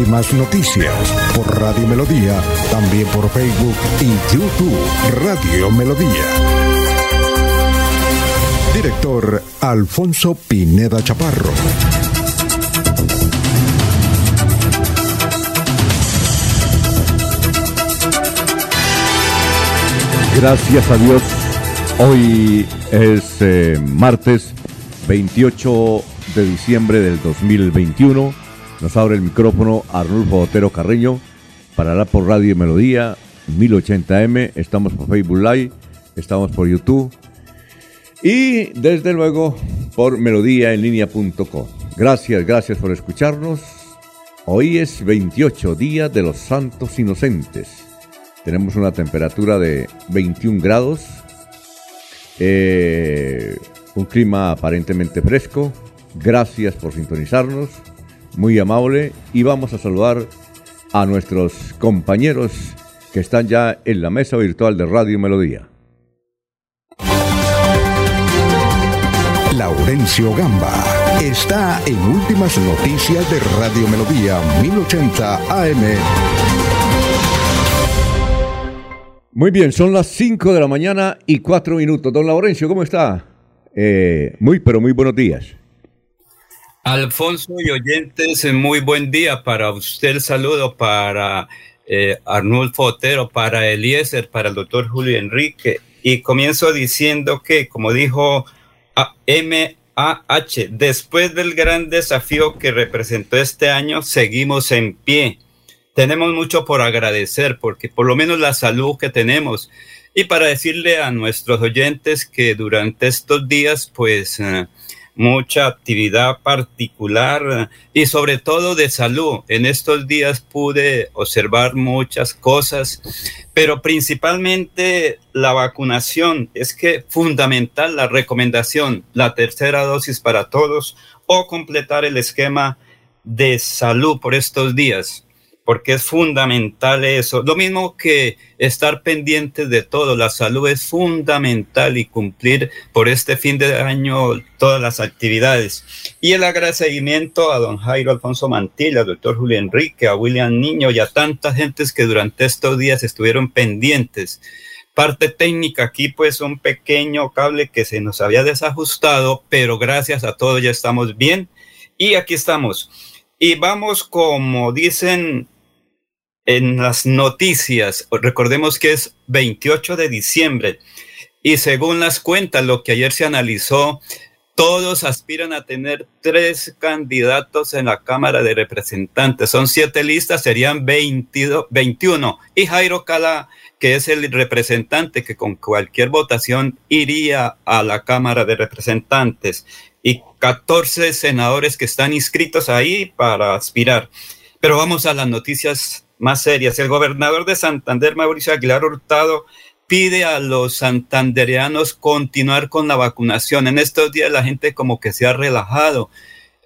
Últimas noticias por Radio Melodía, también por Facebook y YouTube Radio Melodía. Director Alfonso Pineda Chaparro. Gracias a Dios. Hoy es eh, martes 28 de diciembre del 2021 nos abre el micrófono Arnulfo Otero Carreño para hablar por Radio Melodía 1080M. Estamos por Facebook Live, estamos por YouTube y desde luego por melodíaenlínea.com. Gracias, gracias por escucharnos. Hoy es 28 día de los Santos Inocentes. Tenemos una temperatura de 21 grados, eh, un clima aparentemente fresco. Gracias por sintonizarnos muy amable y vamos a saludar a nuestros compañeros que están ya en la mesa virtual de Radio Melodía. Laurencio Gamba está en Últimas Noticias de Radio Melodía 1080 AM. Muy bien, son las 5 de la mañana y 4 minutos. Don Laurencio, ¿cómo está? Eh, muy, pero muy buenos días. Alfonso y oyentes, muy buen día para usted. Saludo para eh, Arnulfo Otero, para Eliezer, para el doctor Julio Enrique. Y comienzo diciendo que, como dijo MAH, después del gran desafío que representó este año, seguimos en pie. Tenemos mucho por agradecer, porque por lo menos la salud que tenemos. Y para decirle a nuestros oyentes que durante estos días, pues... Eh, mucha actividad particular y sobre todo de salud. En estos días pude observar muchas cosas, pero principalmente la vacunación. Es que fundamental la recomendación, la tercera dosis para todos o completar el esquema de salud por estos días porque es fundamental eso. Lo mismo que estar pendientes de todo, la salud es fundamental y cumplir por este fin de año todas las actividades. Y el agradecimiento a don Jairo Alfonso Mantilla, al doctor Julio Enrique, a William Niño y a tantas gentes que durante estos días estuvieron pendientes. Parte técnica aquí, pues un pequeño cable que se nos había desajustado, pero gracias a todo ya estamos bien. Y aquí estamos. Y vamos, como dicen en las noticias, recordemos que es 28 de diciembre y según las cuentas, lo que ayer se analizó, todos aspiran a tener tres candidatos en la Cámara de Representantes. Son siete listas, serían 22, 21. Y Jairo Cala, que es el representante que con cualquier votación iría a la Cámara de Representantes. Y 14 senadores que están inscritos ahí para aspirar. Pero vamos a las noticias más serias. El gobernador de Santander, Mauricio Aguilar Hurtado, pide a los santandereanos continuar con la vacunación. En estos días la gente como que se ha relajado.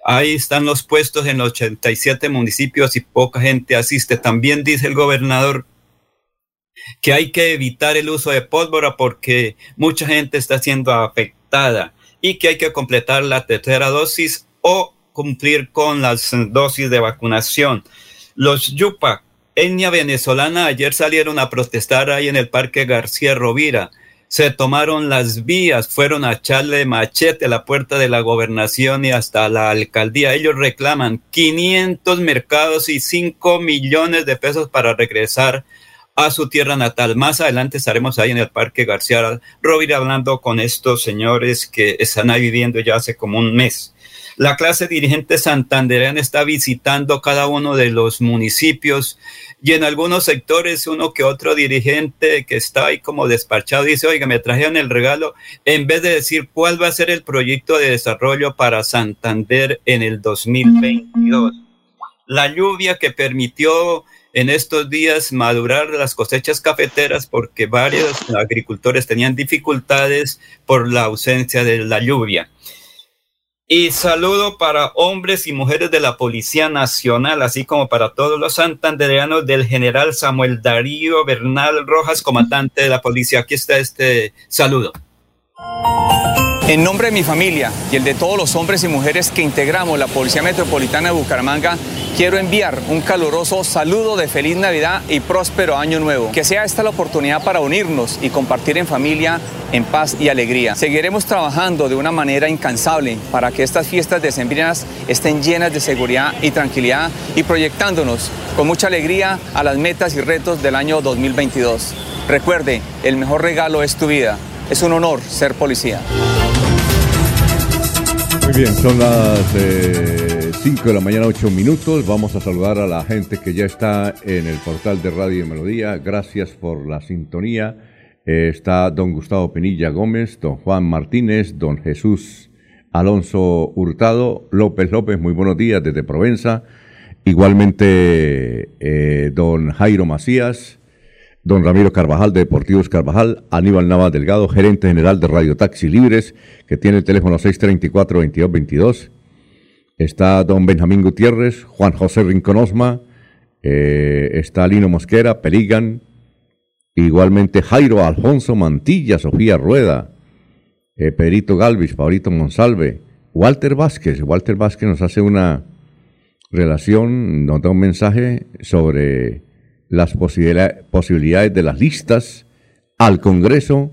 Ahí están los puestos en los 87 municipios y poca gente asiste. También dice el gobernador que hay que evitar el uso de pólvora porque mucha gente está siendo afectada y que hay que completar la tercera dosis o cumplir con las dosis de vacunación. Los Yupac etnia venezolana ayer salieron a protestar ahí en el Parque García Rovira. Se tomaron las vías, fueron a echarle machete a la puerta de la gobernación y hasta la alcaldía. Ellos reclaman 500 mercados y 5 millones de pesos para regresar a su tierra natal. Más adelante estaremos ahí en el Parque García Rovira hablando con estos señores que están ahí viviendo ya hace como un mes. La clase dirigente santandereana está visitando cada uno de los municipios y en algunos sectores uno que otro dirigente que está ahí como despachado dice, oiga, me trajeron el regalo, en vez de decir cuál va a ser el proyecto de desarrollo para Santander en el 2022. la lluvia que permitió en estos días madurar las cosechas cafeteras porque varios agricultores tenían dificultades por la ausencia de la lluvia. Y saludo para hombres y mujeres de la Policía Nacional, así como para todos los santandereanos del general Samuel Darío Bernal Rojas, comandante de la policía. Aquí está este saludo. En nombre de mi familia y el de todos los hombres y mujeres que integramos la Policía Metropolitana de Bucaramanga, quiero enviar un caluroso saludo de feliz Navidad y próspero año nuevo. Que sea esta la oportunidad para unirnos y compartir en familia, en paz y alegría. Seguiremos trabajando de una manera incansable para que estas fiestas decembrinas estén llenas de seguridad y tranquilidad y proyectándonos con mucha alegría a las metas y retos del año 2022. Recuerde, el mejor regalo es tu vida. Es un honor ser policía. Muy bien, son las 5 eh, de la mañana, 8 minutos. Vamos a saludar a la gente que ya está en el portal de Radio y Melodía. Gracias por la sintonía. Eh, está don Gustavo Penilla Gómez, don Juan Martínez, don Jesús Alonso Hurtado, López López, muy buenos días desde Provenza. Igualmente, eh, don Jairo Macías, don Ramiro Carvajal de Deportivos Carvajal, Aníbal Nava Delgado, gerente general de Radio Taxi Libres, que tiene el teléfono 634-2222. Está don Benjamín Gutiérrez, Juan José Rinconosma, eh, está Lino Mosquera, Peligan, igualmente Jairo Alfonso Mantilla, Sofía Rueda, eh, Perito Galvis, Paulito Monsalve, Walter Vázquez. Walter Vázquez nos hace una relación, nos da un mensaje sobre las posibilidades de las listas al Congreso,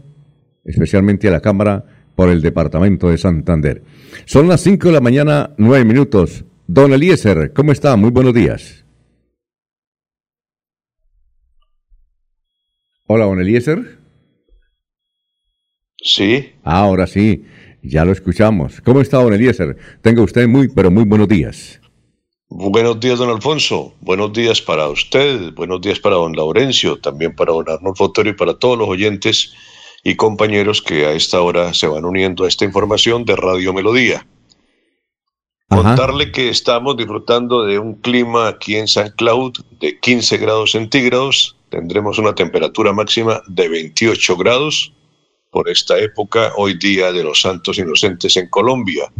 especialmente a la Cámara, por el Departamento de Santander. Son las 5 de la mañana, 9 minutos. Don Eliezer, ¿cómo está? Muy buenos días. Hola, don Eliezer. Sí. Ahora sí, ya lo escuchamos. ¿Cómo está, don Eliezer? Tenga usted muy, pero muy buenos días. Buenos días, don Alfonso. Buenos días para usted. Buenos días para don Laurencio. También para don Arnulfo Otero y para todos los oyentes y compañeros que a esta hora se van uniendo a esta información de Radio Melodía. Contarle que estamos disfrutando de un clima aquí en San Cloud de 15 grados centígrados. Tendremos una temperatura máxima de 28 grados por esta época, hoy día de los Santos Inocentes en Colombia.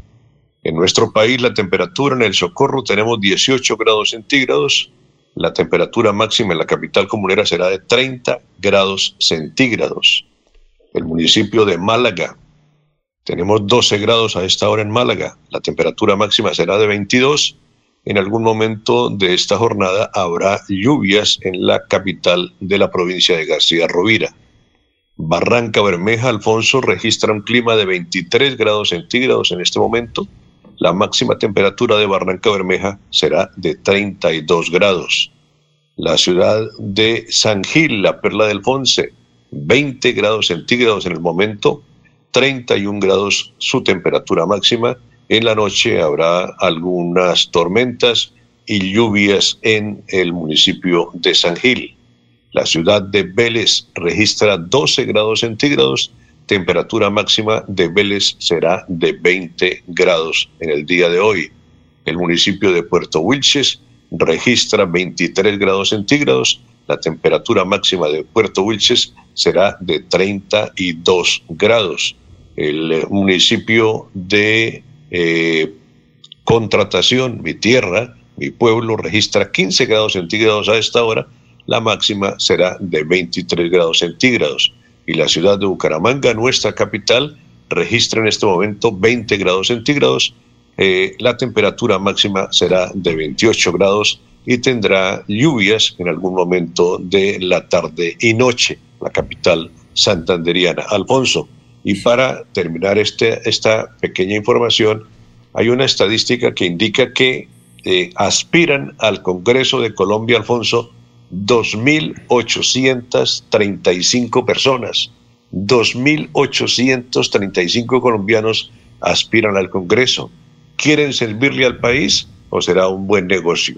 En nuestro país la temperatura en el Socorro tenemos 18 grados centígrados, la temperatura máxima en la capital comunera será de 30 grados centígrados. El municipio de Málaga, tenemos 12 grados a esta hora en Málaga, la temperatura máxima será de 22. En algún momento de esta jornada habrá lluvias en la capital de la provincia de García Rovira. Barranca Bermeja, Alfonso, registra un clima de 23 grados centígrados en este momento la máxima temperatura de Barranca Bermeja será de 32 grados. La ciudad de San Gil, la perla del Fonse, 20 grados centígrados en el momento, 31 grados su temperatura máxima. En la noche habrá algunas tormentas y lluvias en el municipio de San Gil. La ciudad de Vélez registra 12 grados centígrados temperatura máxima de Vélez será de 20 grados en el día de hoy. El municipio de Puerto Wilches registra 23 grados centígrados. La temperatura máxima de Puerto Wilches será de 32 grados. El municipio de eh, Contratación, mi tierra, mi pueblo, registra 15 grados centígrados a esta hora. La máxima será de 23 grados centígrados y la ciudad de Bucaramanga, nuestra capital, registra en este momento 20 grados centígrados. Eh, la temperatura máxima será de 28 grados y tendrá lluvias en algún momento de la tarde y noche, la capital santanderiana. Alfonso, y para terminar este, esta pequeña información, hay una estadística que indica que eh, aspiran al Congreso de Colombia, Alfonso, 2.835 personas. 2.835 colombianos aspiran al Congreso. ¿Quieren servirle al país o será un buen negocio?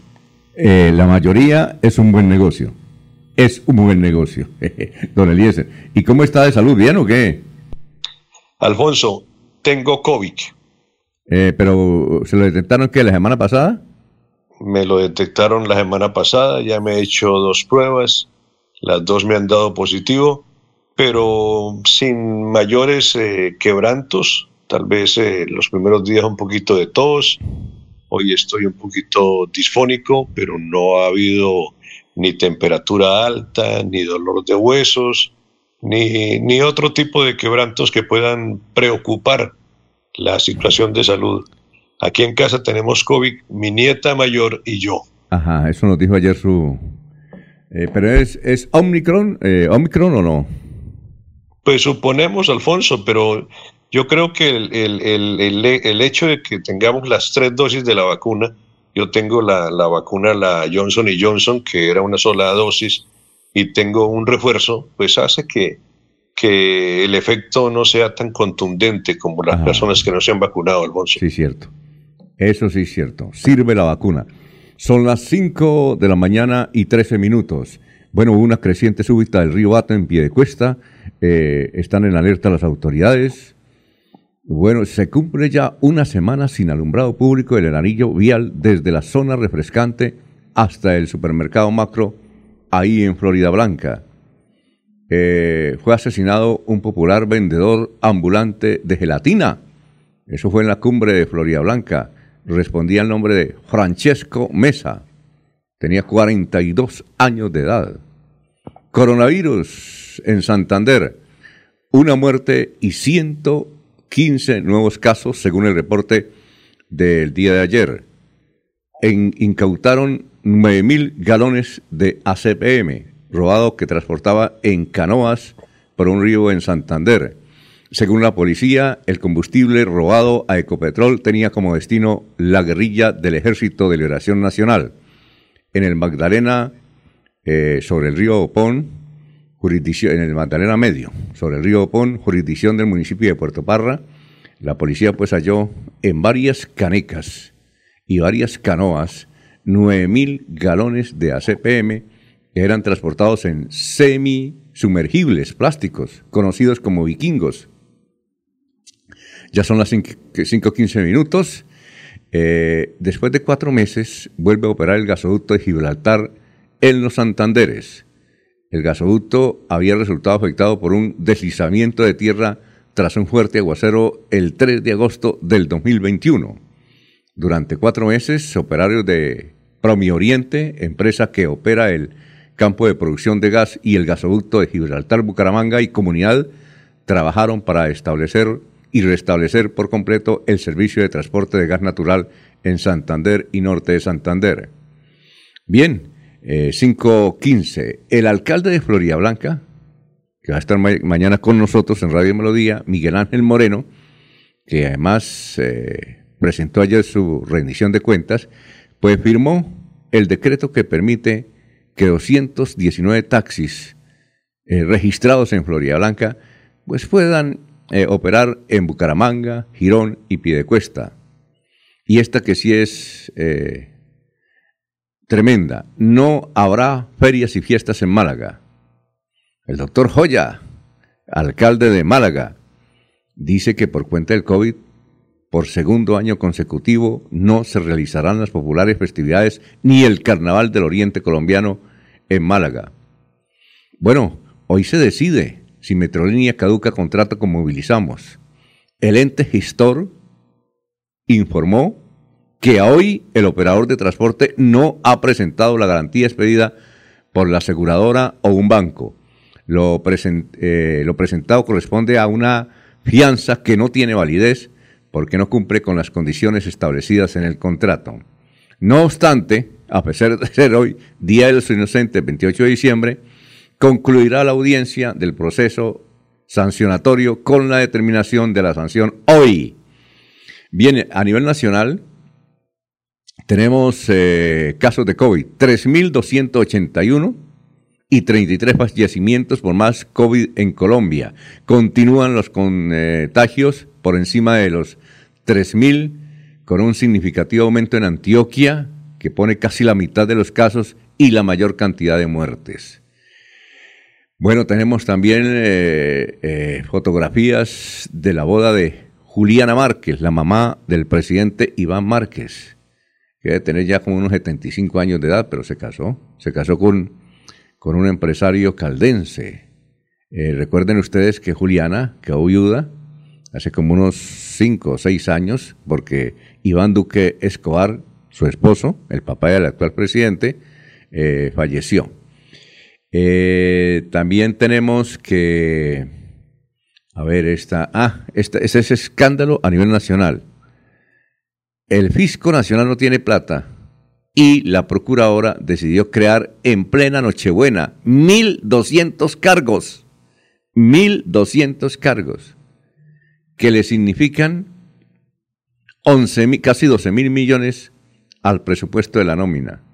Eh, la mayoría es un buen negocio. Es un buen negocio, don Eliezer. ¿Y cómo está de salud? ¿Bien o qué? Alfonso, tengo COVID. Eh, ¿Pero se lo detectaron que la semana pasada? Me lo detectaron la semana pasada, ya me he hecho dos pruebas, las dos me han dado positivo, pero sin mayores eh, quebrantos, tal vez eh, los primeros días un poquito de tos, hoy estoy un poquito disfónico, pero no ha habido ni temperatura alta, ni dolor de huesos, ni, ni otro tipo de quebrantos que puedan preocupar la situación de salud. Aquí en casa tenemos COVID, mi nieta mayor y yo. Ajá, eso nos dijo ayer su... Eh, pero es, es Omicron, eh, Omicron o no? Pues suponemos, Alfonso, pero yo creo que el, el, el, el, hecho de que tengamos las tres dosis de la vacuna, yo tengo la, la vacuna, la Johnson y Johnson, que era una sola dosis, y tengo un refuerzo, pues hace que, que el efecto no sea tan contundente como las personas que no se han vacunado, Alfonso. Sí, cierto. Eso sí es cierto. Sirve la vacuna. Son las 5 de la mañana y 13 minutos. Bueno, una creciente súbita del río Bata en pie de cuesta. Eh, están en alerta las autoridades. Bueno, se cumple ya una semana sin alumbrado público en el anillo vial desde la zona refrescante hasta el supermercado macro ahí en Florida Blanca. Eh, fue asesinado un popular vendedor ambulante de gelatina. Eso fue en la cumbre de Florida Blanca. Respondía al nombre de Francesco Mesa. Tenía 42 años de edad. Coronavirus en Santander. Una muerte y 115 nuevos casos, según el reporte del día de ayer. incautaron 9.000 galones de ACPM, robado que transportaba en canoas por un río en Santander. Según la policía, el combustible robado a Ecopetrol tenía como destino la guerrilla del Ejército de Liberación Nacional. En el Magdalena, eh, sobre el río Opón, jurisdicción, en el Magdalena Medio, sobre el río Opón, jurisdicción del municipio de Puerto Parra, la policía pues halló en varias canecas y varias canoas 9.000 galones de ACPM que eran transportados en semi-sumergibles plásticos, conocidos como vikingos. Ya son las 5.15 minutos. Eh, después de cuatro meses, vuelve a operar el gasoducto de Gibraltar en los Santanderes. El gasoducto había resultado afectado por un deslizamiento de tierra tras un fuerte aguacero el 3 de agosto del 2021. Durante cuatro meses, operarios de Promi Oriente, empresa que opera el campo de producción de gas y el gasoducto de Gibraltar, Bucaramanga y comunidad trabajaron para establecer y restablecer por completo el servicio de transporte de gas natural en Santander y norte de Santander. Bien, 5.15. Eh, el alcalde de Florida Blanca, que va a estar mañana con nosotros en Radio Melodía, Miguel Ángel Moreno, que además eh, presentó ayer su rendición de cuentas, pues firmó el decreto que permite que 219 taxis eh, registrados en Florida Blanca pues puedan eh, operar en Bucaramanga, Girón y Piedecuesta. Y esta que sí es eh, tremenda, no habrá ferias y fiestas en Málaga. El doctor Joya, alcalde de Málaga, dice que por cuenta del COVID por segundo año consecutivo no se realizarán las populares festividades ni el Carnaval del Oriente Colombiano en Málaga. Bueno, hoy se decide si Metrolínea caduca contrato con Movilizamos. El ente gestor informó que hoy el operador de transporte no ha presentado la garantía expedida por la aseguradora o un banco. Lo, eh, lo presentado corresponde a una fianza que no tiene validez porque no cumple con las condiciones establecidas en el contrato. No obstante, a pesar de ser hoy Día de los Inocentes, 28 de diciembre, concluirá la audiencia del proceso sancionatorio con la determinación de la sanción hoy. Bien, a nivel nacional tenemos eh, casos de COVID, 3.281 y 33 fallecimientos por más COVID en Colombia. Continúan los contagios por encima de los 3.000, con un significativo aumento en Antioquia, que pone casi la mitad de los casos y la mayor cantidad de muertes. Bueno, tenemos también eh, eh, fotografías de la boda de Juliana Márquez, la mamá del presidente Iván Márquez, que debe tener ya como unos 75 años de edad, pero se casó. Se casó con, con un empresario caldense. Eh, recuerden ustedes que Juliana quedó viuda hace como unos 5 o 6 años, porque Iván Duque Escobar, su esposo, el papá del actual presidente, falleció. Eh, también tenemos que, a ver, esta, ah, esta, es escándalo a nivel nacional. El Fisco Nacional no tiene plata y la Procuradora decidió crear en plena Nochebuena 1.200 cargos. 1.200 cargos que le significan 11, casi 12 mil millones al presupuesto de la nómina.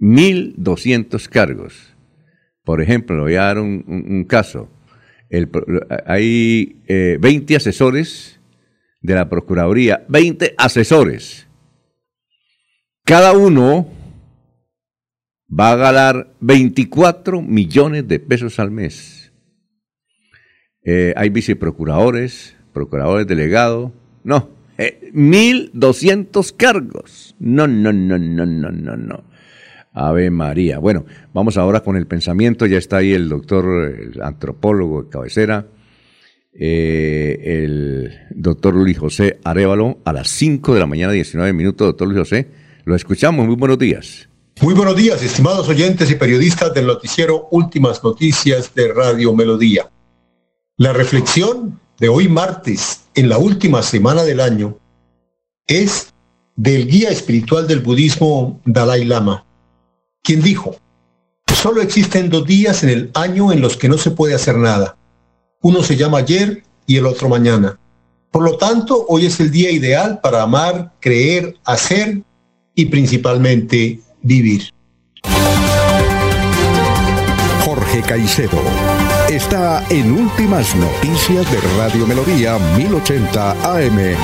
1.200 cargos. Por ejemplo, voy a dar un, caso. hay 20 eh, asesores de la Procuraduría, 20 asesores. Cada uno va a ganar 24 millones de pesos al mes. Eh, hay viceprocuradores, procuradores delegados, no, 1.200 eh, cargos. No, no, no, no, no, no, no. Ave María. Bueno, vamos ahora con el pensamiento. Ya está ahí el doctor, el antropólogo de cabecera, eh, el doctor Luis José Arevalo, a las 5 de la mañana, 19 minutos. Doctor Luis José, lo escuchamos. Muy buenos días. Muy buenos días, estimados oyentes y periodistas del noticiero Últimas Noticias de Radio Melodía. La reflexión de hoy martes, en la última semana del año, es del guía espiritual del budismo Dalai Lama, quien dijo, solo existen dos días en el año en los que no se puede hacer nada. Uno se llama ayer y el otro mañana. Por lo tanto, hoy es el día ideal para amar, creer, hacer y principalmente vivir. Jorge Caicedo está en Últimas Noticias de Radio Melodía 1080 AM.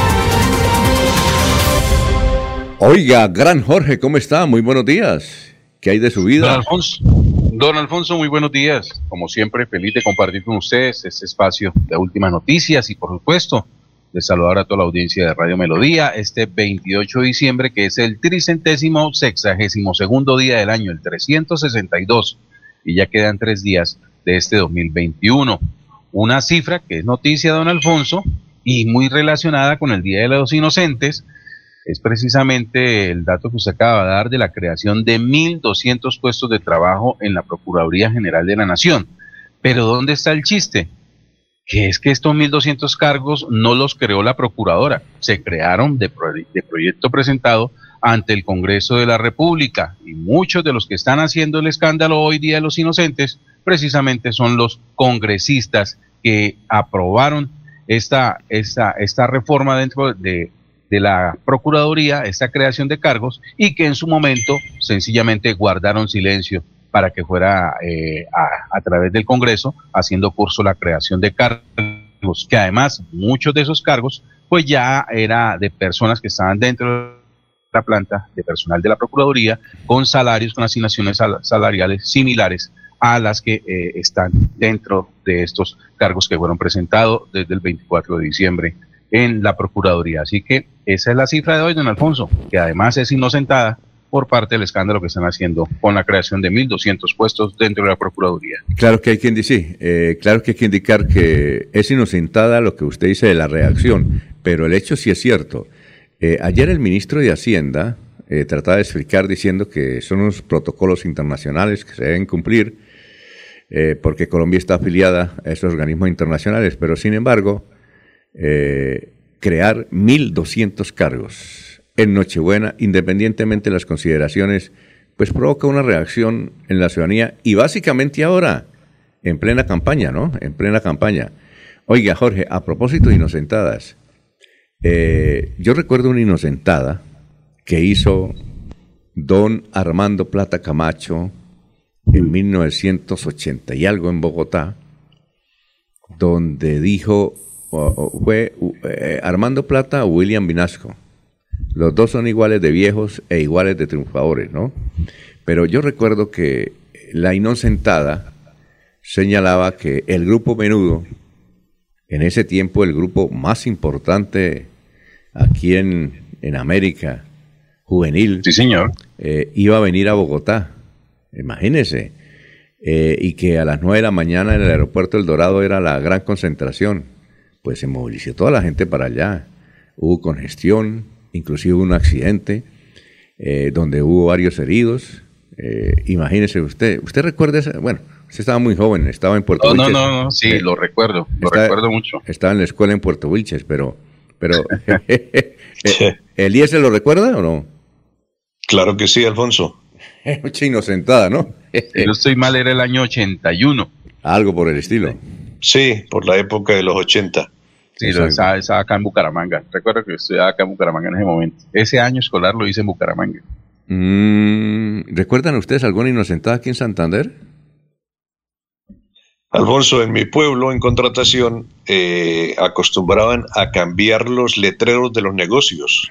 Oiga, gran Jorge, ¿cómo está? Muy buenos días. ¿Qué hay de su vida? Don Alfonso, don Alfonso, muy buenos días. Como siempre, feliz de compartir con ustedes este espacio de últimas noticias y, por supuesto, de saludar a toda la audiencia de Radio Melodía este 28 de diciembre, que es el tricentésimo sexagésimo segundo día del año, el 362, y ya quedan tres días de este 2021. Una cifra que es noticia, don Alfonso, y muy relacionada con el Día de los Inocentes, es precisamente el dato que usted acaba de dar de la creación de 1.200 puestos de trabajo en la Procuraduría General de la Nación. Pero ¿dónde está el chiste? Que es que estos 1.200 cargos no los creó la Procuradora, se crearon de, de proyecto presentado ante el Congreso de la República y muchos de los que están haciendo el escándalo hoy día de los inocentes precisamente son los congresistas que aprobaron esta, esta, esta reforma dentro de, de la Procuraduría, esta creación de cargos, y que en su momento sencillamente guardaron silencio para que fuera eh, a, través del Congreso haciendo curso la creación de cargos, que además muchos de esos cargos pues ya era de personas que estaban dentro de la planta, de personal de la Procuraduría, con salarios, con asignaciones salariales similares a las que eh, están dentro de estos cargos que fueron presentados desde el 24 de diciembre en la Procuraduría. Así que esa es la cifra de hoy, don Alfonso, que además es inocentada por parte del escándalo que están haciendo con la creación de 1.200 puestos dentro de la Procuraduría. Claro que hay que indicar, eh, claro que hay que indicar que es inocentada lo que usted dice de la reacción, pero el hecho sí es cierto. Eh, ayer el ministro de Hacienda eh, trataba de explicar diciendo que son unos protocolos internacionales que se deben cumplir eh, porque Colombia está afiliada a esos organismos internacionales, pero sin embargo eh, crear 1.200 cargos en Nochebuena, independientemente de las consideraciones, pues provoca una reacción en la ciudadanía y básicamente ahora, en plena campaña, ¿no? En plena campaña. Oiga, Jorge, a propósito de inocentadas, eh, yo recuerdo una inocentada que hizo don Armando Plata Camacho en 1980 y algo en Bogotá, donde dijo fue eh, Armando Plata o William Vinasco. Los dos son iguales de viejos e iguales de triunfadores, ¿no? Pero yo recuerdo que la inocentada señalaba que el grupo Menudo, en ese tiempo el grupo más importante aquí en, en América, juvenil. Sí, señor. Eh, iba a venir a Bogotá. Imagínese. Eh, y que a las 9 de la mañana en el aeropuerto El Dorado era la gran concentración. Pues se movilizó toda la gente para allá. Hubo congestión, inclusive hubo un accidente eh, donde hubo varios heridos. imagínese usted, usted recuerda, bueno, usted estaba muy joven, estaba en Puerto no, No, no, no, sí, lo recuerdo, lo recuerdo mucho. Estaba en la escuela en Puerto Wilches, pero, pero ¿Elías se lo recuerda o no? Claro que sí, Alfonso. Mucha inocentada, ¿no? si no estoy mal, era el año 81. Algo por el estilo. Sí, por la época de los 80. Sí, estaba, acá en Bucaramanga. Recuerdo que estudiaba acá en Bucaramanga en ese momento. Ese año escolar lo hice en Bucaramanga. Mm, ¿Recuerdan ustedes alguna inocentada aquí en Santander? Alfonso, en mi pueblo, en contratación, eh, acostumbraban a cambiar los letreros de los negocios.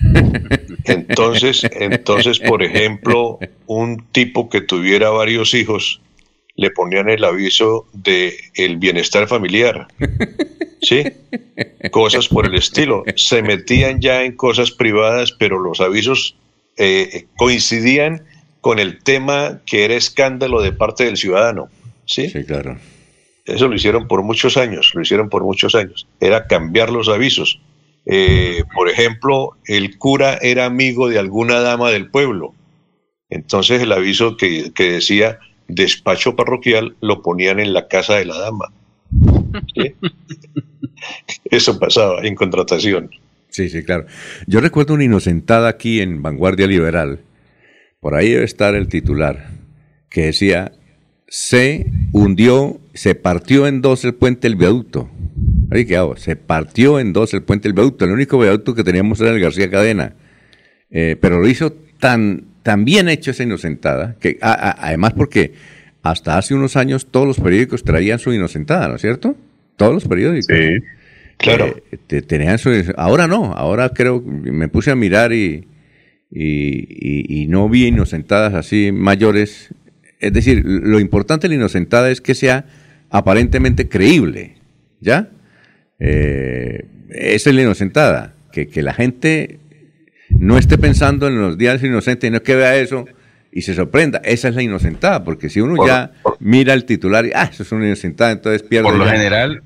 Entonces, entonces, por ejemplo, un tipo que tuviera varios hijos le ponían el aviso de el bienestar familiar. ¿Sí? Cosas por el estilo. Se metían ya en cosas privadas, pero los avisos eh, coincidían con el tema que era escándalo de parte del ciudadano. ¿Sí? Sí, claro. Eso lo hicieron por muchos años, lo hicieron por muchos años. Era cambiar los avisos. Eh, por ejemplo, el cura era amigo de alguna dama del pueblo. Entonces el aviso que, decía despacho parroquial lo ponían en la casa de la dama. Eso pasaba en contratación. Sí, sí, claro. Yo recuerdo una inocentada aquí en Vanguardia Liberal. Por ahí debe estar el titular, que decía, se hundió, se partió en dos el puente del viaducto. Ahí qué hago, se partió en dos el puente del viaducto. El único viaducto que teníamos era el García Cadena. Eh, pero lo hizo tan, tan bien hecho esa inocentada, que además porque hasta hace unos años todos los periódicos traían su inocentada, ¿no es cierto? Todos los periódicos. Sí, claro. Eh, tenían su, ahora no, ahora creo, me puse a mirar y, y, y no vi inocentadas así mayores es decir, lo importante de la inocentada es que sea aparentemente creíble, ¿ya? Eh, esa es la inocentada, que, que, la gente no esté pensando en los días inocentes, y no que vea eso y se sorprenda. Esa es la inocentada, porque si uno ya mira el titular y, ah, eso es una inocentada, entonces pierde. Por lo general,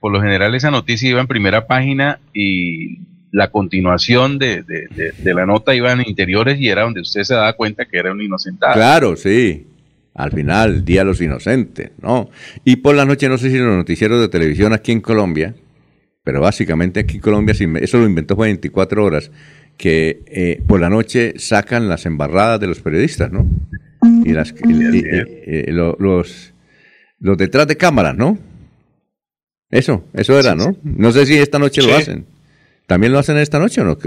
por lo general esa noticia iba en primera página y la continuación de, de, de, la nota iba en interiores y era donde usted se daba cuenta que era una inocentada. Claro, sí al final, Día de los Inocentes, ¿no? Y por la noche, no sé si los noticieros de televisión aquí en Colombia, pero básicamente aquí en Colombia, eso lo inventó fue 24 horas, que eh, por la noche sacan las embarradas de los periodistas, ¿no? Y, las, eh, los, los detrás de cámaras, ¿no? Eso, eso era, ¿no? No sé si esta noche lo hacen. ¿También lo hacen esta noche o no?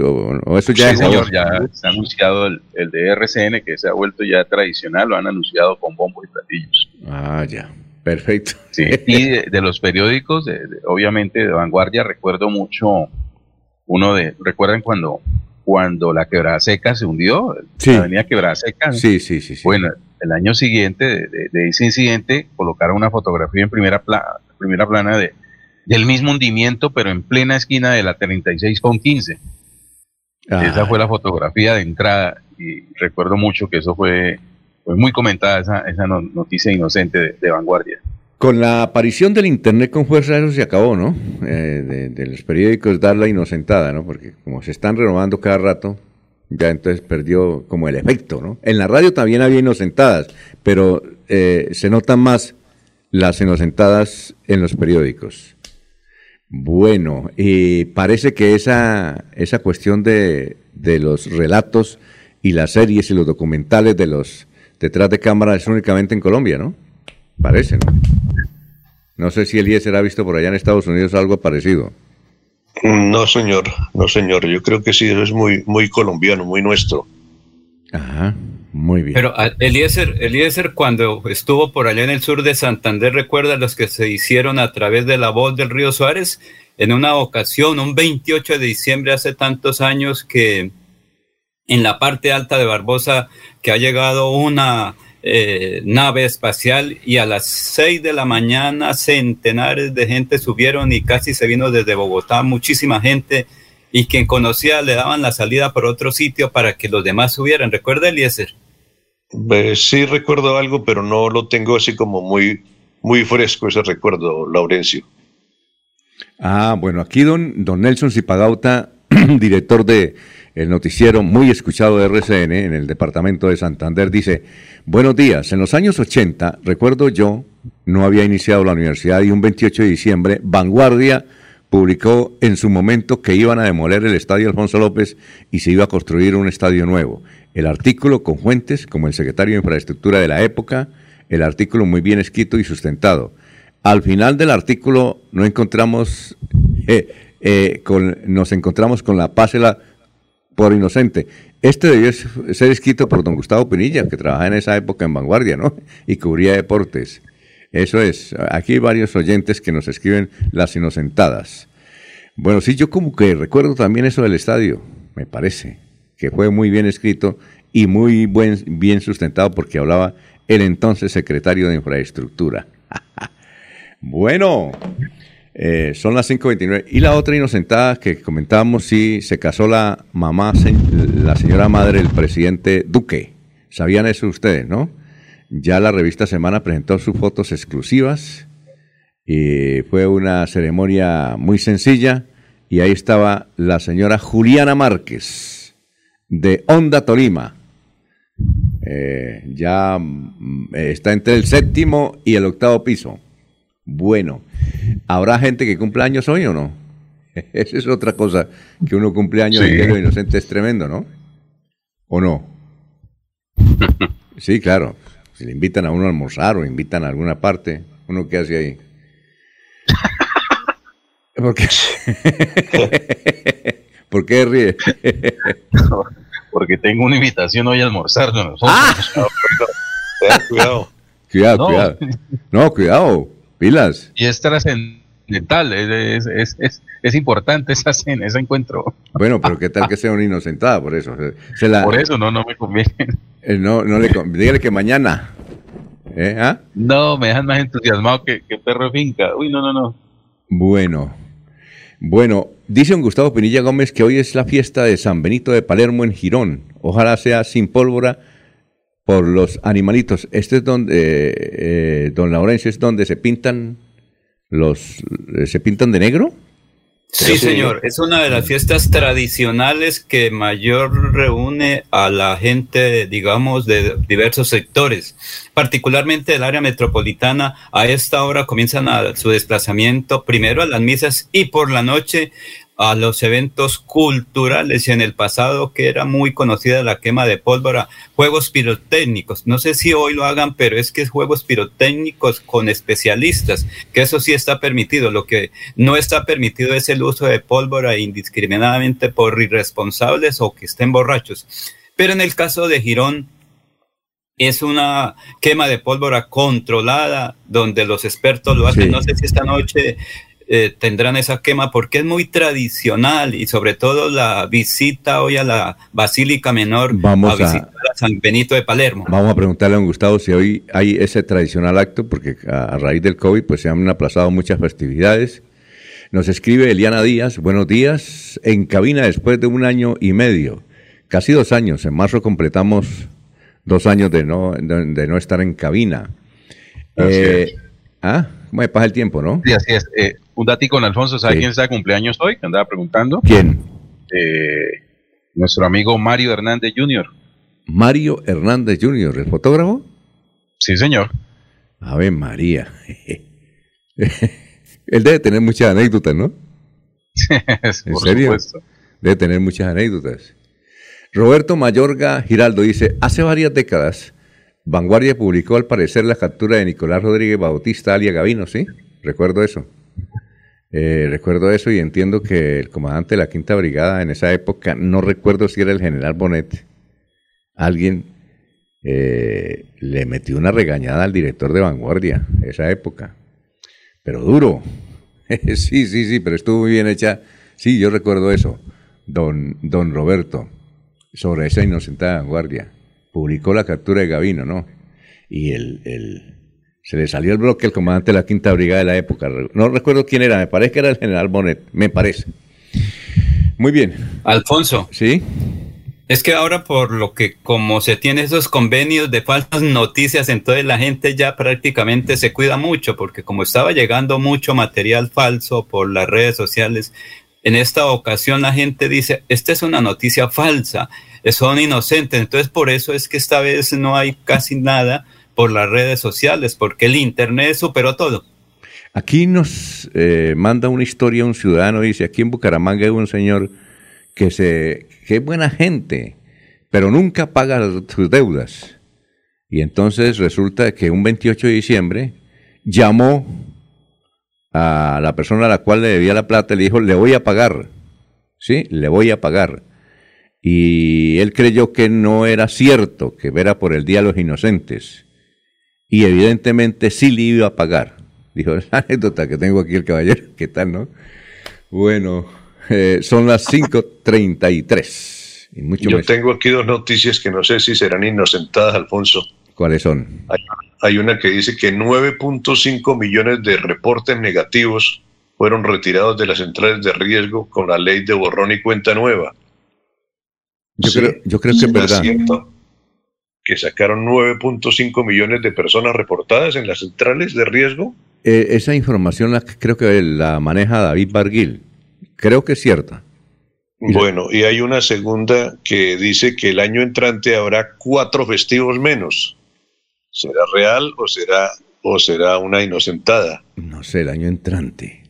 ¿O eso ya sí, señor, ya se ha anunciado el, de RCN que se ha vuelto ya tradicional, lo han anunciado con bombos y platillos. Ah, ya, perfecto. Sí, y de, los periódicos, obviamente de vanguardia, recuerdo mucho uno de, ¿recuerdan cuando, cuando la quebrada seca se hundió? Sí. La avenida quebrada seca. Sí, sí, sí, Bueno, el año siguiente de, ese incidente colocaron una fotografía en primera, primera plana de del mismo hundimiento, pero en plena esquina de la 36 con 15. Esa fue la fotografía de entrada y recuerdo mucho que eso fue, muy comentada, esa, esa noticia inocente de, vanguardia. Con la aparición del Internet con fuerza eso se acabó, ¿no? Eh, de, los periódicos dar la inocentada, ¿no? Porque como se están renovando cada rato, ya entonces perdió como el efecto, ¿no? En la radio también había inocentadas, pero eh, se notan más las inocentadas en los periódicos. Bueno, y parece que esa, esa cuestión de, de, los relatos y las series y los documentales de los detrás de cámara es únicamente en Colombia, ¿no? Parece, ¿no? No sé si Eliezer ha visto por allá en Estados Unidos algo parecido. No, señor, no, señor. Yo creo que sí, eso es muy, muy colombiano, muy nuestro. Ajá. Muy bien. Pero ah, Eliezer, Eliezer, cuando estuvo por allá en el sur de Santander, recuerda los que se hicieron a través de la voz del río Suárez, en una ocasión, un 28 de diciembre hace tantos años que en la parte alta de Barbosa, que ha llegado una eh, nave espacial y a las 6 de la mañana centenares de gente subieron y casi se vino desde Bogotá, muchísima gente y quien conocía le daban la salida por otro sitio para que los demás subieran. ¿Recuerda, Eliezer? Eh, sí recuerdo algo, pero no lo tengo así como muy, muy fresco ese recuerdo, Laurencio. Ah, bueno, aquí don, don Nelson Zipagauta, director de el noticiero muy escuchado de RCN en el departamento de Santander, dice, buenos días, en los años 80, recuerdo yo, no había iniciado la universidad y un 28 de diciembre, Vanguardia publicó en su momento que iban a demoler el estadio Alfonso López y se iba a construir un estadio nuevo. El artículo con fuentes, como el secretario de Infraestructura de la época, el artículo muy bien escrito y sustentado. Al final del artículo no encontramos, eh, eh, nos encontramos con la pásela por inocente. Este debió ser escrito por don Gustavo Pinilla, que trabajaba en esa época en Vanguardia, ¿no? Y cubría deportes. Eso es. Aquí hay varios oyentes que nos escriben las inocentadas. Bueno, sí, yo como que recuerdo también eso del estadio, me parece, que fue muy bien escrito y muy buen, bien sustentado porque hablaba el entonces secretario de Infraestructura. bueno, eh, son las 5.29. Y la otra inocentada que comentábamos, sí, se casó la mamá, la señora madre del presidente Duque. ¿Sabían eso ustedes, no? Ya la revista Semana presentó sus fotos exclusivas y fue una ceremonia muy sencilla y ahí estaba la señora Juliana Márquez de Honda Tolima. Eh, ya mm, está entre el séptimo y el octavo piso. Bueno, ¿habrá gente que cumple años hoy o no? Esa es otra cosa, que uno cumple años y lo inocente es tremendo, ¿no? ¿O no? Sí, claro. Si le invitan a uno a almorzar o invitan a alguna parte, ¿uno qué hace ahí? ¿Por qué? ¿Por qué ríe? Porque tengo una invitación hoy a almorzar. ¿no? ¡Ah! Cuidado. Cuidado, cuidado. No, cuidado. Pilas. Y es trascendental, es, es, es, es, importante esa cena, ese encuentro. Bueno, pero qué tal que sea una inocentada, por eso. por eso no, no me conviene. Eh, no, no le dígale que mañana. ¿eh? ¿Ah? No, me dejan más entusiasmado que, que perro de finca. Uy, no, no, no. Bueno. Bueno, dice un Gustavo Pinilla Gómez que hoy es la fiesta de San Benito de Palermo en Girón. Ojalá sea sin pólvora por los animalitos. Este es donde, eh, eh, don Laurencio, es donde se pintan los, eh, se pintan de negro. Sí, señor. Es una de las fiestas tradicionales que mayor reúne a la gente, digamos, de diversos sectores, particularmente del área metropolitana. A esta hora comienzan a, su desplazamiento primero a las misas y por la noche a los eventos culturales y en el pasado que era muy conocida la quema de pólvora, juegos pirotécnicos. No sé si hoy lo hagan, pero es que es juegos pirotécnicos con especialistas, que eso sí está permitido. Lo que no está permitido es el uso de pólvora indiscriminadamente por irresponsables o que estén borrachos. Pero en el caso de Girón, es una quema de pólvora controlada, donde los expertos lo hacen. No sé si esta noche eh, tendrán esa quema porque es muy tradicional y sobre todo la visita hoy a la Basílica Menor Vamos a visitar a, San Benito de Palermo. Vamos a preguntarle a don Gustavo si hoy hay ese tradicional acto porque a, raíz del COVID pues se han aplazado muchas festividades. Nos escribe Eliana Díaz, buenos días, en cabina después de un año y medio, casi dos años, en marzo completamos dos años de no, de, no estar en cabina. Eh, ¿Ah? ¿Cómo me pasa el tiempo, no? Sí, así es. Eh, un datico con Alfonso, ¿sabe quién está de cumpleaños hoy? Que andaba preguntando. ¿Quién? Eh, nuestro amigo Mario Hernández Jr. Mario Hernández Jr., ¿el fotógrafo? Sí, señor. Ave María. Él debe tener muchas anécdotas, ¿no? ¿En serio? Debe tener muchas anécdotas. Roberto Mayorga Giraldo dice, hace varias décadas, Vanguardia publicó al parecer la captura de Nicolás Rodríguez Bautista alia Gavino, ¿sí? Recuerdo eso. Eh, recuerdo eso y entiendo que el comandante de la Quinta Brigada en esa época, no recuerdo si era el general Bonet, alguien eh, le metió una regañada al director de Vanguardia esa época. Pero duro. sí, sí, sí, pero estuvo muy bien hecha. Sí, yo recuerdo eso, don, don Roberto, sobre esa inocentada Vanguardia. Publicó la captura de Gavino, ¿no? Y el, el se le salió el bloque al comandante de la Quinta Brigada de la época. No recuerdo quién era, me parece que era el general Bonet, me parece. Muy bien. Alfonso. Sí. Es que ahora por lo que como se tiene esos convenios de falsas noticias, entonces la gente ya prácticamente se cuida mucho, porque como estaba llegando mucho material falso por las redes sociales, en esta ocasión la gente dice, esta es una noticia falsa, son inocentes, entonces por eso es que esta vez no hay casi nada por las redes sociales, porque el Internet superó todo. Aquí nos eh, manda una historia un ciudadano, dice, aquí en Bucaramanga hay un señor que, se, que es buena gente, pero nunca paga sus deudas. Y entonces resulta que un 28 de diciembre llamó a la persona a la cual le debía la plata y le dijo, le voy a pagar. Sí, le voy a pagar. Y él creyó que no era cierto, que era por el Día de los Inocentes. Y evidentemente sí le iba a pagar. Dijo, la anécdota que tengo aquí el caballero, ¿qué tal, no? Bueno, eh, son las 5.33. Y mucho Yo tengo aquí dos noticias que no sé si serán inocentadas, Alfonso. ¿Cuáles son? Hay, una que dice que 9.5 millones de reportes negativos fueron retirados de las centrales de riesgo con la ley de borrón y cuenta nueva. Yo, creo, yo creo que es verdad. Que sacaron 9.5 millones de personas reportadas en las centrales de riesgo. Eh, esa información la, creo que la maneja David Barguil. Creo que es cierta. Bueno, y hay una segunda que dice que el año entrante habrá cuatro festivos menos. ¿Será real o será, o será una inocentada? No sé, el año entrante.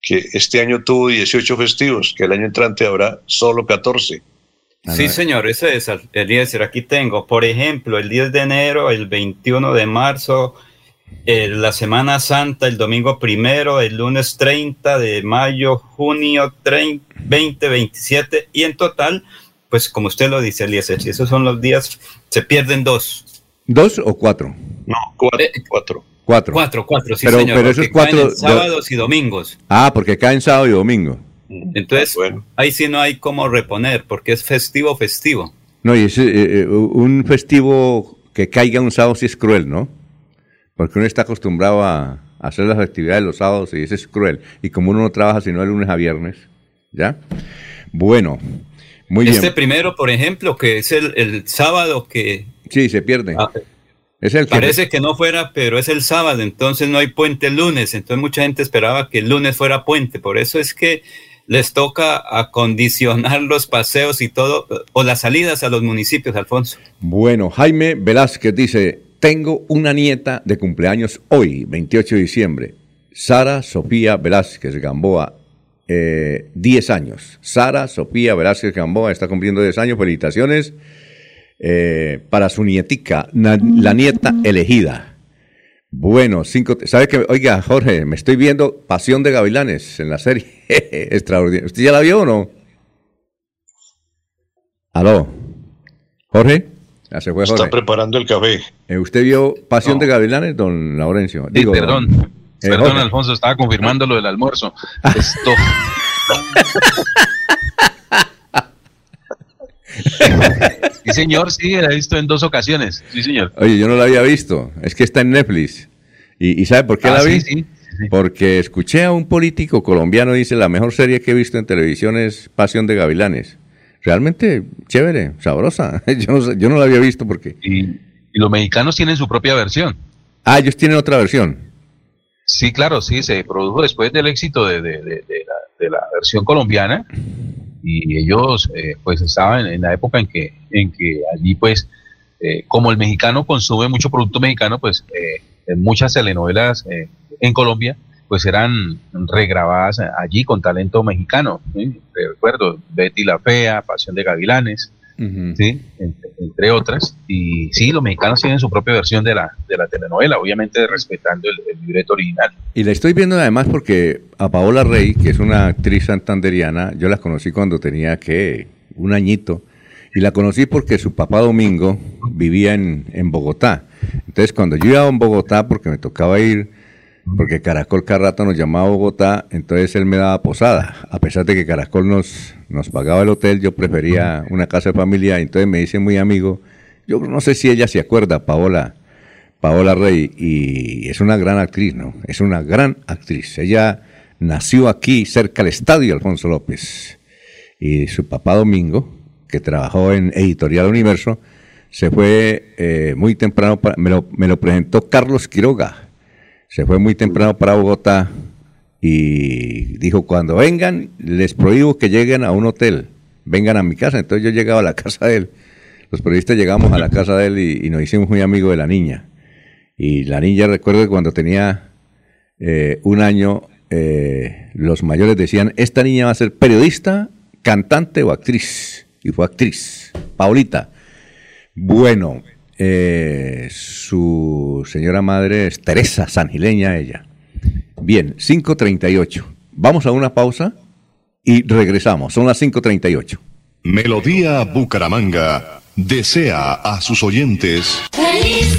Que este año tuvo 18 festivos, que el año entrante habrá solo 14. Sí, señor, ese es el Eliezer. Aquí tengo, por ejemplo, el 10 de enero, el 21 de marzo, la Semana Santa, el domingo primero, el lunes 30 de mayo, junio 30, 20, 27 y en total, pues como usted lo dice, Eliezer, si esos son los días, se pierden dos. ¿Dos o cuatro? No, cuatro. Eh, cuatro. Cuatro. Cuatro, cuatro, sí, pero, señor. Pero esos cuatro. sábados y domingos. Ah, porque caen sábado y domingo. Entonces, bueno. ahí sí no hay cómo reponer, porque es festivo, festivo. No, y es eh, eh, un festivo que caiga un sábado sí es cruel, ¿no? Porque uno está acostumbrado a hacer las actividades los sábados y eso es cruel. Y como uno no trabaja sino de lunes a viernes, ¿ya? Bueno, muy bien. Este primero, por ejemplo, que es el, sábado que... Sí, se pierde. Ah, es el que parece que no fuera, pero es el sábado, entonces no hay puente el lunes. Entonces mucha gente esperaba que el lunes fuera puente. Por eso es que les toca acondicionar los paseos y todo, o las salidas a los municipios, Alfonso. Bueno, Jaime Velázquez dice, tengo una nieta de cumpleaños hoy, 28 de diciembre. Sara Sofía Velázquez Gamboa, 10 eh, años. Sara Sofía Velázquez Gamboa está cumpliendo 10 años. Felicitaciones eh, para su nietica, la nieta elegida. Bueno, cinco. ¿Sabe que, oiga, Jorge, me estoy viendo Pasión de Gavilanes en la serie? Extraordinario. ¿Usted ya la vio o no? ¿Aló? ¿Jorge? Está preparando el café. Eh, ¿Usted vio Pasión de Gavilanes, don Laurencio? Digo, perdón. Eh, perdón, Alfonso, estaba confirmando lo del almuerzo. Esto. sí, señor, sí, la he visto en dos ocasiones. Sí, señor. Oye, yo no la había visto. Es que está en Netflix. ¿Y, sabe por qué ah, la vi? Sí, sí, Porque escuché a un político colombiano, dice, la mejor serie que he visto en televisión es Pasión de Gavilanes realmente chévere, sabrosa. Yo no, yo no la había visto porque... Y, los mexicanos tienen su propia versión. Ah, ellos tienen otra versión. Sí, claro, sí, se produjo después del éxito de, la, versión colombiana y ellos eh, pues estaban en, la época en que, en que allí pues, eh, como el mexicano consume mucho producto mexicano, pues eh, en muchas telenovelas en Colombia pues eran regrabadas allí con talento mexicano. Recuerdo Betty la Fea, Pasión de Gavilanes, ¿sí? entre, otras. Y sí, los mexicanos tienen su propia versión de la, de la telenovela, obviamente respetando el, libreto original. Y la estoy viendo además porque a Paola Rey, que es una actriz santanderiana, yo la conocí cuando tenía que un añito. Y la conocí porque su papá Domingo vivía en, en Bogotá. Entonces, cuando yo iba a Bogotá, porque me tocaba ir porque Caracol cada rato nos llamaba a Bogotá, entonces él me daba posada. A pesar de que Caracol nos, nos pagaba el hotel, yo prefería una casa de familia, entonces me dice muy amigo, yo no sé si ella se acuerda, Paola, Paola Rey, y es una gran actriz, ¿no? Es una gran actriz. Ella nació aquí, cerca del estadio Alfonso López. y su papá Domingo, que trabajó en Editorial Universo, se fue eh, muy temprano, lo, me lo presentó Carlos Quiroga, se fue muy temprano para Bogotá y dijo, cuando vengan, les prohíbo que lleguen a un hotel, vengan a mi casa. Entonces yo llegaba a la casa de él, los periodistas llegamos a la casa de él y, nos hicimos muy amigos de la niña. Y la niña, recuerdo que cuando tenía eh, un año, eh, los mayores decían, esta niña va a ser periodista, cantante o actriz. Y fue actriz, Paulita. Bueno, eh, su señora madre es Teresa Sangileña, ella. Bien, 5.38. Vamos a una pausa y regresamos. Son las 5.38. Melodía Bucaramanga desea a sus oyentes. ¡Feliz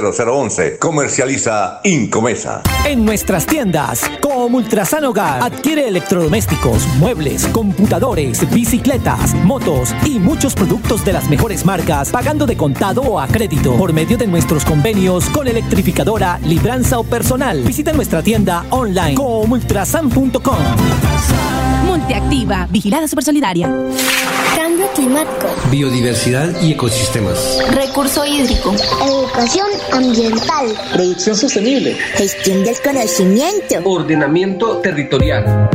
0011 301 643 0011. Comercializa Incomesa. En nuestras tiendas, como Ultrasan Hogar, adquiere electrodomésticos, muebles, computadores, bicicletas, motos y muchos productos de las mejores marcas, pagando de contado o a crédito por medio de nuestros convenios con electrificadora, libranza o personal. Visita nuestra tienda online comultrasan.com. Multiactiva, vigilada supersolidaria. Cambio climático. Biodiversidad y ecosistemas. Recurso hídrico. Educación ambiental. Producción sostenible. Gestión del conocimiento. Ordenamiento territorial.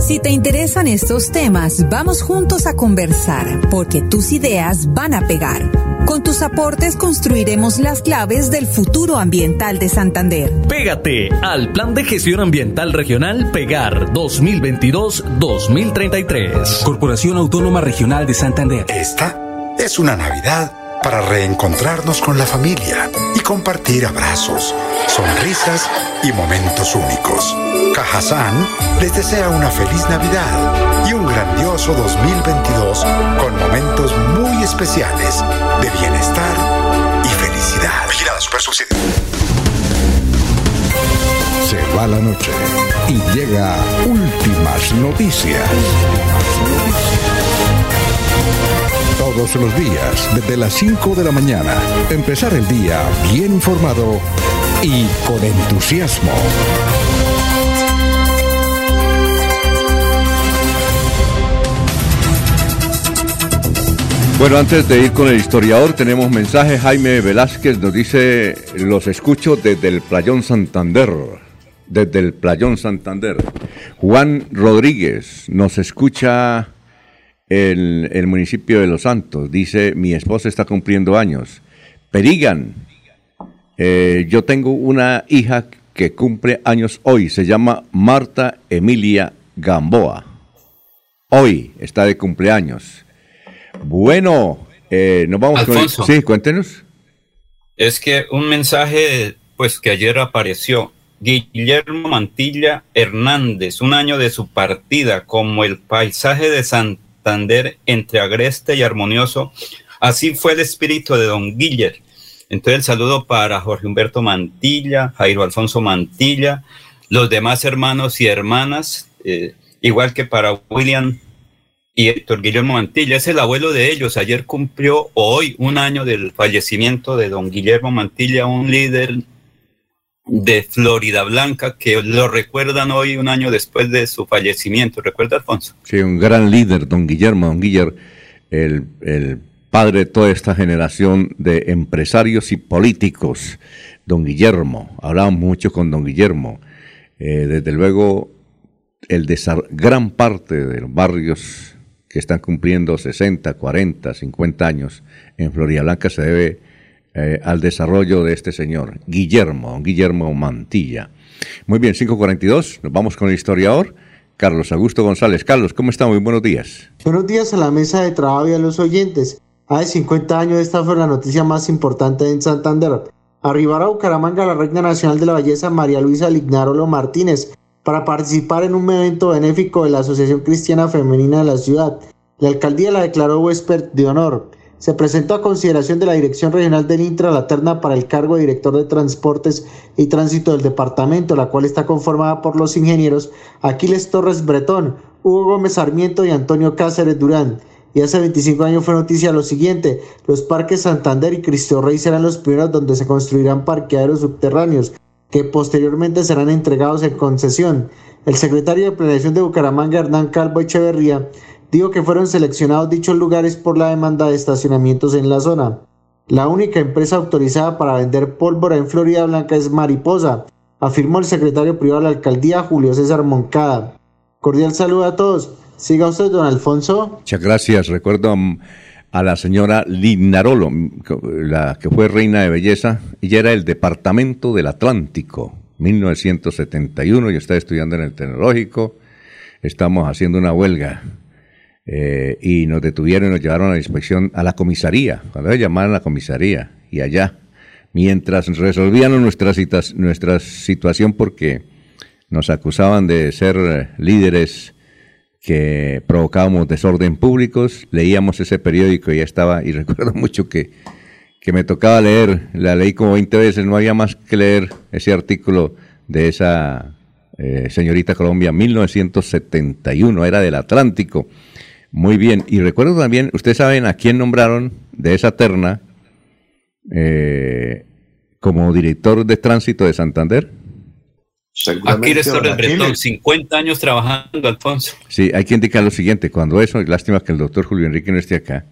Si te interesan estos temas, vamos juntos a conversar, porque tus ideas van a pegar. Con tus aportes construiremos las claves del futuro ambiental de Santander. Pégate al Plan de Gestión Ambiental Regional Pegar 2022-2033. Corporación Autónoma Regional de Santander. Esta es una Navidad para reencontrarnos con la familia y compartir abrazos, sonrisas y momentos únicos. Cajazán les desea una feliz Navidad y un grandioso 2022 con momentos muy especiales de bienestar y felicidad. Vigilada Super Se va la noche y llega últimas noticias todos los días, desde las 5 de la mañana. Empezar el día bien informado y con entusiasmo. Bueno, antes de ir con el historiador, tenemos mensaje. Jaime Velázquez nos dice, los escucho desde el Playón Santander. Desde el Playón Santander. Juan Rodríguez nos escucha el, el, municipio de Los Santos. Dice, mi esposa está cumpliendo años. Perigan, eh, yo tengo una hija que cumple años hoy, se llama Marta Emilia Gamboa. Hoy está de cumpleaños. Bueno, eh, nos vamos con... Sí, cuéntenos. Es que un mensaje, pues que ayer apareció. Guillermo Mantilla Hernández, un año de su partida, como el paisaje de Santa Entre agreste y armonioso. Así fue el espíritu de don Guiller. Entonces el saludo para Jorge Humberto Mantilla, Jairo Alfonso Mantilla, los demás hermanos y hermanas, eh, igual que para William y Héctor Guillermo Mantilla, es el abuelo de ellos. Ayer cumplió hoy un año del fallecimiento de don Guillermo Mantilla, un líder de Florida Blanca, que lo recuerdan hoy un año después de su fallecimiento. ¿Recuerda, Alfonso? Sí, un gran líder, don Guillermo, don Guillermo, el, padre de toda esta generación de empresarios y políticos. Don Guillermo, hablamos mucho con don Guillermo. Eh, desde luego, el gran parte de los barrios que están cumpliendo 60, 40, 50 años en Florida Blanca se debe eh, al desarrollo de este señor, Guillermo, Guillermo Mantilla. Muy bien, 542, nos vamos con el historiador. Carlos Augusto González. Carlos, ¿cómo está? Muy buenos días. Buenos días a la mesa de trabajo y a los oyentes. Hace 50 años esta fue la noticia más importante en Santander. Arribará a Bucaramanga la reina nacional de la belleza María Luisa Lignarolo Martínez para participar en un evento benéfico de la Asociación Cristiana Femenina de la ciudad. La alcaldía la declaró huésped de honor. Se presentó a consideración de la Dirección Regional del Intra la terna para el cargo de director de Transportes y Tránsito del departamento, la cual está conformada por los ingenieros Aquiles Torres Bretón, Hugo Gómez Sarmiento y Antonio Cáceres Durán y hace 25 años fue noticia lo siguiente, los parques Santander y Cristo Rey serán los primeros donde se construirán parqueaderos subterráneos, que posteriormente serán entregados en concesión. El secretario de Planeación de Bucaramanga, Hernán Calvo Echeverría, dijo que fueron seleccionados dichos lugares por la demanda de estacionamientos en la zona. La única empresa autorizada para vender pólvora en Florida Blanca es Mariposa, afirmó el secretario privado de la alcaldía Julio César Moncada. Cordial saludo a todos. Siga usted, don Alfonso. Muchas gracias. Recuerdo a la señora Lignarolo, la que fue reina de belleza. Ella era el Departamento del Atlántico, 1971. Yo estaba estudiando en el Tecnológico. Estamos haciendo una huelga. Eh, y nos detuvieron y nos llevaron a la inspección a la comisaría, cuando llamaron a la comisaría y allá, mientras resolvían nuestra, nuestra situación porque nos acusaban de ser líderes que provocábamos desorden públicos, leíamos ese periódico y ya estaba, y recuerdo mucho que, que me tocaba leer, la leí como 20 veces, no había más que leer ese artículo de esa eh, señorita Colombia, 1971, era del Atlántico. Muy bien, y recuerdo también, ustedes saben a quién nombraron de esa terna eh, como director de tránsito de Santander. Aquiles Torres Bretón, 50 años trabajando, Alfonso. Sí, hay que indicar lo siguiente, cuando eso, lástima que el doctor Julio Enrique no esté acá,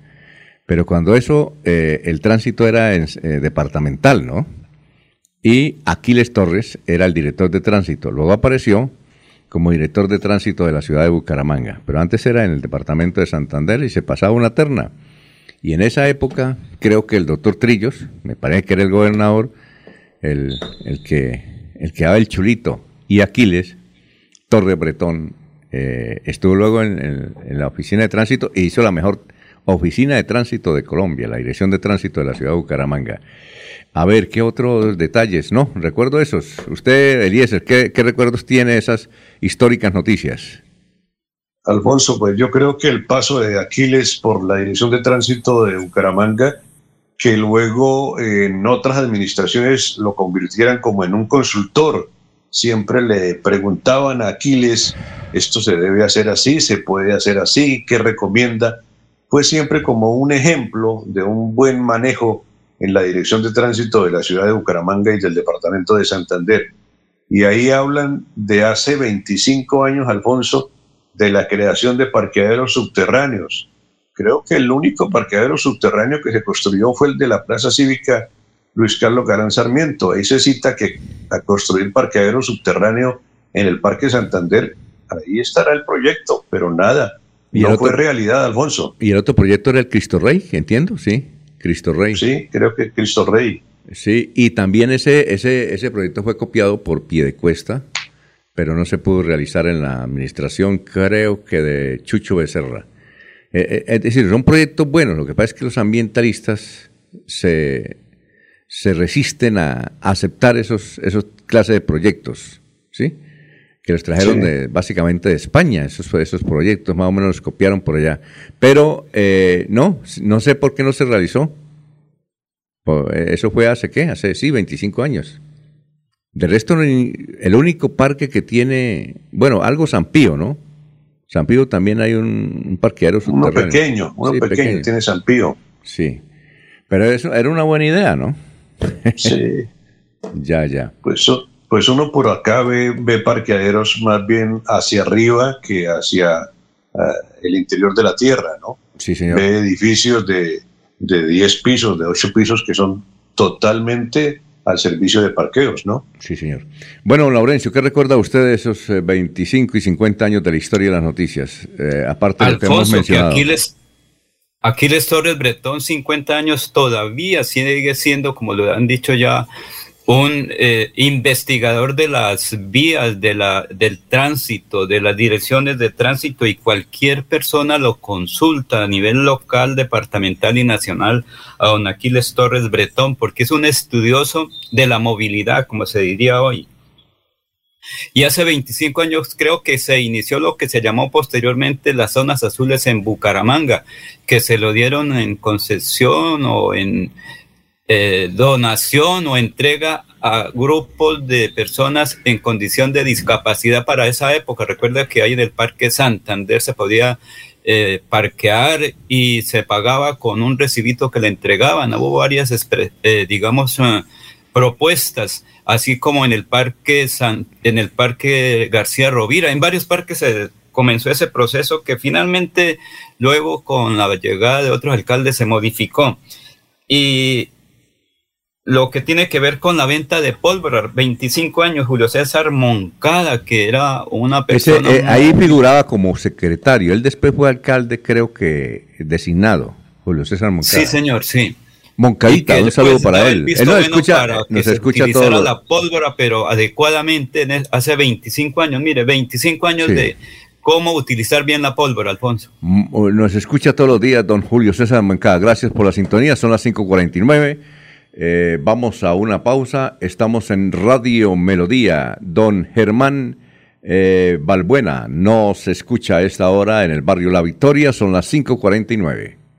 pero cuando eso, eh, el tránsito era eh, departamental, ¿no? Y Aquiles Torres era el director de tránsito, luego apareció como director de tránsito de la ciudad de Bucaramanga, pero antes era en el departamento de Santander y se pasaba una terna. Y en esa época, creo que el doctor Trillos, me parece que era el gobernador, el, el que el que daba el chulito, y Aquiles, Torre Bretón, eh, estuvo luego en, la oficina de tránsito e hizo la mejor oficina de tránsito de Colombia, la dirección de tránsito de la ciudad de Bucaramanga. A ver, ¿qué otros detalles? No, recuerdo esos. Usted, Eliezer, ¿qué, recuerdos tiene esas históricas noticias? Alfonso, pues yo creo que el paso de Aquiles por la dirección de tránsito de Bucaramanga que luego en otras administraciones lo convirtieran como en un consultor. Siempre le preguntaban a Aquiles, esto se debe hacer así, se puede hacer así, ¿qué recomienda? Fue siempre como un ejemplo de un buen manejo en la dirección de tránsito de la ciudad de Bucaramanga y del departamento de Santander. Y ahí hablan de hace 25 años, Alfonso, de la creación de parqueaderos subterráneos Creo que el único parqueadero subterráneo que se construyó fue el de la Plaza Cívica Luis Carlos Galán Sarmiento. Ahí se cita que a construir parqueadero subterráneo en el Parque Santander, ahí estará el proyecto, pero nada. ¿Y no fue realidad, Alfonso. Y el otro proyecto era el Cristo Rey, entiendo, sí. Cristo Rey. Sí, creo que Cristo Rey. Sí, y también ese, ese, ese proyecto fue copiado por Piedecuesta, pero no se pudo realizar en la administración, creo que de Chucho Becerra. Eh, eh, es decir, son proyectos buenos, lo que pasa es que los ambientalistas se, se resisten a, aceptar esos, esos clases de proyectos, ¿sí? Que los trajeron de, básicamente de España, esos, esos proyectos más o menos los copiaron por allá. Pero eh, no, no sé por qué no se realizó. Eso fue hace qué, hace sí, 25 años. De resto, el único parque que tiene, bueno, algo Zampío, ¿no? San Pío también hay un, un parqueadero subterráneo. Uno pequeño, uno pequeño, tiene San Pío. Sí, pero eso era una buena idea, ¿no? Sí. ya, ya. Pues, pues uno por acá ve, ve parqueaderos más bien hacia arriba que hacia ah, el interior de la tierra, ¿no? Sí, señor. Ve edificios de, de 10 pisos, de 8 pisos que son totalmente al servicio de parqueos, ¿no? Sí, señor. Bueno, Laurencio, ¿qué recuerda usted de esos 25 eh, y 50 años de la historia de las noticias? Eh, aparte de lo que hemos mencionado. Que Aquiles, Torres Bretón, 50 años, todavía sigue siendo, como lo han dicho ya un eh, investigador de las vías del tránsito, de las direcciones de tránsito y cualquier persona lo consulta a nivel local, departamental y nacional a don Aquiles Torres Bretón, porque es un estudioso de la movilidad, como se diría hoy. Y hace 25 años creo que se inició lo que se llamó posteriormente las zonas azules en Bucaramanga, que se lo dieron en concesión o en eh, donación o entrega a grupos de personas en condición de discapacidad para esa época. Recuerda que ahí en el Parque Santander se podía eh, parquear y se pagaba con un recibito que le entregaban. Hubo varias, eh, digamos, propuestas, así como en el Parque San, en el Parque García Rovira. En varios parques se comenzó ese proceso que finalmente luego con la llegada de otros alcaldes se modificó. Y lo que tiene que ver con la venta de pólvora. 25 años, Julio César Moncada, que era una persona... Eh, ahí figuraba como secretario. Él después fue alcalde, creo que designado, Julio César Moncada. Sí, señor, sí. Moncadita, un saludo para él. Él nos escucha, nos se escucha todo. la pólvora, pero adecuadamente hace 25 años. Mire, 25 años de cómo utilizar bien la pólvora, Alfonso. Nos escucha todos los días don Julio César Moncada. Gracias por la sintonía. Son las 5.49. Eh, vamos a una pausa. Estamos en Radio Melodía. Don Germán eh, Balbuena nos escucha a esta hora en el barrio La Victoria. Son las 5.49.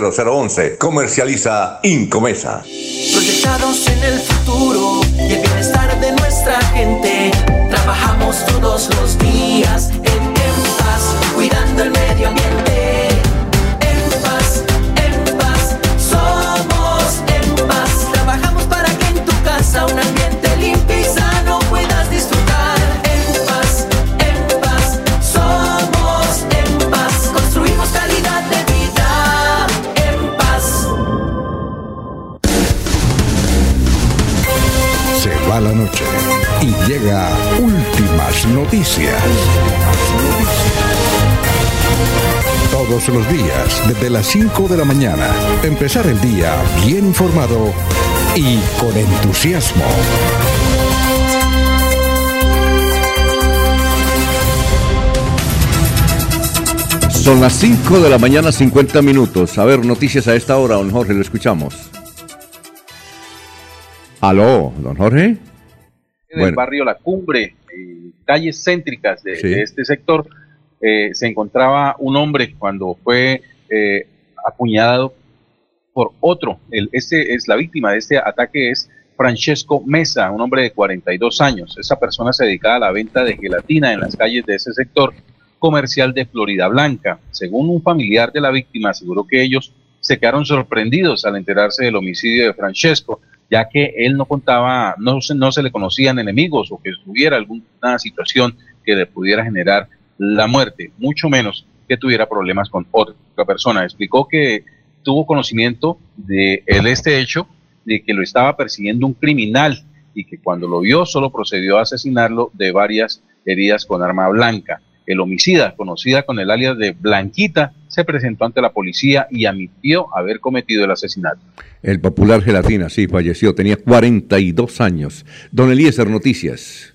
0011. Comercializa Incomesa. Proyectados en el futuro y el bienestar de nuestra gente. Trabajamos todos los días en, paz, cuidando el medio ambiente. Últimas noticias. Todos los días, desde las 5 de la mañana, empezar el día bien informado y con entusiasmo. Son las 5 de la mañana, 50 minutos. A ver, noticias a esta hora, don Jorge, lo escuchamos. Aló, don Jorge. En el barrio La Cumbre, en calles céntricas de, Sí. de este sector, eh, se encontraba un hombre cuando fue eh, apuñalado por otro. El, este es la víctima de este ataque es Francesco Mesa, un hombre de 42 años. Esa persona se dedicaba a la venta de gelatina en las calles de ese sector comercial de Florida Blanca. Según un familiar de la víctima, aseguró que ellos se quedaron sorprendidos al enterarse del homicidio de Francesco, ya que él no contaba, no se, no se le conocían enemigos o que tuviera alguna situación que le pudiera generar la muerte, mucho menos que tuviera problemas con otra persona. Explicó que tuvo conocimiento de el- este hecho, de que lo estaba persiguiendo un criminal y que cuando lo vio solo procedió a asesinarlo de varias heridas con arma blanca. El homicida, conocida con el alias de Blanquita, se presentó ante la policía y admitió haber cometido el asesinato. El popular Gelatina, sí, falleció, tenía 42 años. Don Eliezer, noticias.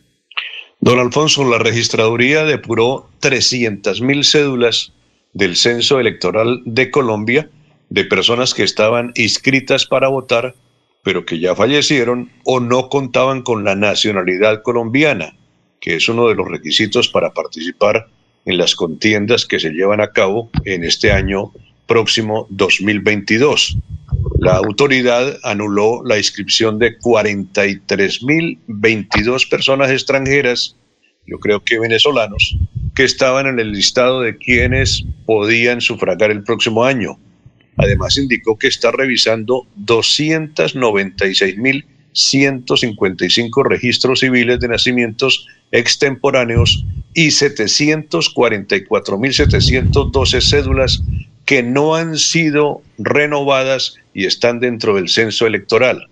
Don Alfonso, la registraduría depuró 300.000 cédulas del censo electoral de Colombia de personas que estaban inscritas para votar, pero que ya fallecieron o no contaban con la nacionalidad colombiana, que es uno de los requisitos para participar en las contiendas que se llevan a cabo en este año próximo 2022. La autoridad anuló la inscripción de 43.022 personas extranjeras, yo creo que venezolanos, que estaban en el listado de quienes podían sufragar el próximo año. Además indicó que está revisando 155 registros civiles de nacimientos extemporáneos y 744.712 cédulas que no han sido renovadas y están dentro del censo electoral.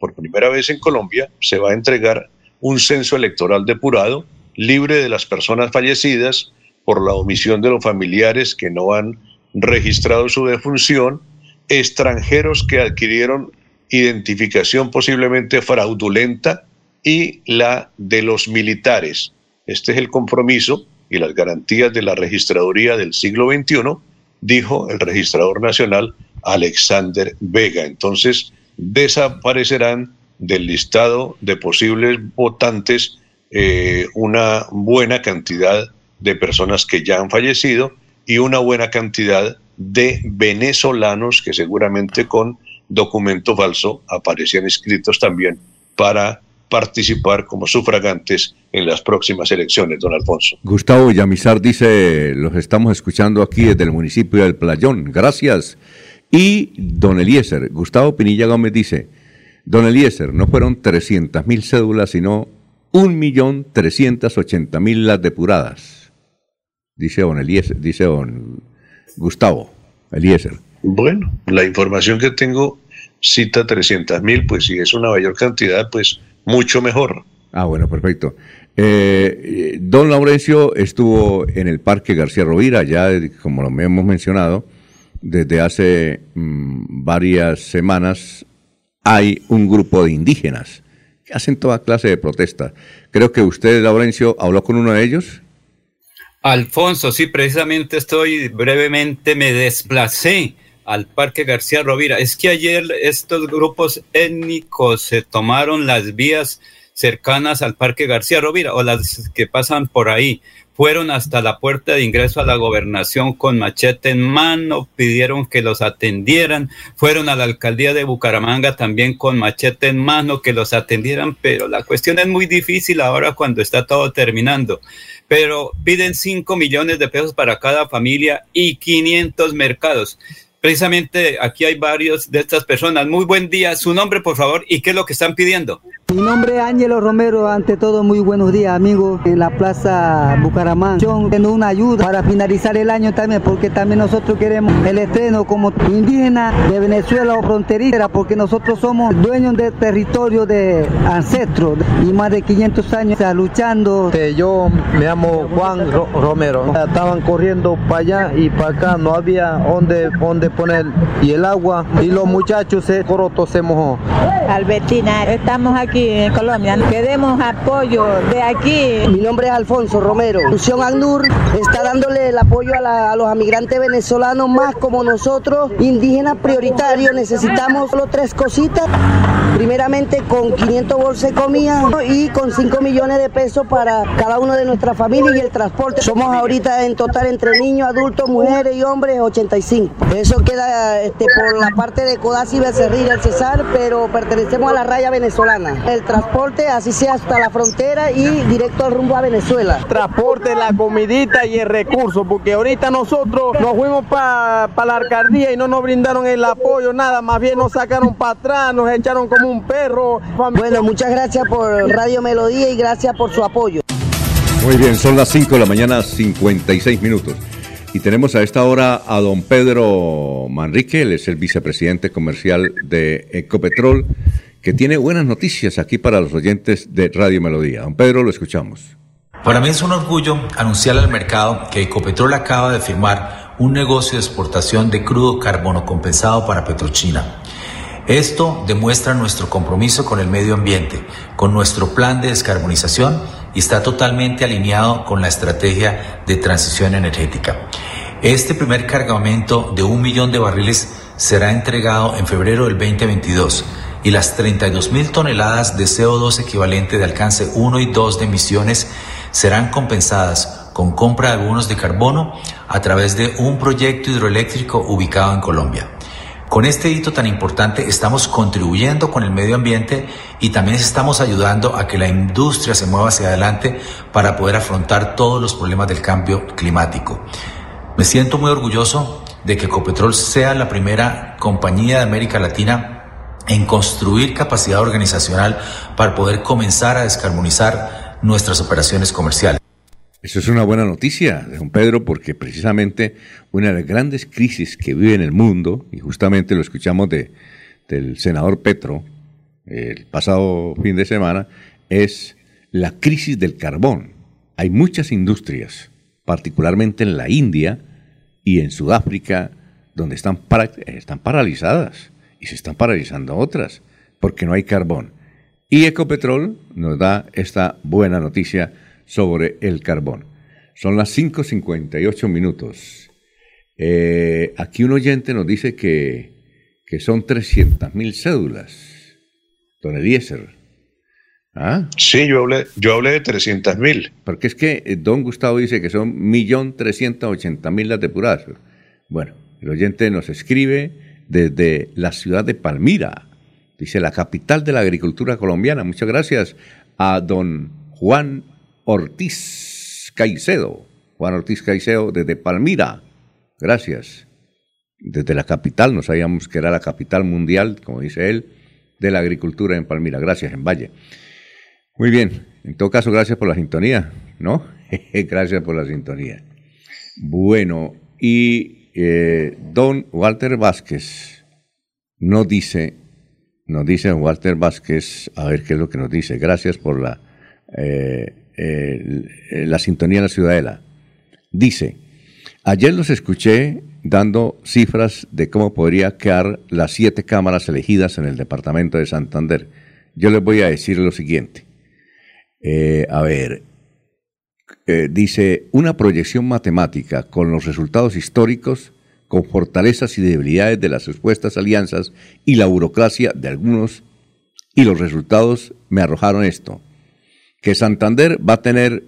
Por primera vez en Colombia se va a entregar un censo electoral depurado, libre de las personas fallecidas por la omisión de los familiares que no han registrado su defunción, extranjeros que adquirieron identificación posiblemente fraudulenta y la de los militares. Este es el compromiso y las garantías de la registraduría del siglo XXI, dijo el registrador nacional Alexander Vega. Entonces, desaparecerán del listado de posibles votantes eh, una buena cantidad de personas que ya han fallecido y una buena cantidad de venezolanos que seguramente con documento falso aparecían inscritos también para participar como sufragantes en las próximas elecciones, don Alfonso. Gustavo Villamizar dice, los estamos escuchando aquí desde el municipio del Playón, gracias. Y don Eliezer, Gustavo Pinilla Gómez dice, don Eliezer, no fueron 300 mil cédulas, sino 1.380.000 las depuradas. Dice don Eliezer, dice don Gustavo Eliezer. Bueno, la información que tengo cita 300 mil, pues si es una mayor cantidad, pues mucho mejor. Ah, bueno, perfecto. Eh, don Laurencio estuvo en el Parque García Rovira, ya como lo hemos mencionado, desde hace mm, varias semanas hay un grupo de indígenas que hacen toda clase de protestas. Creo que usted, Laurencio, habló con uno de ellos. Alfonso, sí, precisamente estoy brevemente, me desplacé al Parque García Rovira. Es que ayer estos grupos étnicos se tomaron las vías cercanas al Parque García Rovira o las que pasan por ahí. Fueron hasta la puerta de ingreso a la gobernación con machete en mano, pidieron que los atendieran, fueron a la alcaldía de Bucaramanga también con machete en mano, que los atendieran, pero la cuestión es muy difícil ahora cuando está todo terminando. Pero piden 5 millones de pesos para cada familia y 500 mercados precisamente aquí hay varios de estas personas. Muy buen día, su nombre por favor y qué es lo que están pidiendo. Mi nombre es Ángelo Romero, ante todo muy buenos días amigos en la Plaza Bucaramanga. Tengo una ayuda para finalizar el año también porque también nosotros queremos el estreno como indígena de Venezuela o fronteriza porque nosotros somos dueños del territorio de ancestros y más de 500 años luchando. Yo me llamo Juan Romero. Estaban corriendo para allá y para acá, no había donde, donde poner y el agua y los muchachos se coroto se mojó. Albertina, estamos aquí Colombia. Queremos apoyo de aquí. Mi nombre es Alfonso Romero. Fusión ACNUR está dándole el apoyo a, los migrantes venezolanos más como nosotros, indígenas prioritarios. Necesitamos solo tres cositas. Primeramente con 500 bolsas de comida y con 5 millones de pesos para cada uno de nuestras familias y el transporte. Somos ahorita en total entre niños, adultos, mujeres y hombres 85. Eso queda este, por la parte de Codazzi, Becerril, el Cesar, pero pertenecemos a la raya venezolana el transporte, así sea hasta la frontera y directo al rumbo a Venezuela. Transporte, la comidita y el recurso, porque ahorita nosotros nos fuimos para la alcaldía y no nos brindaron el apoyo, nada, más bien nos sacaron para atrás, nos echaron como un perro. Bueno, muchas gracias por Radio Melodía y gracias por su apoyo. Muy bien, son las 5 de la mañana, 56 minutos. Y tenemos a esta hora a don Pedro Manrique, él es el vicepresidente comercial de Ecopetrol que tiene buenas noticias aquí para los oyentes de Radio Melodía. Don Pedro, lo escuchamos. Para mí es un orgullo anunciar al mercado que Ecopetrol acaba de firmar un negocio de exportación de crudo carbono compensado para Petrochina. Esto demuestra nuestro compromiso con el medio ambiente, con nuestro plan de descarbonización y está totalmente alineado con la estrategia de transición energética. Este primer cargamento de un millón de barriles será entregado en febrero del 2022 y las 32 mil toneladas de CO2 equivalente de alcance 1 y 2 de emisiones serán compensadas con compra de bonos de carbono a través de un proyecto hidroeléctrico ubicado en Colombia. Con este hito tan importante estamos contribuyendo con el medio ambiente y también estamos ayudando a que la industria se mueva hacia adelante para poder afrontar todos los problemas del cambio climático. Me siento muy orgulloso de que Ecopetrol sea la primera compañía de América Latina en construir capacidad organizacional para poder comenzar a descarbonizar nuestras operaciones comerciales. Eso es una buena noticia, don Pedro, porque precisamente una de las grandes crisis que vive en el mundo, y justamente lo escuchamos de, del senador Petro el pasado fin de semana, es la crisis del carbón. Hay muchas industrias, particularmente en la India y en Sudáfrica, donde están, están paralizadas y se están paralizando otras, porque no hay carbón. Y Ecopetrol nos da esta buena noticia sobre el carbón. Son las 5.58 minutos. Eh, aquí un oyente nos dice que, que son 300.000 cédulas. Don Eliezer. ¿Ah? Sí, yo hablé, yo hablé de 300.000. Porque es que eh, don Gustavo dice que son 1.380.000 las depuradas. Bueno, el oyente nos escribe desde la ciudad de Palmira. Dice la capital de la agricultura colombiana. Muchas gracias a don Juan Ortiz Caicedo. Juan Ortiz Caicedo desde Palmira. Gracias. Desde la capital, no sabíamos que era la capital mundial, como dice él, de la agricultura en Palmira. Gracias, en Valle. Muy bien. En todo caso, gracias por la sintonía, ¿no? gracias por la sintonía. Bueno, y don Walter Vázquez nos dice, nos dice Walter Vázquez, a ver qué es lo que nos dice. Gracias por la eh, eh, la sintonía en la ciudadela. Dice, ayer los escuché dando cifras de cómo podría quedar las siete cámaras elegidas en el departamento de Santander. Yo les voy a decir lo siguiente. Eh, a ver, eh, dice, una proyección matemática con los resultados históricos, con fortalezas y debilidades de las supuestas alianzas y la burocracia de algunos, y los resultados me arrojaron esto que Santander va a tener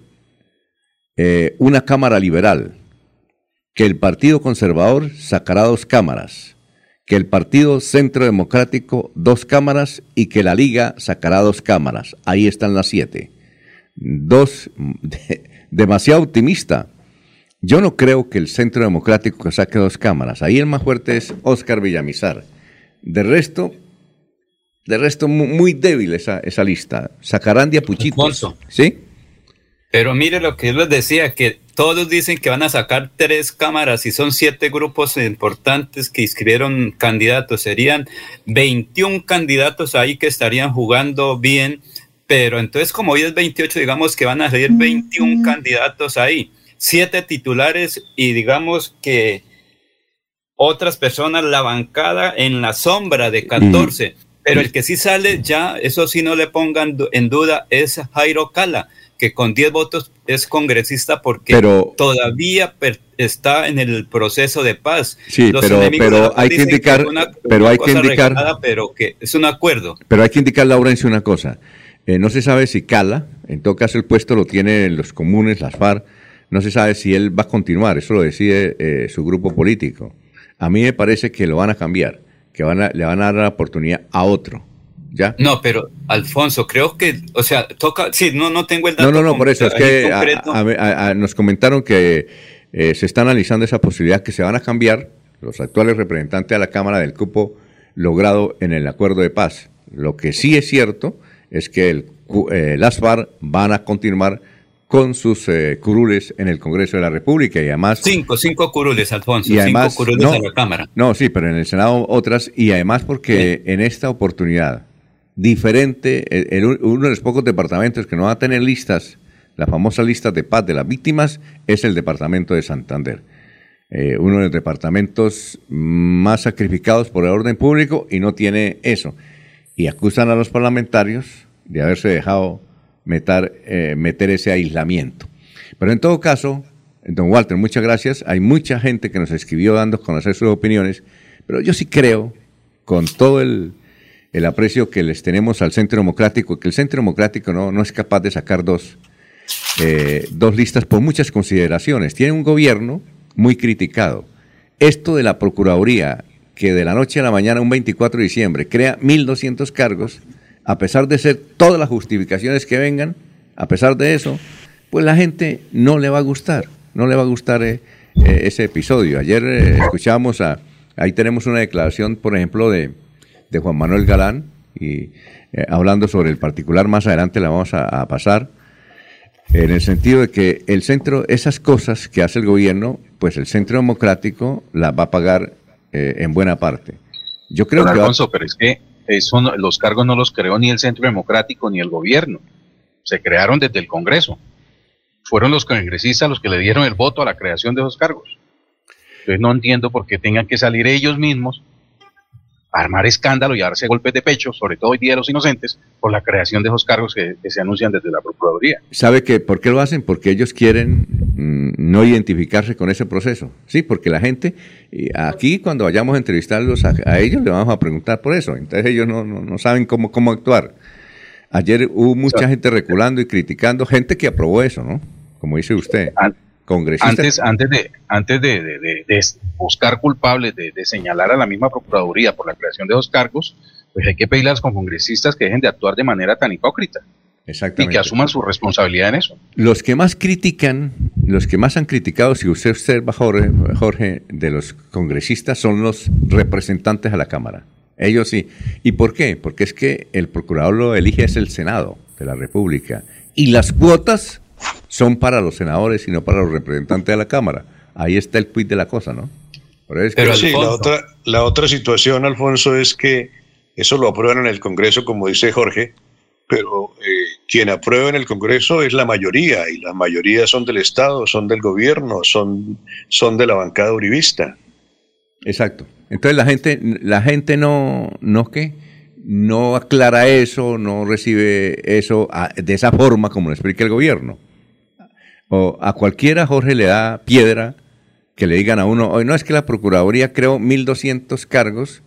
eh, una Cámara liberal, que el Partido Conservador sacará dos cámaras, que el Partido Centro Democrático dos cámaras y que la Liga sacará dos cámaras. Ahí están las siete. Dos, demasiado optimista. Yo no creo que el Centro Democrático saque dos cámaras. Ahí el más fuerte es Óscar Villamizar. De resto, de resto, muy, débil esa, esa lista. Sacarán de apuchitos. ¿Sí? Pero mire lo que yo les decía, que todos dicen que van a sacar tres cámaras y son siete grupos importantes que inscribieron candidatos. Serían 21 candidatos ahí que estarían jugando bien, pero entonces como hoy es 28, digamos que van a salir 21 candidatos ahí, siete titulares y digamos que otras personas, la bancada en la sombra de 14. Pero el que sí sale ya, eso sí no le pongan en duda, es Jairo Cala, que con 10 votos es congresista porque todavía está en el proceso de paz. Sí, pero, pero hay que indicar, pero hay que indicar, pero que es un acuerdo. Pero hay que indicar, Laurencio, una cosa. Eh, no se sabe si Cala, en todo caso el puesto lo tiene los comunes, las FARC, no se sabe si él va a continuar, eso lo decide eh, su grupo político. A mí me parece que lo van a cambiar que van le van a dar la oportunidad a otro. ¿Ya? No, pero Alfonso, creo que, o sea, toca, sí, no, no tengo el dato. No, no, no, por eso, es que nos comentaron que eh, se está analizando esa posibilidad que se van a cambiar los actuales representantes a la Cámara del cupo logrado en el acuerdo de paz. Lo que sí es cierto es que el, eh, las FARC van a continuar con sus eh, curules en el Congreso de la República y además... Cinco, cinco curules, Alfonso, y además, cinco curules en la Cámara. No, sí, pero en el Senado otras y además porque en esta oportunidad diferente, uno de los pocos departamentos que no va a tener listas, la famosa lista de paz de las víctimas, es el departamento de Santander. Eh, uno de los departamentos más sacrificados por el orden público y no tiene eso. Y acusan a los parlamentarios de haberse dejado meter, eh, meter ese aislamiento. Pero en todo caso, don Walter, muchas gracias. Hay mucha gente que nos escribió dando a conocer sus opiniones, pero yo sí creo, con todo el, aprecio que les tenemos al Centro Democrático, que el Centro Democrático no, no es capaz de sacar dos, eh, dos listas por muchas consideraciones. Tiene un gobierno muy criticado. Esto de la Procuraduría, que de la noche a la mañana, un 24 de diciembre, crea 1.200 cargos, a pesar de ser todas las justificaciones que vengan, a pesar de eso, pues la gente no le va a gustar, no le va a gustar eh, eh, ese episodio. Ayer eh, escuchamos a, ahí tenemos una declaración, por ejemplo, de, de Juan Manuel Galán, y eh, hablando sobre el particular más adelante la vamos a, a pasar, en el sentido de que el centro, esas cosas que hace el gobierno, pues el centro democrático las va a pagar en buena parte. Yo creo Don que... va- Alfonso, pero es que eso no- los cargos no los creó ni el Centro Democrático ni el gobierno. Se crearon desde el Congreso. Fueron los congresistas los que le dieron el voto a la creación de esos cargos. Entonces no entiendo por qué tengan que salir ellos mismos armar escándalo y darse golpes de pecho, sobre todo hoy día de los inocentes, por la creación de esos cargos que, que se anuncian desde la Procuraduría. ¿Sabe que por qué lo hacen? Porque ellos quieren mm, no identificarse con ese proceso. Sí, porque la gente, aquí cuando vayamos a entrevistarlos a, a ellos, le vamos a preguntar por eso. Entonces ellos no, no, no saben cómo, cómo actuar. Ayer hubo mucha gente reculando y criticando, gente que aprobó eso, ¿no? Como dice usted, congresistas. Antes, antes de, antes de, de- de- de buscar culpables, de, de señalar a la misma Procuraduría por la creación de esos cargos, pues hay que pedirle a los congresistas que dejen de actuar de manera tan hipócrita y Exactamente. que asuman su responsabilidad en eso. Los que más critican, los que más han criticado, si usted observa, Jorge, Jorge, de los congresistas son los representantes a la Cámara. Ellos sí. ¿Y por qué? Porque es que el procurador lo elige es el Senado de la República. Y las cuotas son para los senadores y no para los representantes de la Cámara. Ahí está el quid de la cosa, ¿no? Por eso es que- sí, la otra, la otra situación, Alfonso, es que eso lo aprueban en el Congreso, como dice Jorge, pero eh, quien aprueba en el Congreso es la mayoría, y la mayoría son del Estado, son del gobierno, son, son de la bancada uribista. Exacto. Entonces la gente, la gente no, no qué, no aclara eso, no recibe eso a- de esa forma como lo explica el gobierno. O a cualquiera Jorge le da piedra que le digan a uno, hoy no es que la Procuraduría creó 1.200 cargos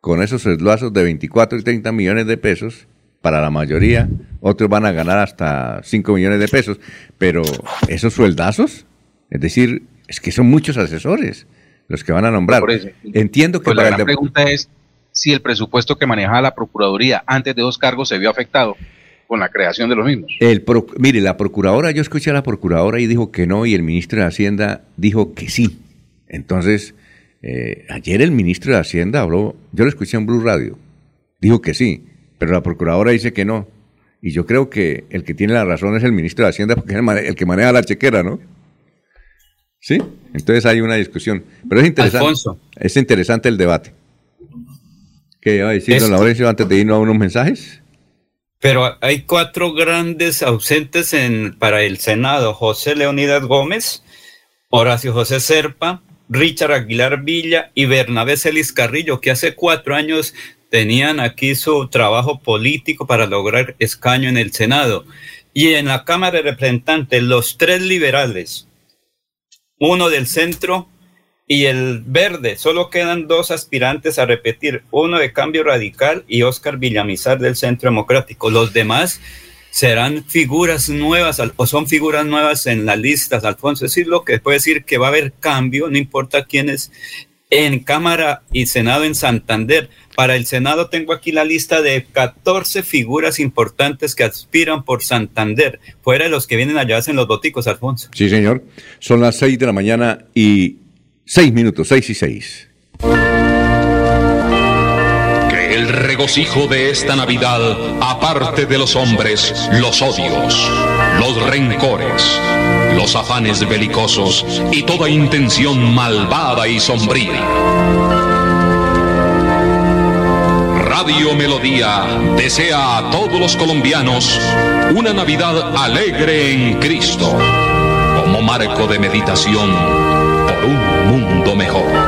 con esos esluazos de 24 y 30 millones de pesos para la mayoría, otros van a ganar hasta 5 millones de pesos, pero esos sueldazos, es decir, es que son muchos asesores los que van a nombrar. Por eso. Entiendo que Pues la para el gran pregunta es si el presupuesto que manejaba la Procuraduría antes de dos cargos se vio afectado con la creación de los mismos. El pro- mire, la procuradora, yo escuché a la procuradora y dijo que no, y el ministro de Hacienda dijo que sí. Entonces, eh, ayer el ministro de Hacienda habló, yo lo escuché en Blue Radio, dijo que sí, pero la procuradora dice que no. Y yo creo que el que tiene la razón es el ministro de Hacienda, porque es el, que maneja la chequera, ¿no? Sí, entonces hay una discusión. Pero es interesante. Alfonso. Es interesante el debate. ¿Qué iba a decir, don Esto- Laurencio, antes de irnos a unos mensajes? Pero hay cuatro grandes ausentes en, para el Senado. José Leonidas Gómez, Horacio José Serpa, Richard Aguilar Villa y Bernabé Celis Carrillo, que hace cuatro años tenían aquí su trabajo político para lograr escaño en el Senado. Y en la Cámara de Representantes, los tres liberales, uno del centro y el verde. Solo quedan dos aspirantes a repetir, uno de Cambio Radical y Oscar Villamizar del Centro Democrático. Los demás serán figuras nuevas o son figuras nuevas en las listas, Alfonso. Es decir, lo que puede decir que va a haber cambio, no importa quiénes, en Cámara y Senado en Santander. Para el Senado tengo aquí la lista de 14 figuras importantes que aspiran por Santander, fuera de los que vienen allá en los boticos, Alfonso. Sí, señor. Son las 6 de la mañana y 6 minutos, 6 y 6. Que el regocijo de esta Navidad aparte de los hombres los odios, los rencores, los afanes belicosos y toda intención malvada y sombría. Radio Melodía desea a todos los colombianos una Navidad alegre en Cristo, como marco de meditación un mundo mejor.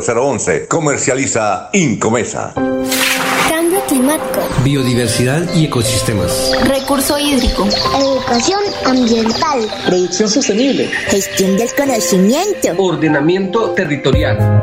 301-643-0011. Comercializa Incomesa. Cambio climático. Biodiversidad y ecosistemas. Recurso hídrico. Educación ambiental. Producción sostenible. Gestión del conocimiento. Ordenamiento territorial.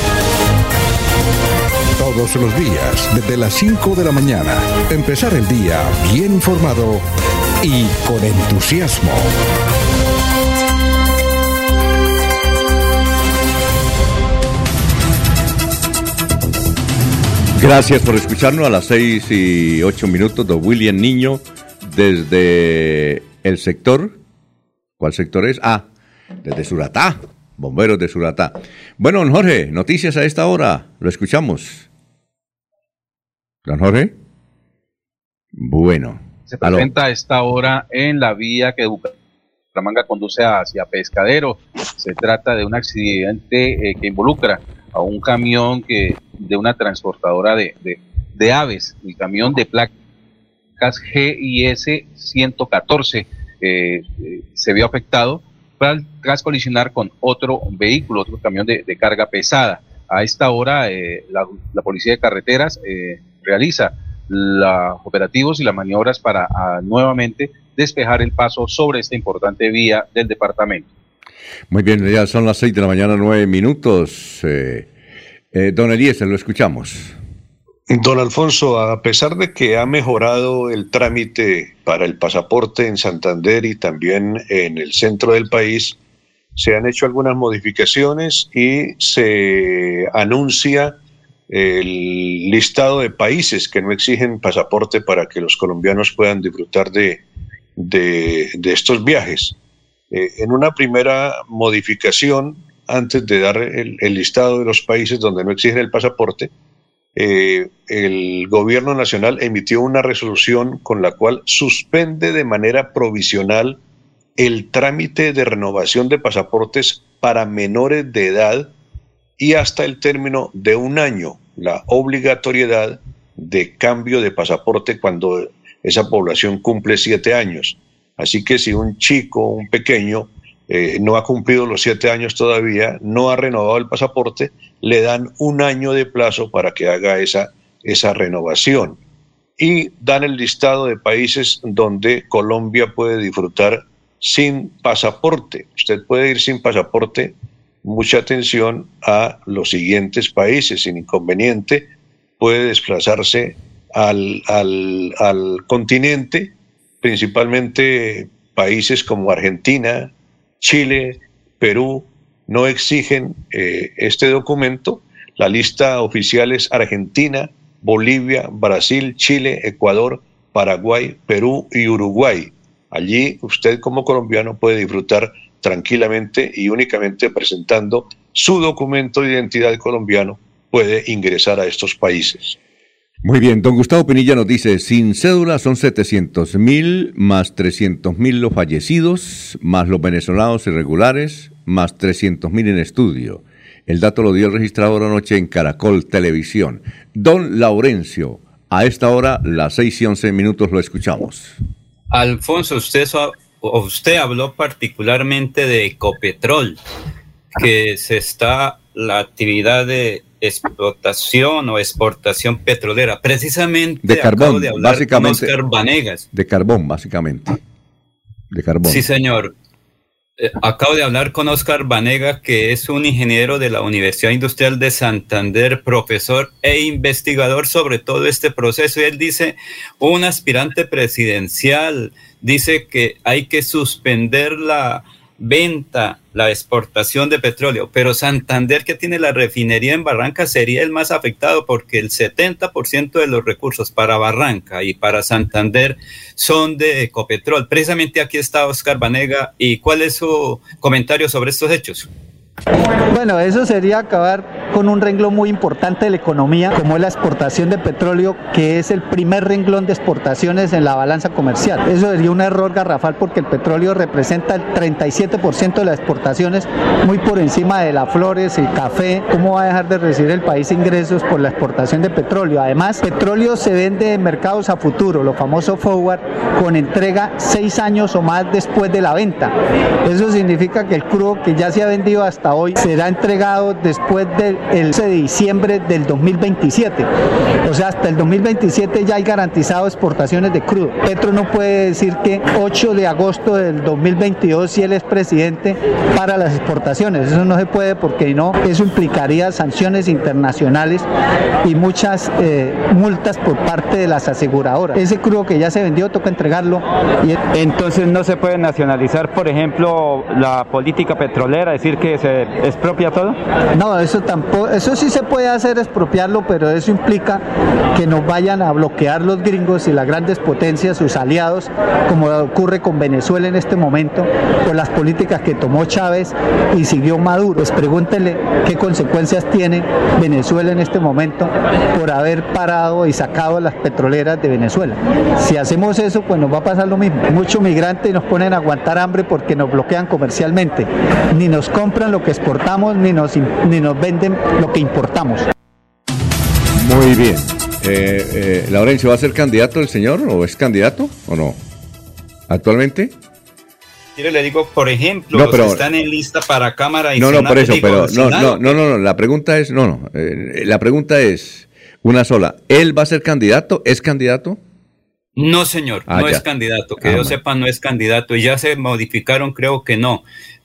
Todos los días, desde las 5 de la mañana, empezar el día bien informado y con entusiasmo. Gracias por escucharnos a las 6 y 8 minutos de William Niño desde el sector. ¿Cuál sector es? Ah, desde Suratá, bomberos de Suratá. Bueno, don Jorge, noticias a esta hora, lo escuchamos. Don Jorge. Bueno. Se presenta a esta hora en la vía que Bucaramanga conduce hacia Pescadero. Se trata de un accidente eh, que involucra a un camión que de una transportadora de, de, de aves, el camión de placas GIS 114 eh, se vio afectado tras colisionar con otro vehículo, otro camión de, de carga pesada. A esta hora eh, la, la, Policía de Carreteras eh, realiza los operativos y las maniobras para a, nuevamente despejar el paso sobre esta importante vía del departamento. Muy bien, ya son las 6 de la mañana, 9 minutos. Eh, eh, don Eliezer, lo escuchamos. Don Alfonso, a pesar de que ha mejorado el trámite para el pasaporte en Santander y también en el centro del país, se han hecho algunas modificaciones y se anuncia el listado de países que no exigen pasaporte para que los colombianos puedan disfrutar de, estos viajes. Eh, en una primera modificación, antes de dar el, el, listado de los países donde no exigen el pasaporte, eh, el gobierno nacional emitió una resolución con la cual suspende de manera provisional el trámite de renovación de pasaportes para menores de edad y hasta el término de un año la obligatoriedad de cambio de pasaporte cuando esa población cumple siete años. Así que si un chico, un pequeño, eh, no ha cumplido los siete años todavía, no ha renovado el pasaporte, le dan un año de plazo para que haga esa, esa renovación. Y dan el listado de países donde Colombia puede disfrutar sin pasaporte. Usted puede ir sin pasaporte, mucha atención a los siguientes países, sin inconveniente, puede desplazarse al, al, al continente, principalmente países como Argentina, Chile, Perú, no exigen eh, este documento. La lista oficial es Argentina, Bolivia, Brasil, Chile, Ecuador, Paraguay, Perú y Uruguay. Allí usted como colombiano puede disfrutar tranquilamente y únicamente presentando su documento de identidad colombiano puede ingresar a estos países. Muy bien, don Gustavo Pinilla nos dice, sin cédula son 700 mil, más 300 mil los fallecidos, más los venezolanos irregulares, más 300 mil en estudio. El dato lo dio el registrador anoche en Caracol Televisión. Don Laurencio, a esta hora, las 6 y 11 minutos, lo escuchamos. Alfonso, usted, usted habló particularmente de Ecopetrol, que se está la actividad de explotación o exportación petrolera. Precisamente de carbón, de hablar básicamente. con Oscar Vanegas. De carbón, básicamente. De carbón. Sí, señor. Eh, acabo de hablar con Oscar Vanegas, que es un ingeniero de la Universidad Industrial de Santander, profesor e investigador sobre todo este proceso. Y él dice, un aspirante presidencial dice que hay que suspender la venta, la exportación de petróleo, pero Santander, que tiene la refinería en Barranca, sería el más afectado porque el 70% de los recursos para Barranca y para Santander son de Ecopetrol. Precisamente aquí está Oscar Banega. ¿Y cuál es su comentario sobre estos hechos? Bueno, eso sería acabar con un renglón muy importante de la economía, como es la exportación de petróleo, que es el primer renglón de exportaciones en la balanza comercial. Eso sería un error garrafal porque el petróleo representa el 37% de las exportaciones, muy por encima de las flores, el café. ¿Cómo va a dejar de recibir el país ingresos por la exportación de petróleo? Además, petróleo se vende en mercados a futuro, lo famoso forward, con entrega seis años o más después de la venta. Eso significa que el crudo que ya se ha vendido hasta hoy será entregado después del 11 de diciembre del 2027. O sea, hasta el 2027 ya hay garantizado exportaciones de crudo. Petro no puede decir que 8 de agosto del 2022, si él es presidente, para las exportaciones. Eso no se puede porque no, eso implicaría sanciones internacionales y muchas eh, multas por parte de las aseguradoras. Ese crudo que ya se vendió toca entregarlo. Y... Entonces no se puede nacionalizar, por ejemplo, la política petrolera, decir que se expropia todo. No, eso tampoco, eso sí se puede hacer expropiarlo, pero eso implica que nos vayan a bloquear los gringos y las grandes potencias, sus aliados, como ocurre con Venezuela en este momento, por las políticas que tomó Chávez y siguió Maduro. Pues pregúntenle qué consecuencias tiene Venezuela en este momento por haber parado y sacado las petroleras de Venezuela. Si hacemos eso, pues nos va a pasar lo mismo. Muchos migrantes nos ponen a aguantar hambre porque nos bloquean comercialmente. Ni nos compran lo que exportamos, ni nos, ni nos venden lo que importamos. Muy bien. Eh, eh, Laurencio, ¿va a ser candidato el señor o es candidato o no? ¿Actualmente? le digo, por ejemplo, los que están en lista para Cámara y No, no, por eso, pero no, no, no, no, la pregunta es, no, no, eh, la pregunta es una sola. ¿Él va a ser candidato? ¿Es candidato? No, señor, ah, no es candidato. Que ah, yo sepa, no es candidato. Y ya se modificaron, creo que no.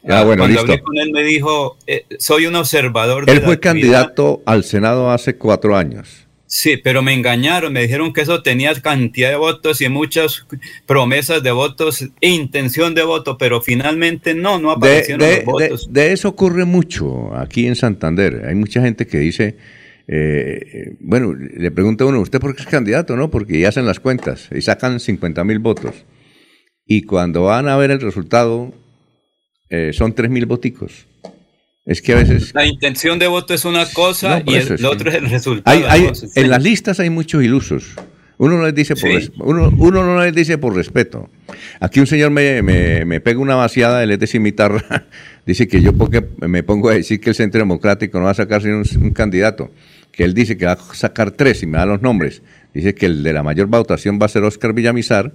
Ah, bueno, Cuando listo. hablé con él me dijo, eh, soy un observador. Él fue candidato al Senado hace cuatro años. Sí, pero me engañaron, me dijeron que eso tenía cantidad de votos y muchas promesas de votos e intención de voto, pero finalmente no, no aparecieron de, los votos. De, eso ocurre mucho aquí en Santander. Hay mucha gente que dice, eh, bueno, le pregunta a uno, ¿usted por qué es candidato? No, porque ya hacen las cuentas y sacan 50 mil votos. Y cuando van a ver el resultado, eh, son 3 mil voticos. Es que a veces... La intención de voto es una cosa y el, lo otro es el resultado. en las listas hay muchos ilusos. Uno no les dice por, uno, uno no les dice por respeto. Aquí un señor me, me, pega una vaciada, él es de cimitarra, dice que yo porque me pongo a decir que el Centro Democrático no va a sacar sino un, candidato, que él dice que va a sacar tres y me da los nombres. Dice que el de la mayor votación va a ser Oscar Villamizar,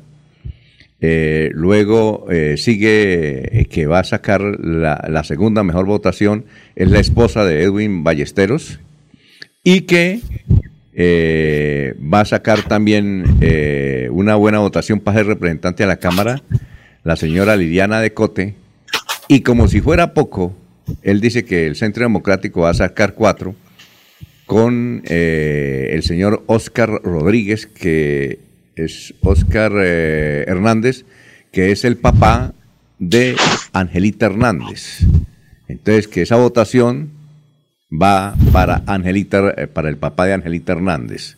eh, luego eh, sigue eh, que va a sacar la, segunda mejor votación, es la esposa de Edwin Ballesteros, y que va a sacar también una buena votación para ser representante a la Cámara, la señora Liliana de Cote, y como si fuera poco, él dice que el Centro Democrático va a sacar cuatro, con el señor Oscar Rodríguez, que es Oscar eh, Hernández, que es el papá de Angelita Hernández. Entonces, que esa votación va para Angelita, eh, para el papá de Angelita Hernández.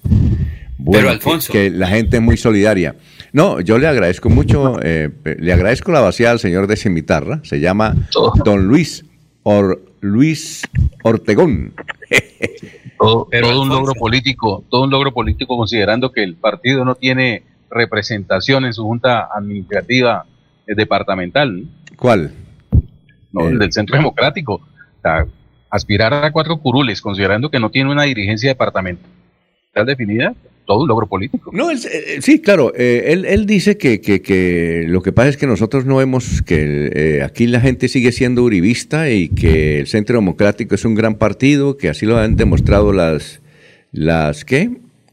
Bueno, Alfonso. Que, la gente es muy solidaria. No, yo le agradezco mucho, eh, le agradezco la vaciada al señor de Cimitarra, se llama Don Luis Or, Luis Ortegón. Todo, todo un logro político, todo un logro político considerando que el partido no tiene representación en su junta administrativa eh, departamental. ¿Cuál? No, el del Centro Democrático. aspirar a cuatro curules, considerando que no tiene una dirigencia departamental definida, todo un logro político. No, eh, sí, claro. Eh, él, dice que, que, lo que pasa es que nosotros no vemos que eh, aquí la gente sigue siendo uribista y que el Centro Democrático es un gran partido, que así lo han demostrado las, las ¿qué?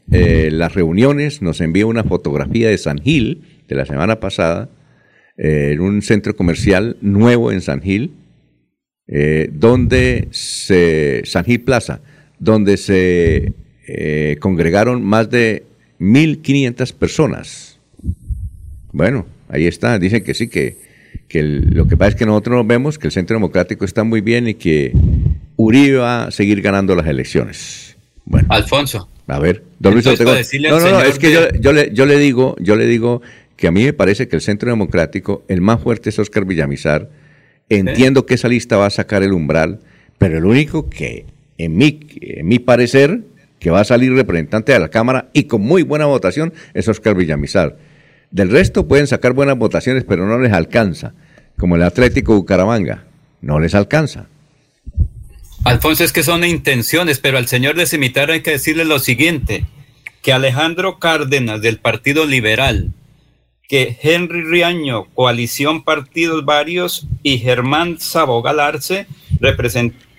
las reuniones. Nos envía una fotografía de San Gil de la semana pasada, en un centro comercial nuevo en San Gil, donde se, San Gil Plaza, donde se eh, congregaron más de 1.500 personas. Bueno, ahí está, dicen que sí, que, que lo que pasa es que nosotros vemos que el Centro Democrático está muy bien y que Uribe va a seguir ganando las elecciones. Bueno. Alfonso. A ver, don Luis No, no, no, es que yo, yo, le, yo le digo, yo le digo que a mí me parece que el Centro Democrático, el más fuerte es Oscar Villamizar. Entiendo que esa lista va a sacar el umbral, pero el único que en mi, en mi parecer, que va a salir representante de la Cámara y con muy buena votación es Oscar Villamizar. Del resto pueden sacar buenas votaciones, pero no les alcanza, como el Atlético Bucaramanga, no les alcanza. Alfonso, es que son intenciones, pero al señor de Cimitarra hay que decirle lo siguiente, que Alejandro Cárdenas del Partido Liberal, que Henry Riaño, Coalición Partidos Varios, y Germán Sabogal Arce,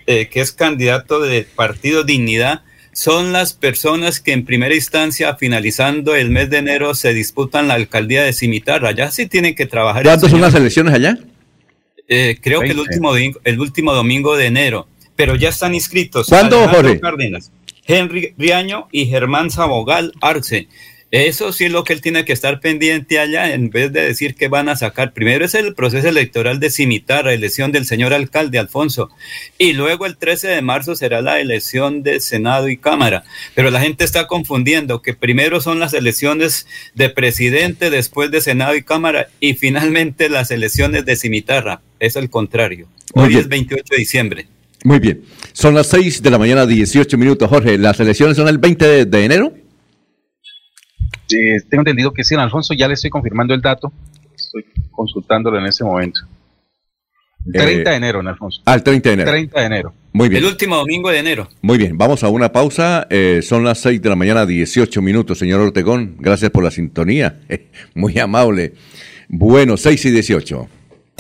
eh, que es candidato del Partido Dignidad, son las personas que en primera instancia, finalizando el mes de enero, se disputan la alcaldía de Cimitarra. Ya sí tienen que trabajar. ¿Cuántas son las elecciones allá? Eh, creo que el último, el último domingo de enero, pero ya están inscritos. ¿Cuándo, Jorge? Cárdenas, Henry Riaño y Germán Sabogal Arce. Eso sí es lo que él tiene que estar pendiente allá, en vez de decir que van a sacar. Primero es el proceso electoral de Cimitarra, elección del señor alcalde Alfonso, y luego el 13 de marzo será la elección de Senado y Cámara. Pero la gente está confundiendo que primero son las elecciones de presidente, después de Senado y Cámara, y finalmente las elecciones de Cimitarra. Es el contrario. Hoy es 28 de diciembre. Muy bien. Son las 6 de la mañana, 18 minutos, Jorge. ¿Las elecciones son el 20 de enero? Eh, tengo entendido que sí, Alfonso, ya le estoy confirmando el dato. Estoy consultándolo en ese momento. El 30 de enero, Alfonso. Ah, el 30 de enero. 30 de enero. Muy bien. El último domingo de enero. Muy bien, vamos a una pausa. Eh, son las 6 de la mañana, 18 minutos, señor Ortegón. Gracias por la sintonía. Muy amable. Bueno, 6 y 18.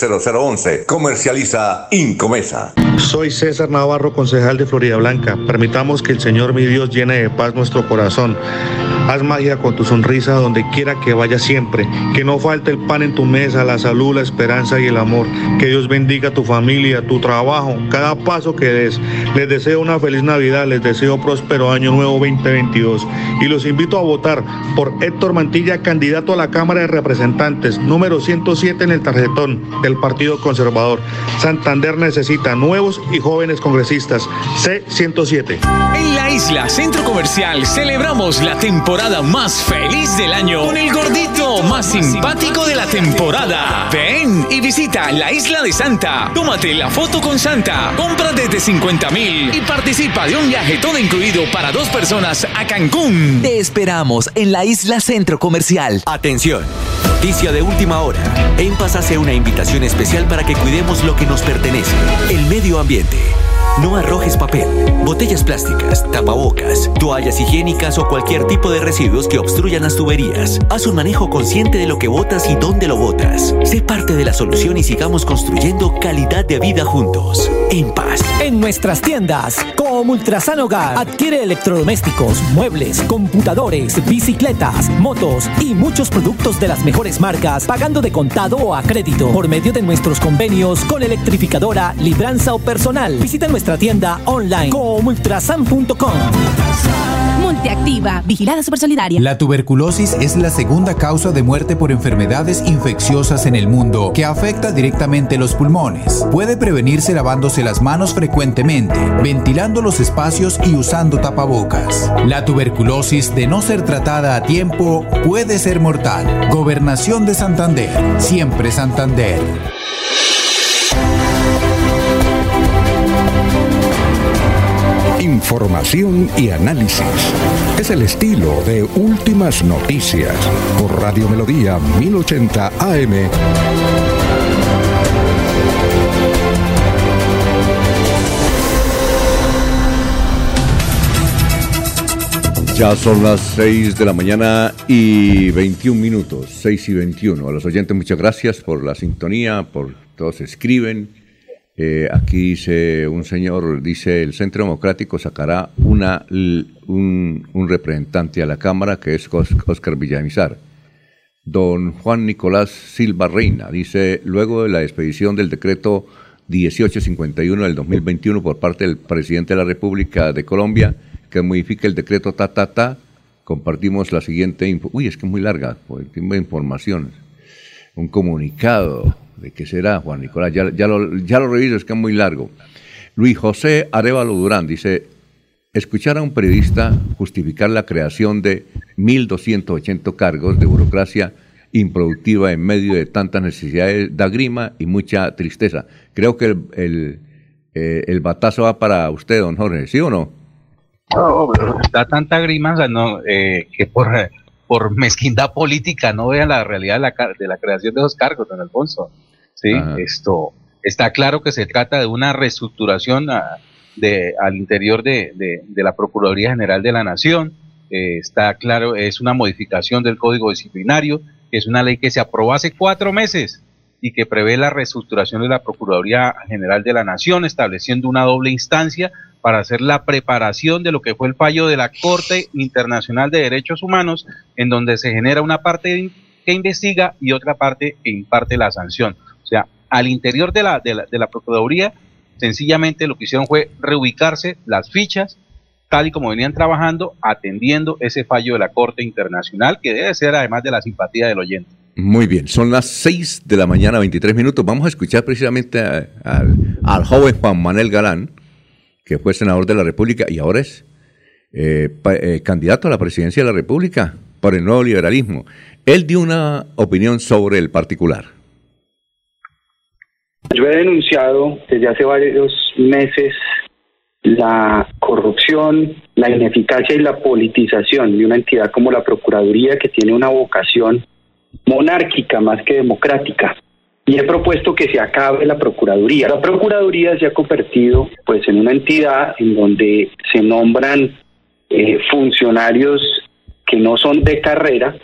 0011 301 643 0011. Comercializa Incomesa. Soy César Navarro, concejal de Florida Blanca. Permitamos que el Señor mi Dios llene de paz nuestro corazón. Haz magia con tu sonrisa donde quiera que vaya siempre. Que no falte el pan en tu mesa, la salud, la esperanza y el amor. Que Dios bendiga tu familia, tu trabajo, cada paso que des. Les deseo una feliz Navidad, les deseo próspero año nuevo 2022. Y los invito a votar por Héctor Mantilla, candidato a la Cámara de Representantes, número 107 en el tarjetón del Partido Conservador. Santander necesita nuevos y jóvenes congresistas. C107. En la isla Centro Comercial celebramos la temporada más feliz del año con el gordito más simpático de la temporada. Ven y visita la isla de Santa. Tómate la foto con Santa. Compra desde 50 mil y participa de un viaje todo incluido para dos personas a Cancún. Te esperamos en la isla Centro Comercial. Atención. Noticia de última hora. En Paz hace una invitación especial para que cuidemos lo que nos pertenece, el medio ambiente. No arrojes papel, botellas plásticas, tapabocas, toallas higiénicas o cualquier tipo de residuos que obstruyan las tuberías. Haz un manejo consciente de lo que botas y dónde lo botas. Sé parte de la solución y sigamos construyendo calidad de vida juntos. En paz. En nuestras tiendas, como Ultrasan Hogar, adquiere electrodomésticos, muebles, computadores, bicicletas, motos y muchos productos de las mejores marcas, pagando de contado o a crédito por medio de nuestros convenios con electrificadora, libranza o personal. Visita nuestra tienda online comultrasan.com. Multiactiva, vigilada supersolidaria. La tuberculosis es la segunda causa de muerte por enfermedades infecciosas en el mundo que afecta directamente los pulmones. Puede prevenirse lavándose las manos frecuentemente, ventilando los espacios y usando tapabocas. La tuberculosis, de no ser tratada a tiempo, puede ser mortal. Gobernación de Santander. Siempre Santander. Información y análisis. Es el estilo de Últimas Noticias por Radio Melodía 1080 AM. Ya son las 6 de la mañana y 21 minutos, 6 y 21. A los oyentes muchas gracias por la sintonía, por todos escriben eh, aquí dice un señor, dice el Centro Democrático sacará una, un, representante a la Cámara que es Oscar Villamizar. Don Juan Nicolás Silva Reina dice, luego de la expedición del decreto 1851 del 2021 por parte del presidente de la República de Colombia, que modifica el decreto ta ta ta. Compartimos la siguiente info. Uy, es que es muy larga, pues, tiene informaciones. Un comunicado de qué será, Juan Nicolás. Ya, ya, lo, ya reviso, es que es muy largo. Luis José Arevalo Durán dice, escuchar a un periodista justificar la creación de 1.280 cargos de burocracia improductiva en medio de tantas necesidades da grima y mucha tristeza. Creo que el, el, eh, batazo va para usted, don Jorge, ¿sí o no? No, da tanta grima no, eh, que por, por mezquindad política no vea la realidad de la, de la creación de esos cargos, don Alfonso. Sí, esto está claro que se trata de una reestructuración a, de, al interior de, de, de, la Procuraduría General de la Nación. Eh, está claro, es una modificación del Código Disciplinario, que es una ley que se aprobó hace cuatro meses y que prevé la reestructuración de la Procuraduría General de la Nación, estableciendo una doble instancia para hacer la preparación de lo que fue el fallo de la Corte Internacional de Derechos Humanos, en donde se genera una parte que investiga y otra parte que imparte la sanción. Al interior de la, de la, de la Procuraduría, sencillamente lo que hicieron fue reubicarse las fichas tal y como venían trabajando, atendiendo ese fallo de la Corte Internacional, que debe ser además de la simpatía del oyente. Muy bien, son las 6 de la mañana, 23 minutos. Vamos a escuchar precisamente al joven Juan Manuel Galán, que fue senador de la República y ahora es eh, eh, candidato a la presidencia de la República por el nuevo liberalismo. Él dio una opinión sobre el particular. Yo he denunciado desde hace varios meses la corrupción, la ineficacia y la politización de una entidad como la Procuraduría que tiene una vocación monárquica más que democrática. Y he propuesto que se acabe la Procuraduría. La Procuraduría se ha convertido pues en una entidad en donde se nombran eh, funcionarios que no son de carrera,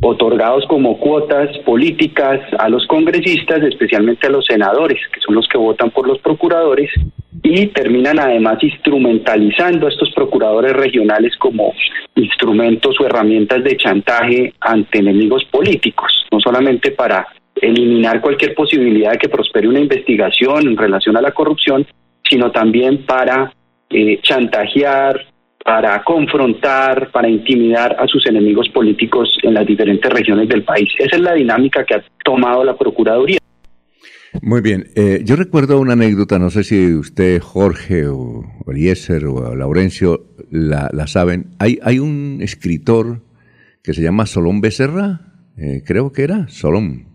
otorgados como cuotas políticas a los congresistas, especialmente a los senadores, que son los que votan por los procuradores, y terminan además instrumentalizando a estos procuradores regionales como instrumentos o herramientas de chantaje ante enemigos políticos, no solamente para eliminar cualquier posibilidad de que prospere una investigación en relación a la corrupción, sino también para eh, chantajear, para confrontar, para intimidar a sus enemigos políticos en las diferentes regiones del país. Esa es la dinámica que ha tomado la Procuraduría. Muy bien, eh, yo recuerdo una anécdota, no sé si usted, Jorge, o Eliezer, o Laurencio, la, la saben. Hay, hay, un escritor que se llama Solón Becerra, eh, creo que era, Solón.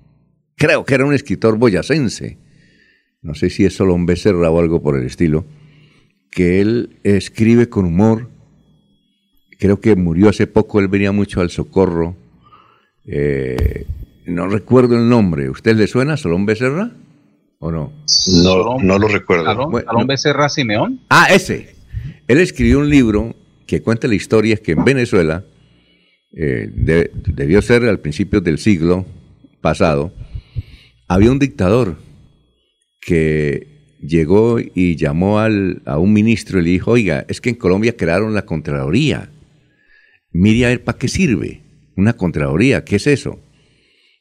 Creo que era un escritor boyacense. No sé si es Solón Becerra o algo por el estilo. Que él escribe con humor. Creo que murió hace poco, él venía mucho al socorro. Eh, no recuerdo el nombre. ¿Usted le suena, Solón Becerra? ¿O no? No, no lo recuerdo. ¿Salón, bueno, ¿Salón Becerra Simeón? Ah, ese. Él escribió un libro que cuenta la historia que en Venezuela eh, de, debió ser al principio del siglo pasado, había un dictador que llegó y llamó al, a un ministro y le dijo, oiga, es que en Colombia crearon la Contraloría. Mire a ver para qué sirve una Contraloría, ¿qué es eso?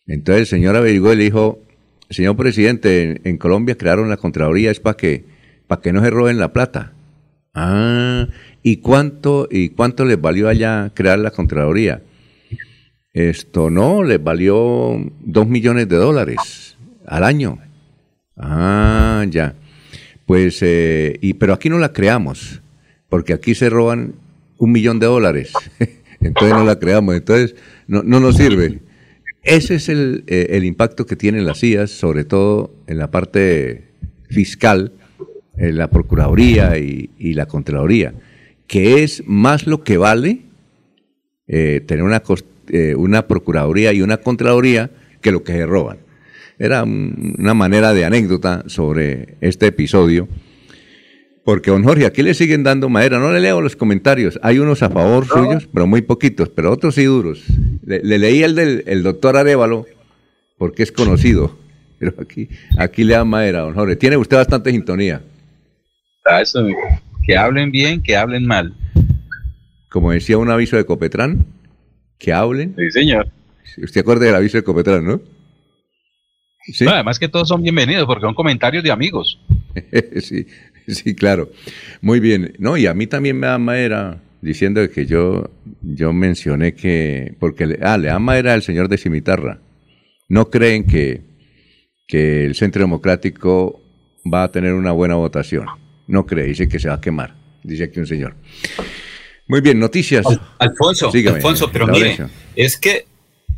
Entonces el señor averiguó y le dijo, señor presidente, en, Colombia crearon la Contraloría, es para que, para que no se roben la plata. Ah, ¿y cuánto, ¿y cuánto les valió allá crear la Contraloría? Esto no, les valió dos millones de dólares al año. Ah, ya. Pues, eh, y, pero aquí no la creamos, porque aquí se roban un millón de dólares. Entonces no la creamos, entonces no, no nos sirve. Ese es el, eh, el, impacto que tienen las IAS, sobre todo en la parte fiscal, en la Procuraduría y, y la Contraloría, que es más lo que vale eh, tener una, eh, una Procuraduría y una Contraloría que lo que se roban. Era una manera de anécdota sobre este episodio. Porque, don Jorge, aquí le siguen dando madera. No le leo los comentarios. Hay unos a favor no. suyos, pero muy poquitos, pero otros sí duros. Le, le leí el del el doctor Arevalo, porque es conocido. Pero aquí, aquí le da madera, don Jorge. Tiene usted bastante sintonía. Ah, eso, que hablen bien, que hablen mal. Como decía un aviso de Copetrán, que hablen. Sí, señor. Usted acuerda del aviso de Copetrán, ¿no? ¿Sí? No, además que todos son bienvenidos porque son comentarios de amigos. sí, sí, claro. Muy bien. No, y a mí también me da madera diciendo que yo, yo mencioné que, porque, le- ah, le da madera al señor de Cimitarra. No creen que, que el Centro Democrático va a tener una buena votación. No cree, dice que se va a quemar, dice aquí un señor. Muy bien, noticias. Alfonso, Sígame, Alfonso, pero mire, es que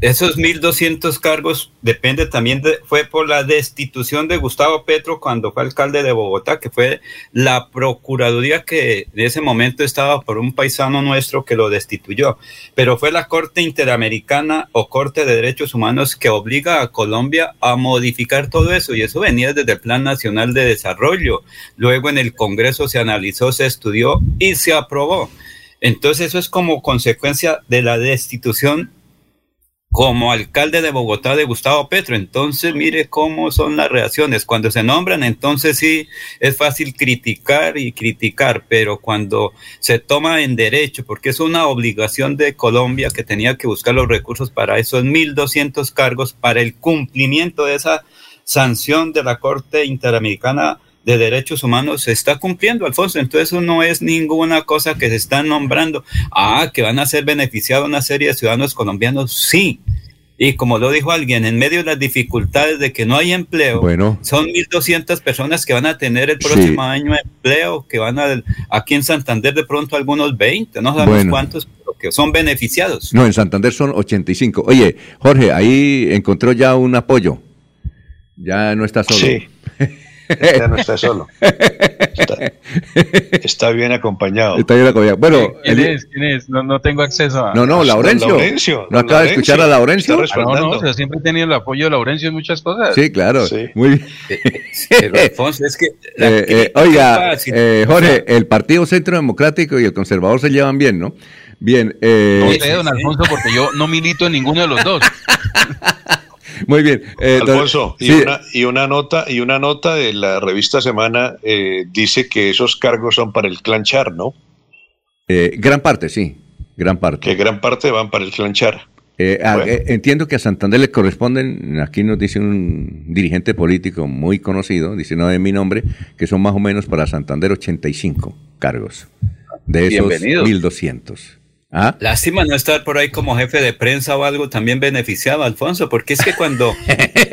esos 1.200 cargos depende también de, fue por la destitución de Gustavo Petro cuando fue alcalde de Bogotá, que fue la procuraduría que en ese momento estaba por un paisano nuestro que lo destituyó. Pero fue la Corte Interamericana o Corte de Derechos Humanos que obliga a Colombia a modificar todo eso y eso venía desde el Plan Nacional de Desarrollo. Luego en el Congreso se analizó, se estudió y se aprobó. Entonces eso es como consecuencia de la destitución como alcalde de Bogotá de Gustavo Petro. Entonces, mire cómo son las reacciones. Cuando se nombran, entonces sí es fácil criticar y criticar, pero cuando se toma en derecho, porque es una obligación de Colombia que tenía que buscar los recursos para esos 1.200 cargos, para el cumplimiento de esa sanción de la Corte Interamericana de Derechos Humanos se está cumpliendo, Alfonso. Entonces eso no es ninguna cosa que se está nombrando. Ah, que van a ser beneficiados una serie de ciudadanos colombianos, sí. Y como lo dijo alguien, en medio de las dificultades de que no hay empleo, Bueno. son 1.200 personas que van a tener el próximo Sí. año empleo, que van a, aquí en Santander de pronto algunos 20, no sabemos Bueno. cuántos, pero que son beneficiados. No, en Santander son 85. Oye, Jorge, ahí encontró ya un apoyo. Ya no está solo. Sí. Ya no está solo. Está, está bien acompañado. Está bien acompañado. Bueno, ¿Quién el- es? ¿Quién es? No, no tengo acceso a... no, no, Laurencio. Laurencio, ¿No acaba de escuchar a Laurencio? Ah, no, no, siempre he tenido el apoyo de Laurencio en muchas cosas. Sí, claro. Muy bien. Pero Alfonso, es que... Eh, eh, oiga, eh, Jorge, el Partido Centro Democrático y el Conservador se llevan bien, ¿no? Bien. eh, No sé, don Alfonso, porque yo no milito en ninguno de los dos. Muy bien. eh, don- Alfonso, y, sí, una, y una nota y una nota de la revista Semana eh, dice que esos cargos son para el clan Char, ¿no? eh, gran parte, sí. Gran parte. Que gran parte van para el clan Char. Eh, a- Bueno. eh, entiendo que a Santander le corresponden, aquí nos dice un dirigente político muy conocido, dice no de mi nombre, que son más o menos para Santander 85 cargos. De esos Bienvenido. 1200. ¿Ah? Lástima no estar por ahí como jefe de prensa o algo también beneficiado, Alfonso, porque es que cuando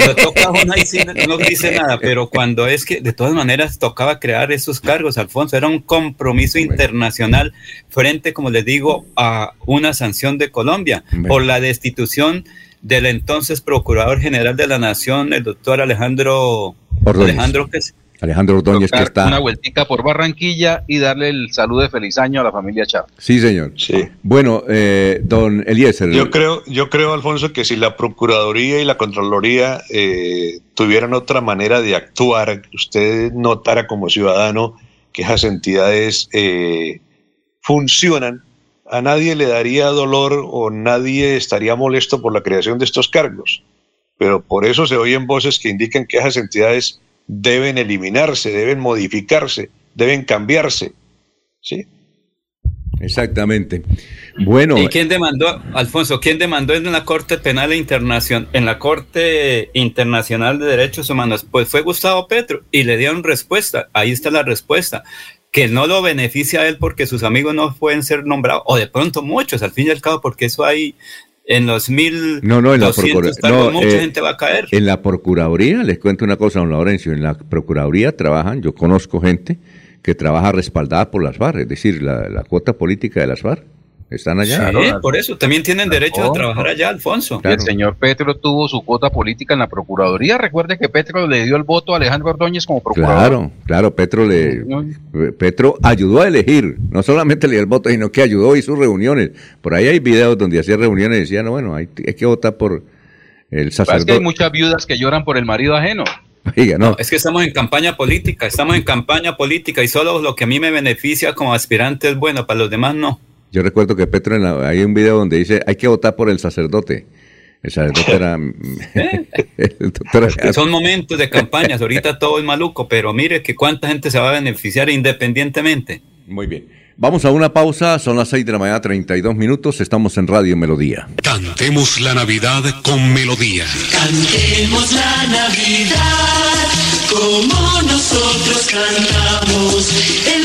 lo toca a uno ahí sí no dice nada, pero cuando es que de todas maneras tocaba crear esos cargos, Alfonso, era un compromiso internacional frente, como les digo, a una sanción de Colombia por la destitución del entonces Procurador General de la Nación, el doctor Alejandro Ordóñez. Alejandro que es- Alejandro Ordóñez que está... Una vueltica por Barranquilla y darle el saludo de feliz año a la familia Chávez. Sí, señor. Bueno, eh, don Eliezer. Yo creo, yo creo, Alfonso, que si la Procuraduría y la Contraloría eh, tuvieran otra manera de actuar, usted notara como ciudadano que esas entidades eh, funcionan, a nadie le daría dolor o nadie estaría molesto por la creación de estos cargos. Pero por eso se oyen voces que indican que esas entidades deben eliminarse, deben modificarse, deben cambiarse. ¿sí? Exactamente. Bueno, ¿Y quién demandó, Alfonso, quién demandó en la Corte Penal Internacional, en la Corte Internacional de Derechos Humanos? Pues fue Gustavo Petro y le dieron respuesta. Ahí está la respuesta. Que no lo beneficia a él porque sus amigos no pueden ser nombrados, o de pronto muchos, al fin y al cabo, porque eso hay en los mil No, no, en la Procuraduría. no, mucha eh, gente va a caer. En la Procuraduría, les cuento una cosa, don Laurencio, en la Procuraduría trabajan, yo conozco gente que trabaja respaldada por las FARC, es decir, la, la cuota política de las FARC. Están allá. Sí, por eso también tienen derecho a trabajar allá, Alfonso. Y el señor Petro tuvo su cuota política en la Procuraduría. Recuerde que Petro le dio el voto a Alejandro Ordóñez como procurador. Claro, claro, Petro le Petro ayudó a elegir, no solamente le dio el voto, sino que ayudó y sus reuniones. Por ahí hay videos donde hacía reuniones y decían, no, bueno, hay, hay que votar por el pasa Es que hay sacerdote. muchas viudas que lloran por el marido ajeno. Oiga, no. Es que estamos en campaña política, estamos en campaña política y solo lo que a mí me beneficia como aspirante es bueno, para los demás no. Yo recuerdo que Petro, en la- hay un video donde dice, hay que votar por el sacerdote. El sacerdote era... el doctor Que son momentos de campañas, ahorita todo es maluco, pero mire que cuánta gente se va a beneficiar independientemente. Muy bien. Vamos a una pausa, son las 6 de la mañana, 32 minutos, estamos en Radio Melodía. Cantemos la Navidad con melodía. Cantemos la Navidad como nosotros cantamos. El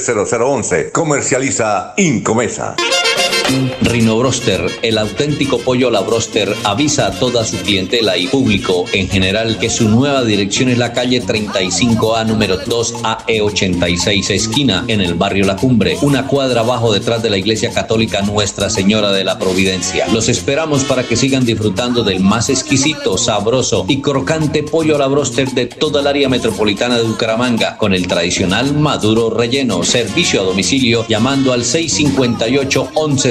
0011. Comercializa Incomesa. Rino Broster, el auténtico pollo a la Broster, avisa a toda su clientela y público en general que su nueva dirección es la calle 35A número 2 AE86 esquina en el barrio La Cumbre, una cuadra abajo detrás de la iglesia católica Nuestra Señora de la Providencia. Los esperamos para que sigan disfrutando del más exquisito, sabroso y crocante pollo a la Broster de toda el área metropolitana de Bucaramanga con el tradicional maduro relleno, servicio a domicilio llamando al 658 11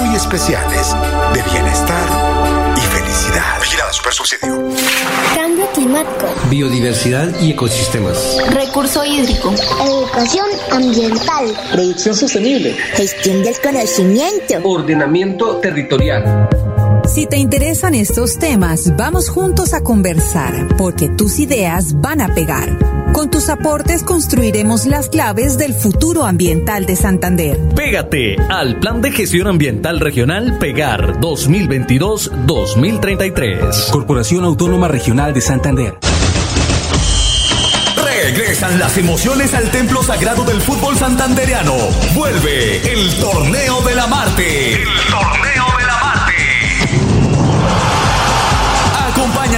especiales de bienestar y felicidad. Vigilado Super Subsidio. Cambio climático. Biodiversidad y ecosistemas. Recurso hídrico. Educación ambiental. Producción sostenible. Gestión del conocimiento. Ordenamiento territorial. Si te interesan estos temas, vamos juntos a conversar, porque tus ideas van a pegar. Con tus aportes construiremos las claves del futuro ambiental de Santander. Pégate al Plan de Gestión Ambiental Regional Pegar 2022-2033. Corporación Autónoma Regional de Santander. Regresan las emociones al templo sagrado del fútbol santandereano. Vuelve el Torneo de la Marte. El Torneo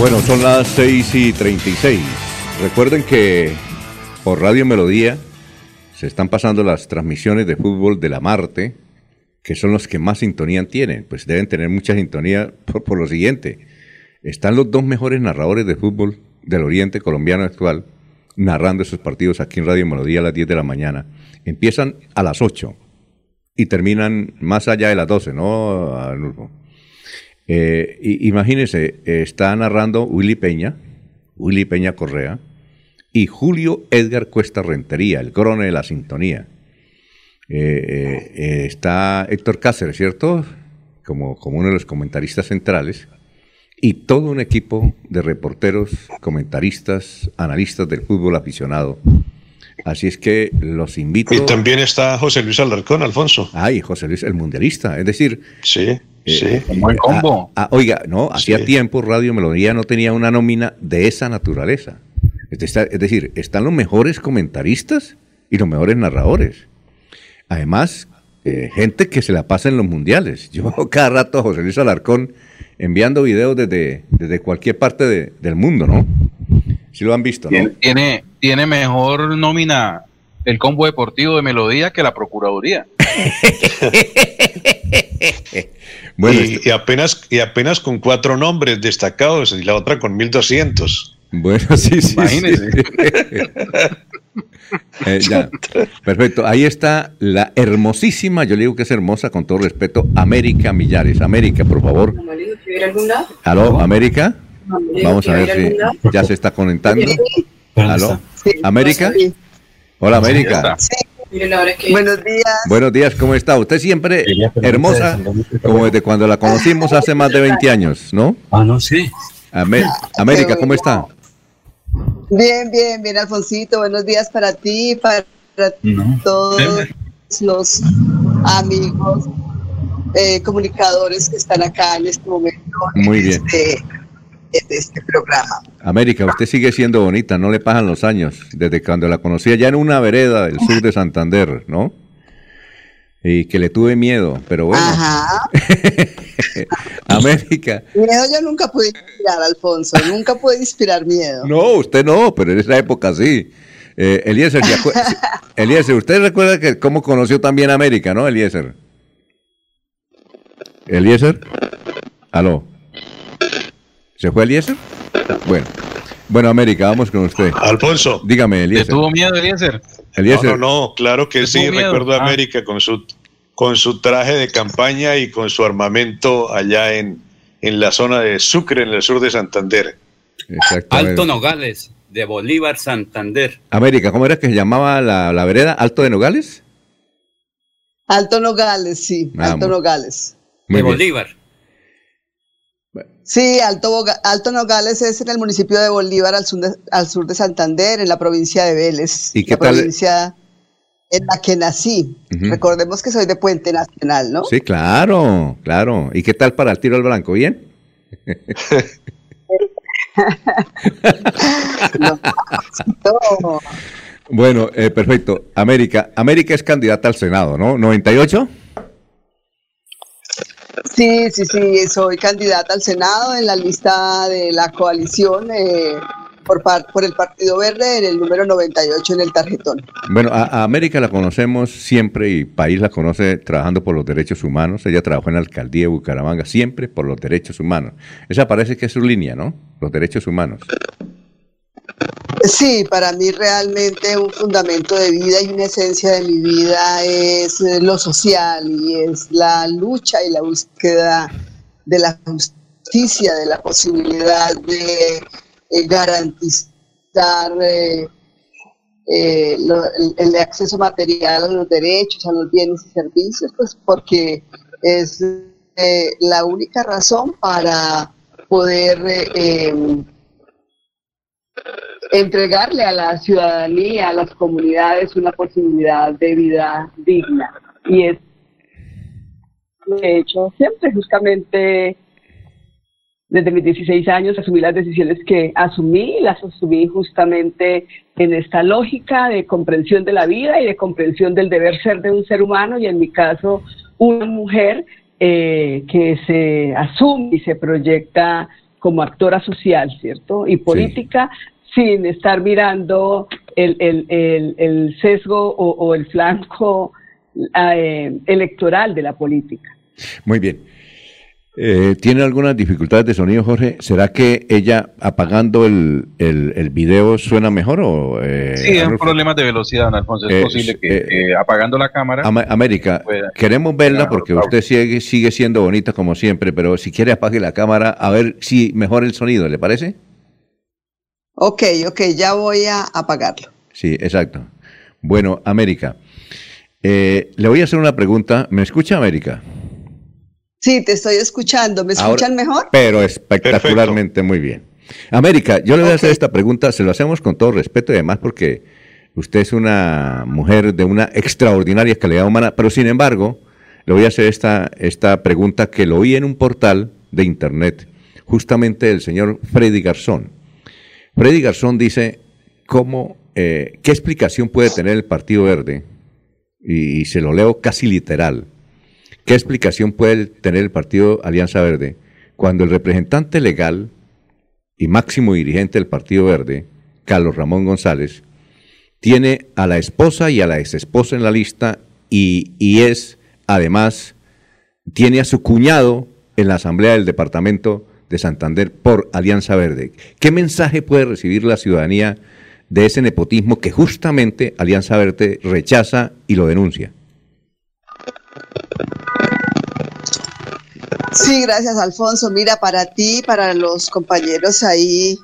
Bueno, son las 6 y 36. Recuerden que por Radio Melodía se están pasando las transmisiones de fútbol de la Marte, que son los que más sintonía tienen. Pues deben tener mucha sintonía por, lo siguiente. Están los dos mejores narradores de fútbol del Oriente colombiano actual narrando esos partidos aquí en Radio Melodía a las 10 de la mañana. Empiezan a las 8 y terminan más allá de las 12, ¿no? Eh, imagínense, eh, está narrando Willy Peña, Willy Peña Correa, y Julio Edgar Cuesta Rentería, el crone de la sintonía. Eh, eh, eh, está Héctor Cáceres, ¿cierto? Como, como uno de los comentaristas centrales. Y todo un equipo de reporteros, comentaristas, analistas del fútbol aficionado Así es que los invito. Y también está José Luis Alarcón, Alfonso. Ay, José Luis, el mundialista. Es decir. Sí, sí. Un buen combo. ah, ah, oiga, no, hacía tiempo Radio Melodía no tenía una nómina de esa naturaleza. Es esta- es decir, están los mejores comentaristas y los mejores narradores. Además, eh, gente que se la pasa en los mundiales. Yo cada rato a José Luis Alarcón enviando videos desde, desde cualquier parte de- del mundo, ¿no? Si lo han visto, ¿no? Tiene, tiene, tiene mejor nómina el combo deportivo de Melodía que la Procuraduría. Bueno, y, y apenas, y apenas con cuatro nombres destacados y la otra con 1200. Bueno, sí, sí. Imagínese. sí. Eh, ya. Perfecto. Ahí está la hermosísima, yo le digo que es hermosa con todo respeto, América Millares. América, por favor. ¿Aló, América? Vamos a ver si ya se está conectando. ¿Aló? ¿América? Hola, América. Buenos días. Buenos días, ¿cómo está? Usted siempre hermosa, como desde cuando la conocimos hace más de 20 años, ¿no? Ah, no, sí. América, ¿cómo está? Bien, bien, bien, Alfonsito. Buenos días para ti, para todos los amigos eh, comunicadores que están acá en este momento Muy bien. de, de este programa. América, usted sigue siendo bonita, no le pasan los años, desde cuando la conocía ya en una vereda del sur de Santander, ¿no? Y que le tuve miedo, pero bueno. Ajá. América. Miedo yo nunca pude inspirar, Alfonso. Nunca pude inspirar miedo. No, usted no, pero en esa época sí. Eh, Eliezer, ¿se acu- Eliezer, ¿usted recuerda que cómo conoció también América, no, Eliezer? ¿Eliezer? ¿Aló? ¿Se fue Eliezer? Bueno. Bueno, América, vamos con usted. Alfonso. Dígame, ¿Le Eliezer. tuvo miedo, Eliezer? Eliezer. No, no, no, claro que ¿Le sí, recuerdo a Ah. América con su, con su traje de campaña y con su armamento allá en, en la zona de Sucre, en el sur de Santander. Alto Nogales, de Bolívar, Santander. América, ¿cómo era que se llamaba la, la vereda? ¿Alto de Nogales? Alto Nogales, sí. Ah, Alto muy- Nogales. Muy de bien. Bolívar. Sí, Alto, Alto Nogales es en el municipio de Bolívar, al sur de, al sur de Santander, en la provincia de Vélez. ¿Y qué la tal? provincia en la que nací. Recordemos que soy de Puente Nacional, ¿no? Sí, claro, claro. ¿Y qué tal para el tiro al blanco? ¿Bien? No. Bueno, eh, perfecto. América. América es candidata al Senado, ¿no? ¿98? Sí, sí, sí, soy candidata al Senado en la lista de la coalición eh, por, par- por el Partido Verde en el número 98 en el tarjetón. Bueno, a, a América la conocemos siempre y país la conoce trabajando por los derechos humanos. Ella trabajó en la alcaldía de Bucaramanga siempre por los derechos humanos. Esa parece que es su línea, ¿no? Los derechos humanos. Sí, para mí realmente un fundamento de vida y una esencia de mi vida es eh, lo social y es la lucha y la búsqueda de la justicia, de la posibilidad de eh, garantizar eh, el, el acceso material a los derechos, a los bienes y servicios, pues porque es la única razón para poder em, entregarle a la ciudadanía, a las comunidades, una posibilidad de vida digna. Y es, de hecho, siempre justamente desde mis 16 años asumí las decisiones que asumí las asumí justamente en esta lógica de comprensión de la vida y de comprensión del deber ser de un ser humano y en mi caso una mujer eh, que se asume y se proyecta como actora social, ¿cierto? Y política sin estar mirando el, el- el- el sesgo o, o el flanco eh, electoral de la política. Muy bien. Eh, ¿Tiene algunas dificultades de sonido, Jorge? ¿Será que ella apagando el, el, el video suena mejor o...? eh, Sí, es un problema de velocidad, don Alfonso. Es Eh, posible que eh, eh, apagando la cámara. América, pueda- queremos verla Claro, porque claro. usted sigue, sigue siendo bonita como siempre, pero si quiere apague la cámara a ver si mejora el sonido, ¿le parece? Ok, ok, ya voy a apagarlo. Sí, exacto. Bueno, América, eh, le voy a hacer una pregunta. ¿Me escucha América? Sí, te estoy escuchando. ¿Me Ahora- escuchan mejor? Pero espectacularmente muy bien. América, yo le voy a hacer esta pregunta, se lo hacemos con todo respeto y además porque Usted es una mujer de una extraordinaria calidad humana, pero sin embargo, le voy a hacer esta, esta pregunta que lo oí en un portal de internet, justamente del señor Freddy Garzón. Freddy Garzón dice, ¿cómo, eh, ¿qué explicación puede tener el Partido Verde? Y, y se lo leo casi literal. ¿Qué explicación puede tener el Partido Alianza Verde cuando el representante legal y máximo dirigente del Partido Verde, Carlos Ramón González, tiene a la esposa y a la exesposa en la lista y, y es, además, tiene a su cuñado en la Asamblea del Departamento de Santander por Alianza Verde. ¿Qué mensaje puede recibir la ciudadanía de ese nepotismo que justamente Alianza Verde rechaza y lo denuncia? Sí, gracias Alfonso. Mira, para ti, para los compañeros ahí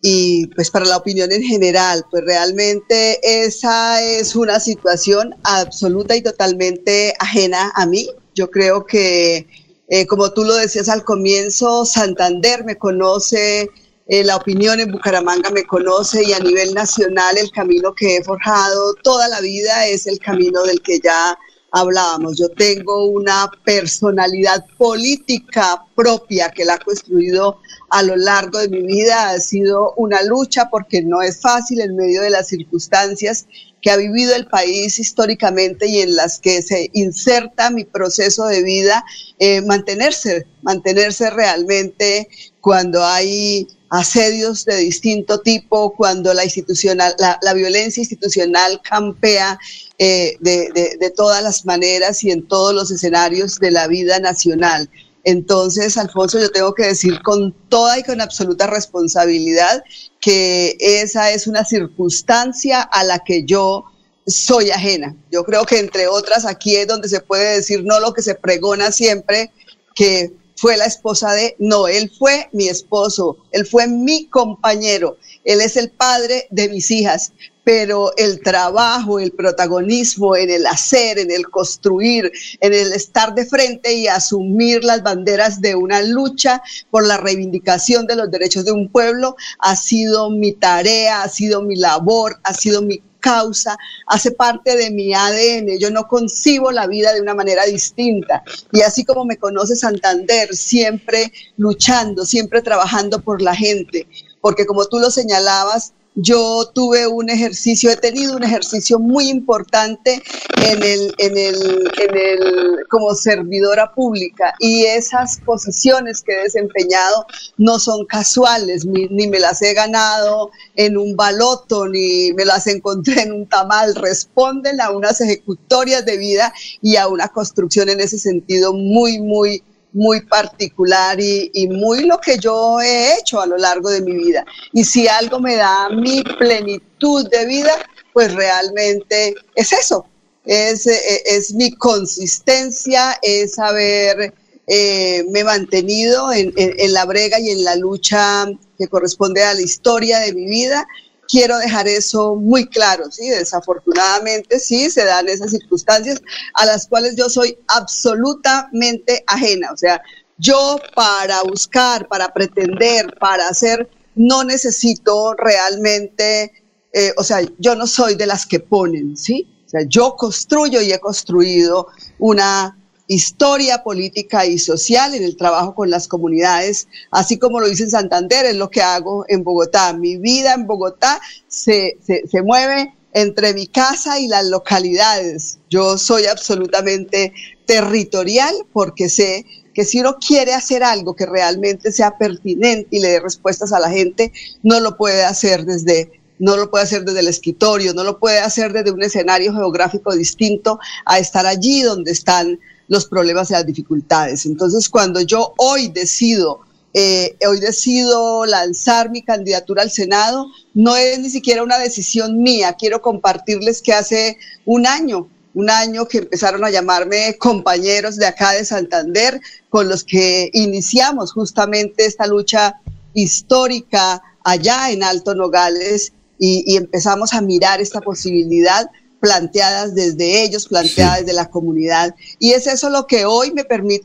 y pues para la opinión en general, pues realmente esa es una situación absoluta y totalmente ajena a mí. Yo creo que, eh, como tú lo decías al comienzo, Santander me conoce, eh, la opinión en Bucaramanga me conoce y a nivel nacional el camino que he forjado toda la vida es el camino del que ya hablábamos. Yo tengo una personalidad política propia que la ha construido a lo largo de mi vida. Ha sido una lucha porque no es fácil en medio de las circunstancias que ha vivido el país históricamente y en las que se inserta mi proceso de vida, eh, mantenerse, mantenerse realmente cuando hay asedios de distinto tipo, cuando la, institucional, la, la violencia institucional campea eh, de, de, de todas las maneras y en todos los escenarios de la vida nacional. Entonces, Alfonso, yo tengo que decir con toda y con absoluta responsabilidad que esa es una circunstancia a la que yo soy ajena. Yo creo que entre otras aquí es donde se puede decir no lo que se pregona siempre, que fue la esposa de, no, él fue mi esposo, él fue mi compañero, él es el padre de mis hijas, pero el trabajo, el protagonismo en el hacer, en el construir, en el estar de frente y asumir las banderas de una lucha por la reivindicación de los derechos de un pueblo ha sido mi tarea, ha sido mi labor, ha sido mi causa, hace parte de mi ADN. Yo no concibo la vida de una manera distinta. Y así como me conoce Santander, siempre luchando, siempre trabajando por la gente. Porque como tú lo señalabas, yo tuve un ejercicio, he tenido un ejercicio muy importante en el, en el, en el, como servidora pública y esas posiciones que he desempeñado no son casuales, ni, me las he ganado en un baloto, ni me las encontré en un tamal, responden a unas ejecutorias de vida y a una construcción en ese sentido muy, muy muy particular y, y, muy lo que yo he hecho a lo largo de mi vida. Y si algo me da mi plenitud de vida, pues realmente es eso, es, es mi consistencia, es haber eh, me mantenido en, en, en la brega y en la lucha que corresponde a la historia de mi vida quiero dejar eso muy claro, ¿sí? Desafortunadamente, sí, se dan esas circunstancias a las cuales yo soy absolutamente ajena. O sea, yo para buscar, para pretender, para hacer, no necesito realmente, eh, o sea, yo no soy de las que ponen, ¿sí? O sea, yo construyo y he construido una historia política y social en el trabajo con las comunidades, así como lo hice en Santander, es lo que hago en Bogotá. Mi vida en Bogotá se, se, se mueve entre mi casa y las localidades. Yo soy absolutamente territorial porque sé que si uno quiere hacer algo que realmente sea pertinente y le dé respuestas a la gente, no lo puede hacer desde no lo puede hacer desde el escritorio, no lo puede hacer desde un escenario geográfico distinto a estar allí donde están los problemas y las dificultades. Entonces, cuando yo hoy decido, eh, hoy decido lanzar mi candidatura al Senado, no es ni siquiera una decisión mía. Quiero compartirles que hace un año, un año que empezaron a llamarme compañeros de acá de Santander, con los que iniciamos justamente esta lucha histórica allá en Alto Nogales y, y empezamos a mirar esta posibilidad planteadas desde ellos, planteadas sí. desde la comunidad. Y es eso lo que hoy me permite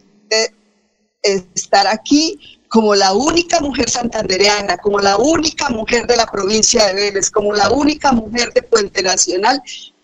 estar aquí como la única mujer santandereana, como la única mujer de la provincia de Vélez, como la única mujer de Puente Nacional,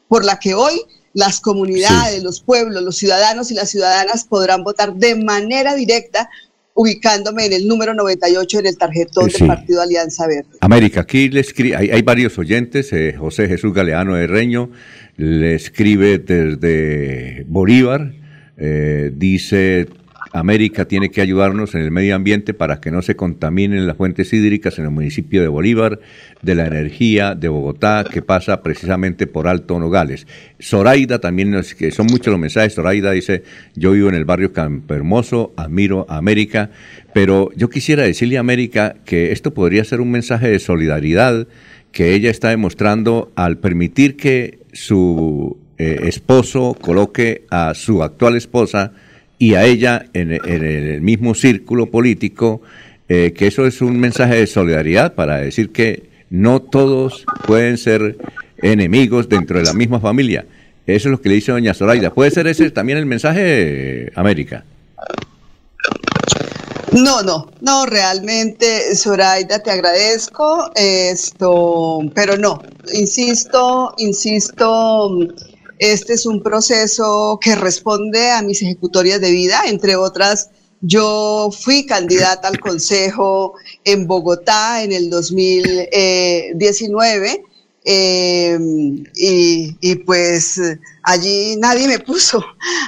por la que hoy las comunidades, los pueblos, los ciudadanos y las ciudadanas podrán votar de manera directa ubicándome en el número 98 en el tarjetón del Partido Alianza Verde. América, aquí le escribe, hay, varios oyentes, eh, José Jesús Galeano de Reño le escribe desde Bolívar, eh, dice América tiene que ayudarnos en el medio ambiente para que no se contaminen las fuentes hídricas en el municipio de Bolívar, de la energía de Bogotá, que pasa precisamente por Alto Nogales. Zoraida también, que son muchos los mensajes, Zoraida dice, yo vivo en el barrio Campermoso, admiro a América, pero yo quisiera decirle a América que esto podría ser un mensaje de solidaridad que ella está demostrando al permitir que su eh, esposo coloque a su actual esposa y a ella en, el mismo círculo político, eh, que eso es un mensaje de solidaridad para decir que no todos pueden ser enemigos dentro de la misma familia. Eso es lo que le dice doña Zoraida. ¿Puede ser ese también el mensaje, América? No, no, no, realmente, Zoraida, te agradezco esto, pero no, insisto, insisto, este es un proceso que responde a mis ejecutorias de vida, entre otras. Yo fui candidata al Consejo en Bogotá en el 2019 eh, y, pues allí nadie me puso.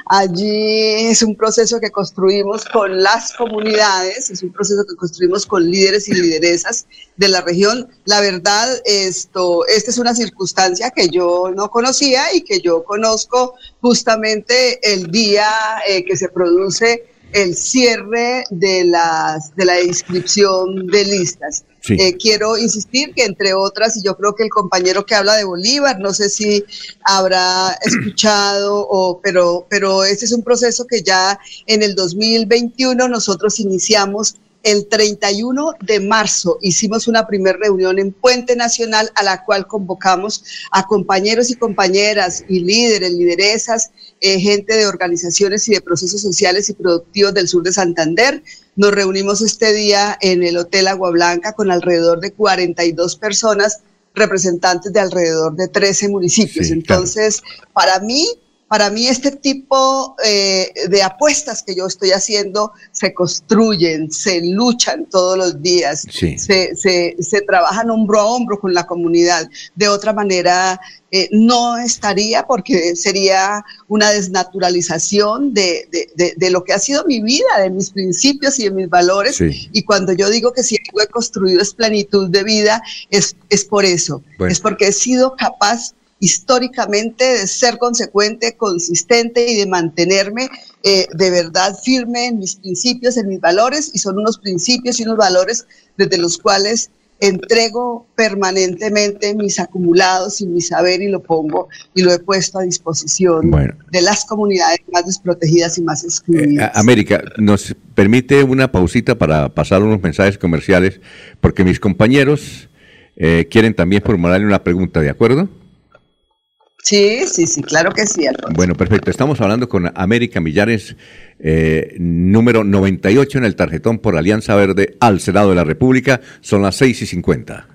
Allí es un proceso que construimos con las comunidades, es un proceso que construimos con líderes y lideresas de la región. La verdad, esto, esta es una circunstancia que yo no conocía y que yo conozco justamente el día eh, que se produce el cierre de, las, de la inscripción de listas. Eh, quiero insistir que entre otras, y yo creo que el compañero que habla de Bolívar, no sé si habrá escuchado, o, pero, pero este es un proceso que ya en el 2021 nosotros iniciamos el 31 de marzo hicimos una primera reunión en Puente Nacional a la cual convocamos a compañeros y compañeras y líderes, lideresas, eh, gente de organizaciones y de procesos sociales y productivos del sur de Santander. Nos reunimos este día en el Hotel Agua Blanca con alrededor de 42 personas representantes de alrededor de 13 municipios. Entonces, para mí, para mí este tipo eh, de apuestas que yo estoy haciendo se construyen, se luchan todos los días, se, se, se, trabajan hombro a hombro con la comunidad. De otra manera, eh, no estaría porque sería una desnaturalización de, de, de, lo que ha sido mi vida, de mis principios y de mis valores. Y cuando yo digo que si algo he construido es plenitud de vida, es, es por eso, es porque he sido capaz históricamente de ser consecuente, consistente y de mantenerme eh, de verdad firme en mis principios, en mis valores, y son unos principios y unos valores desde los cuales entrego permanentemente mis acumulados y mi saber y lo pongo y lo he puesto a disposición de las comunidades más desprotegidas y más excluidas. Eh, América, nos permite una pausita para pasar unos mensajes comerciales, porque mis compañeros eh, quieren también formularle una pregunta, ¿de acuerdo? Sí, sí, sí, claro que sí. Bueno, perfecto. Estamos hablando con América Millares, eh, número 98 en el tarjetón por Alianza Verde al Senado de la República. Son las 6 y 50.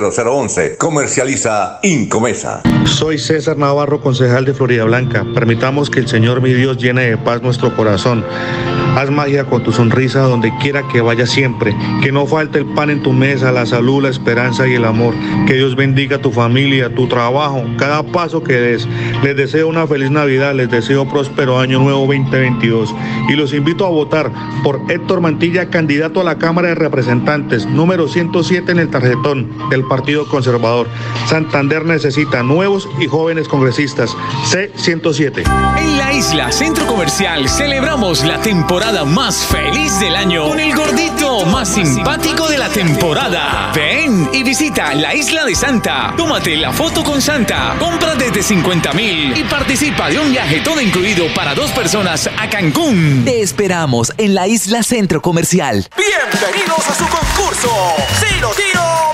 0011. Comercializa Incomesa. Soy César Navarro, concejal de Florida Blanca. Permitamos que el Señor mi Dios llene de paz nuestro corazón. Haz magia con tu sonrisa donde quiera que vaya siempre. Que no falte el pan en tu mesa, la salud, la esperanza y el amor. Que Dios bendiga tu familia, tu trabajo, cada paso que des. Les deseo una feliz Navidad, les deseo próspero año nuevo 2022. Y los invito a votar por Héctor Mantilla, candidato a la Cámara de Representantes, número 107 en el tarjetón del Partido Conservador. Santander necesita nuevos y jóvenes congresistas. C107. En la isla Centro Comercial celebramos la temporada más feliz del año con el gordito más simpático de la temporada. Ven y visita la isla de Santa. Tómate la foto con Santa. Compra desde 50 mil y participa de un viaje todo incluido para dos personas a Cancún. Te esperamos en la isla Centro Comercial. Bienvenidos a su concurso. Si lo tiro,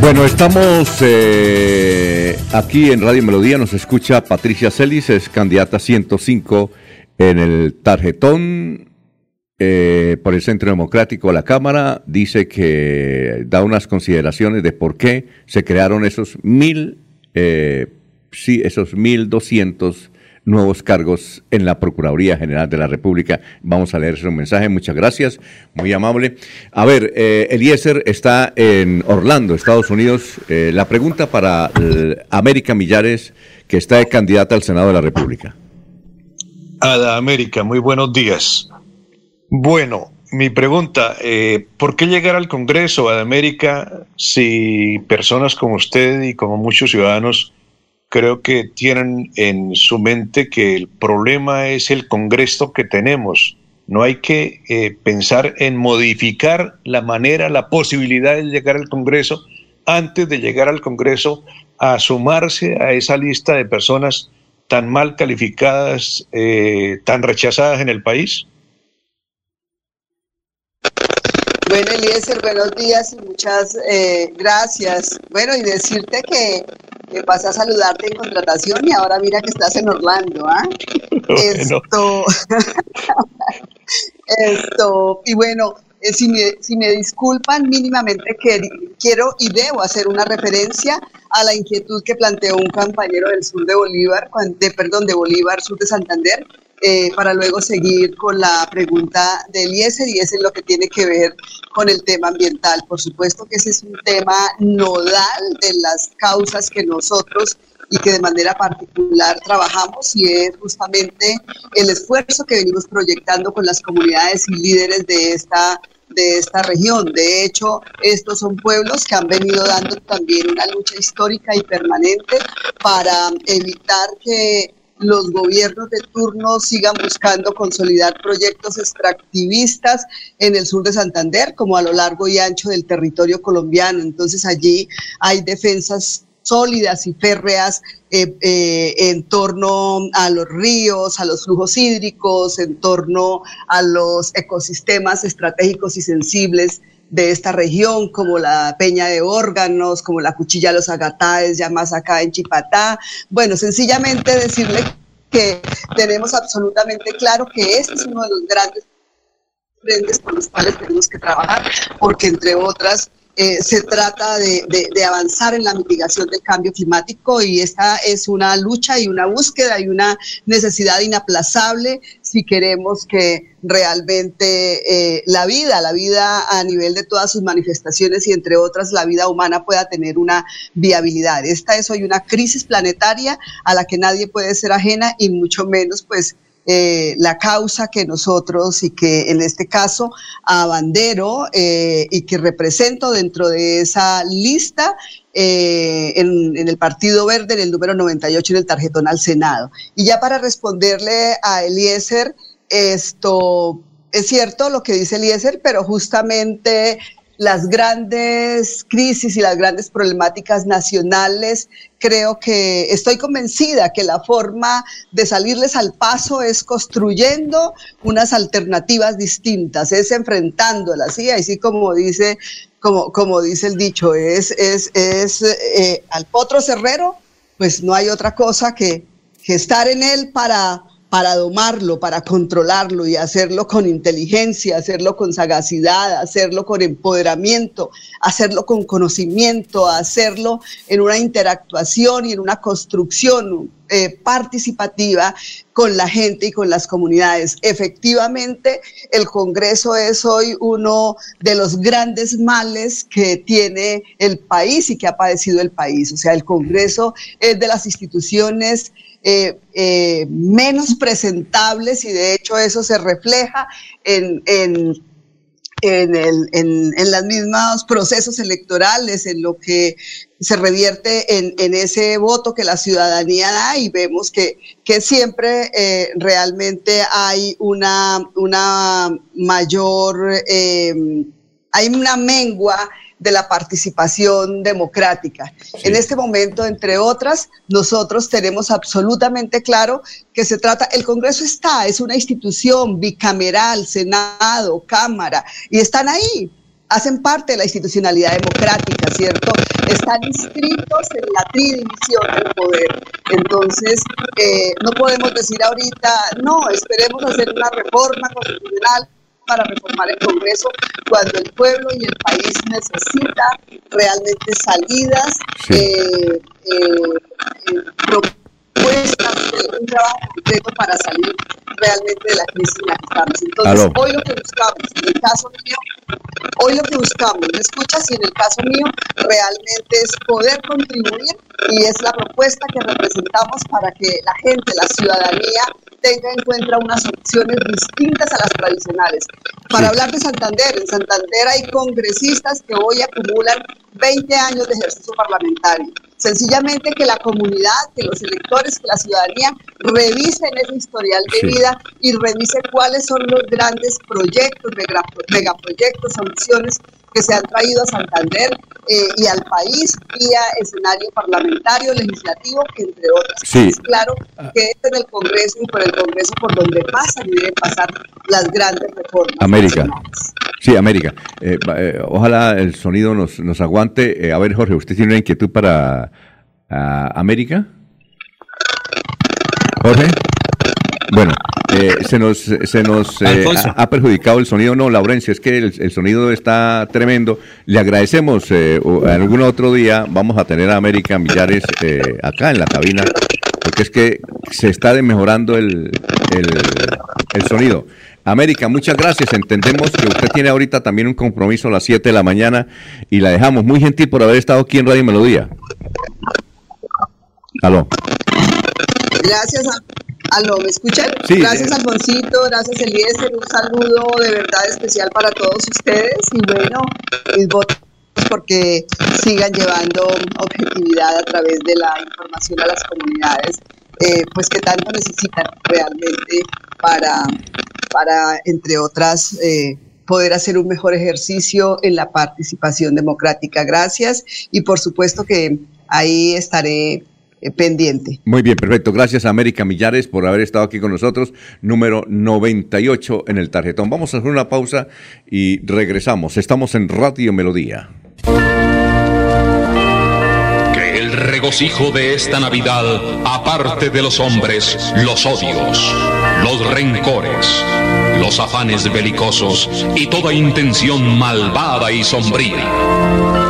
Bueno, estamos eh, aquí en Radio Melodía, nos escucha Patricia Celis, es candidata 105 en el tarjetón eh, por el Centro Democrático a la Cámara, dice que da unas consideraciones de por qué se crearon esos mil, eh, sí, esos mil doscientos nuevos cargos en la Procuraduría General de la República. Vamos a leer su mensaje. Muchas gracias, muy amable. A ver, eh, Eliezer está en Orlando, Estados Unidos. Eh, la pregunta para eh, América Millares, que está de candidata al Senado de la República. Ada América, muy buenos días. Bueno, mi pregunta, eh, ¿por qué llegar al Congreso, Ada América, si personas como usted y como muchos ciudadanos creo que tienen en su mente que el problema es el Congreso que tenemos? No hay que eh, pensar en modificar la manera, la posibilidad de llegar al Congreso antes de llegar al Congreso a sumarse a esa lista de personas tan mal calificadas, eh, tan rechazadas en el país? Bueno, Eliezer, buenos días y muchas eh, gracias. Bueno, y decirte que, que pasé a saludarte en contratación y ahora mira que estás en Orlando, ¿ah? Esto, esto, y bueno, eh, si, me, si me disculpan mínimamente que quiero y debo hacer una referencia a la inquietud que planteó un compañero del sur de Bolívar, de, perdón, de Bolívar, sur de Santander, eh, para luego seguir con la pregunta de Eliezer y es lo que tiene que ver con el tema ambiental. Por supuesto que ese es un tema nodal de las causas que nosotros y que de manera particular trabajamos y es justamente el esfuerzo que venimos proyectando con las comunidades y líderes de esta de esta región. De hecho, estos son pueblos que han venido dando también una lucha histórica y permanente para evitar que los gobiernos de turno sigan buscando consolidar proyectos extractivistas en el sur de Santander, como a lo largo y ancho del territorio colombiano. Entonces allí hay defensas sólidas y férreas eh, eh, en torno a los ríos, a los flujos hídricos, en torno a los ecosistemas estratégicos y sensibles de esta región, como la Peña de Órganos, como la Cuchilla de los Agataes, ya más acá en Chipatá. Bueno, sencillamente decirle que tenemos absolutamente claro que este es uno de los grandes frentes por los cuales tenemos que trabajar, porque entre otras eh, se trata de, de- de avanzar en la mitigación del cambio climático y esta es una lucha y una búsqueda y una necesidad inaplazable si queremos que realmente eh, la vida, la vida a nivel de todas sus manifestaciones y entre otras la vida humana pueda tener una viabilidad. Esta es hoy una crisis planetaria a la que nadie puede ser ajena y mucho menos pues eh, la causa que nosotros y que en este caso abandero eh, y que represento dentro de esa lista eh, en, en el Partido Verde, en el número 98 en el tarjetón al Senado. Y ya para responderle a Eliezer, esto es cierto lo que dice Eliezer, pero justamente las grandes crisis y las grandes problemáticas nacionales, creo que estoy convencida que la forma de salirles al paso es construyendo unas alternativas distintas, es enfrentándolas, ¿sí? Así como dice, como, como dice el dicho, es, es, es eh, al potro cerrero, pues no hay otra cosa que, que estar en él para para domarlo, para controlarlo y hacerlo con inteligencia, hacerlo con sagacidad, hacerlo con empoderamiento, hacerlo con conocimiento, hacerlo en una interactuación y en una construcción eh, participativa con la gente y con las comunidades. Efectivamente, el Congreso es hoy uno de los grandes males que tiene el país y que ha padecido el país. O sea, el Congreso es de las instituciones eh, eh, menos presentables y de hecho eso se refleja en, en en, el, en, los mismos procesos electorales, en lo que se revierte en, ese voto que la ciudadanía da y vemos que, que siempre eh, realmente hay una, una mayor, hay una mengua de la participación democrática. En este momento, entre otras, nosotros tenemos absolutamente claro que se trata, el Congreso está, es una institución bicameral, Senado, Cámara, y están ahí, hacen parte de la institucionalidad democrática, ¿cierto? Están inscritos en la tridivisión del poder. Entonces, eh, no podemos decir ahorita, no, esperemos hacer una reforma constitucional para reformar el Congreso cuando el pueblo y el país necesita realmente salidas, eh, eh, eh, propuestas, un trabajo concreto para salir realmente de la crisis en la que estamos. Entonces, Aló. hoy lo que buscamos, en el caso mío, hoy lo que buscamos, ¿me escuchas? Y en el caso mío, realmente es poder contribuir y es la propuesta que representamos para que la gente, la ciudadanía, tenga en cuenta unas opciones distintas a las tradicionales. Para hablar de Santander, en Santander hay congresistas que hoy acumulan 20 años de ejercicio parlamentario. Sencillamente que la comunidad, que los electores, que la ciudadanía revisen ese historial de Sí. Vida y revise cuáles son los grandes proyectos, mega- megaproyectos, soluciones que se han traído a Santander eh, y al país vía escenario parlamentario, legislativo, entre otras. Sí. Es claro que es en el Congreso y por el Congreso por donde pasan y deben pasar las grandes reformas. América. Sí, América. Eh, eh, ojalá el sonido nos, nos aguante. Eh, a ver, Jorge, ¿usted tiene una inquietud para ah, América? Jorge. Bueno, eh, se nos, se nos eh, ha, ha perjudicado el sonido. No, Laurencia, es que el, el sonido está tremendo. Le agradecemos. eh, o- algún otro día vamos a tener a América Millares eh, acá en la cabina, porque es que se está mejorando el, el, el sonido. América, muchas gracias. Entendemos que usted tiene ahorita también un compromiso a las 7 de la mañana y la dejamos. Muy gentil por haber estado aquí en Radio Melodía. Aló. Gracias a... Aló, ¿me escuchan? Sí. Gracias, Alfoncito, gracias, Eliezer, un saludo de verdad especial para todos ustedes y bueno, mis votos porque sigan llevando objetividad a través de la información a las comunidades, eh, pues que tanto necesitan realmente para, para entre otras, eh, poder hacer un mejor ejercicio en la participación democrática. Gracias y por supuesto que ahí estaré pendiente. Muy bien, perfecto. Gracias a América Millares por haber estado aquí con nosotros. Número 98 en el tarjetón. Vamos a hacer una pausa y regresamos. Estamos en Radio Melodía. Que el regocijo de esta Navidad aparte de los hombres los odios, los rencores, los afanes belicosos y toda intención malvada y sombría.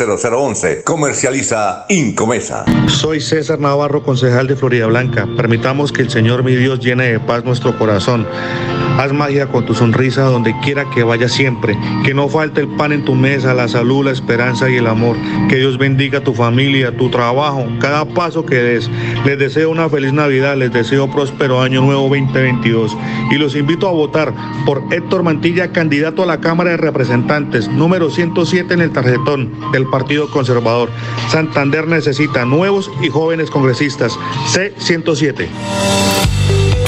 0011 301 643 0011. Comercializa Incomesa. Soy César Navarro, concejal de Florida Blanca. Permitamos que el Señor mi Dios llene de paz nuestro corazón. Haz magia con tu sonrisa donde quiera que vaya siempre. Que no falte el pan en tu mesa, la salud, la esperanza y el amor. Que Dios bendiga tu familia, tu trabajo, cada paso que des. Les deseo una feliz Navidad, les deseo próspero año nuevo 2022. Y los invito a votar por Héctor Mantilla, candidato a la Cámara de Representantes, número 107 en el tarjetón del Partido Conservador. Santander necesita nuevos y jóvenes congresistas. C107.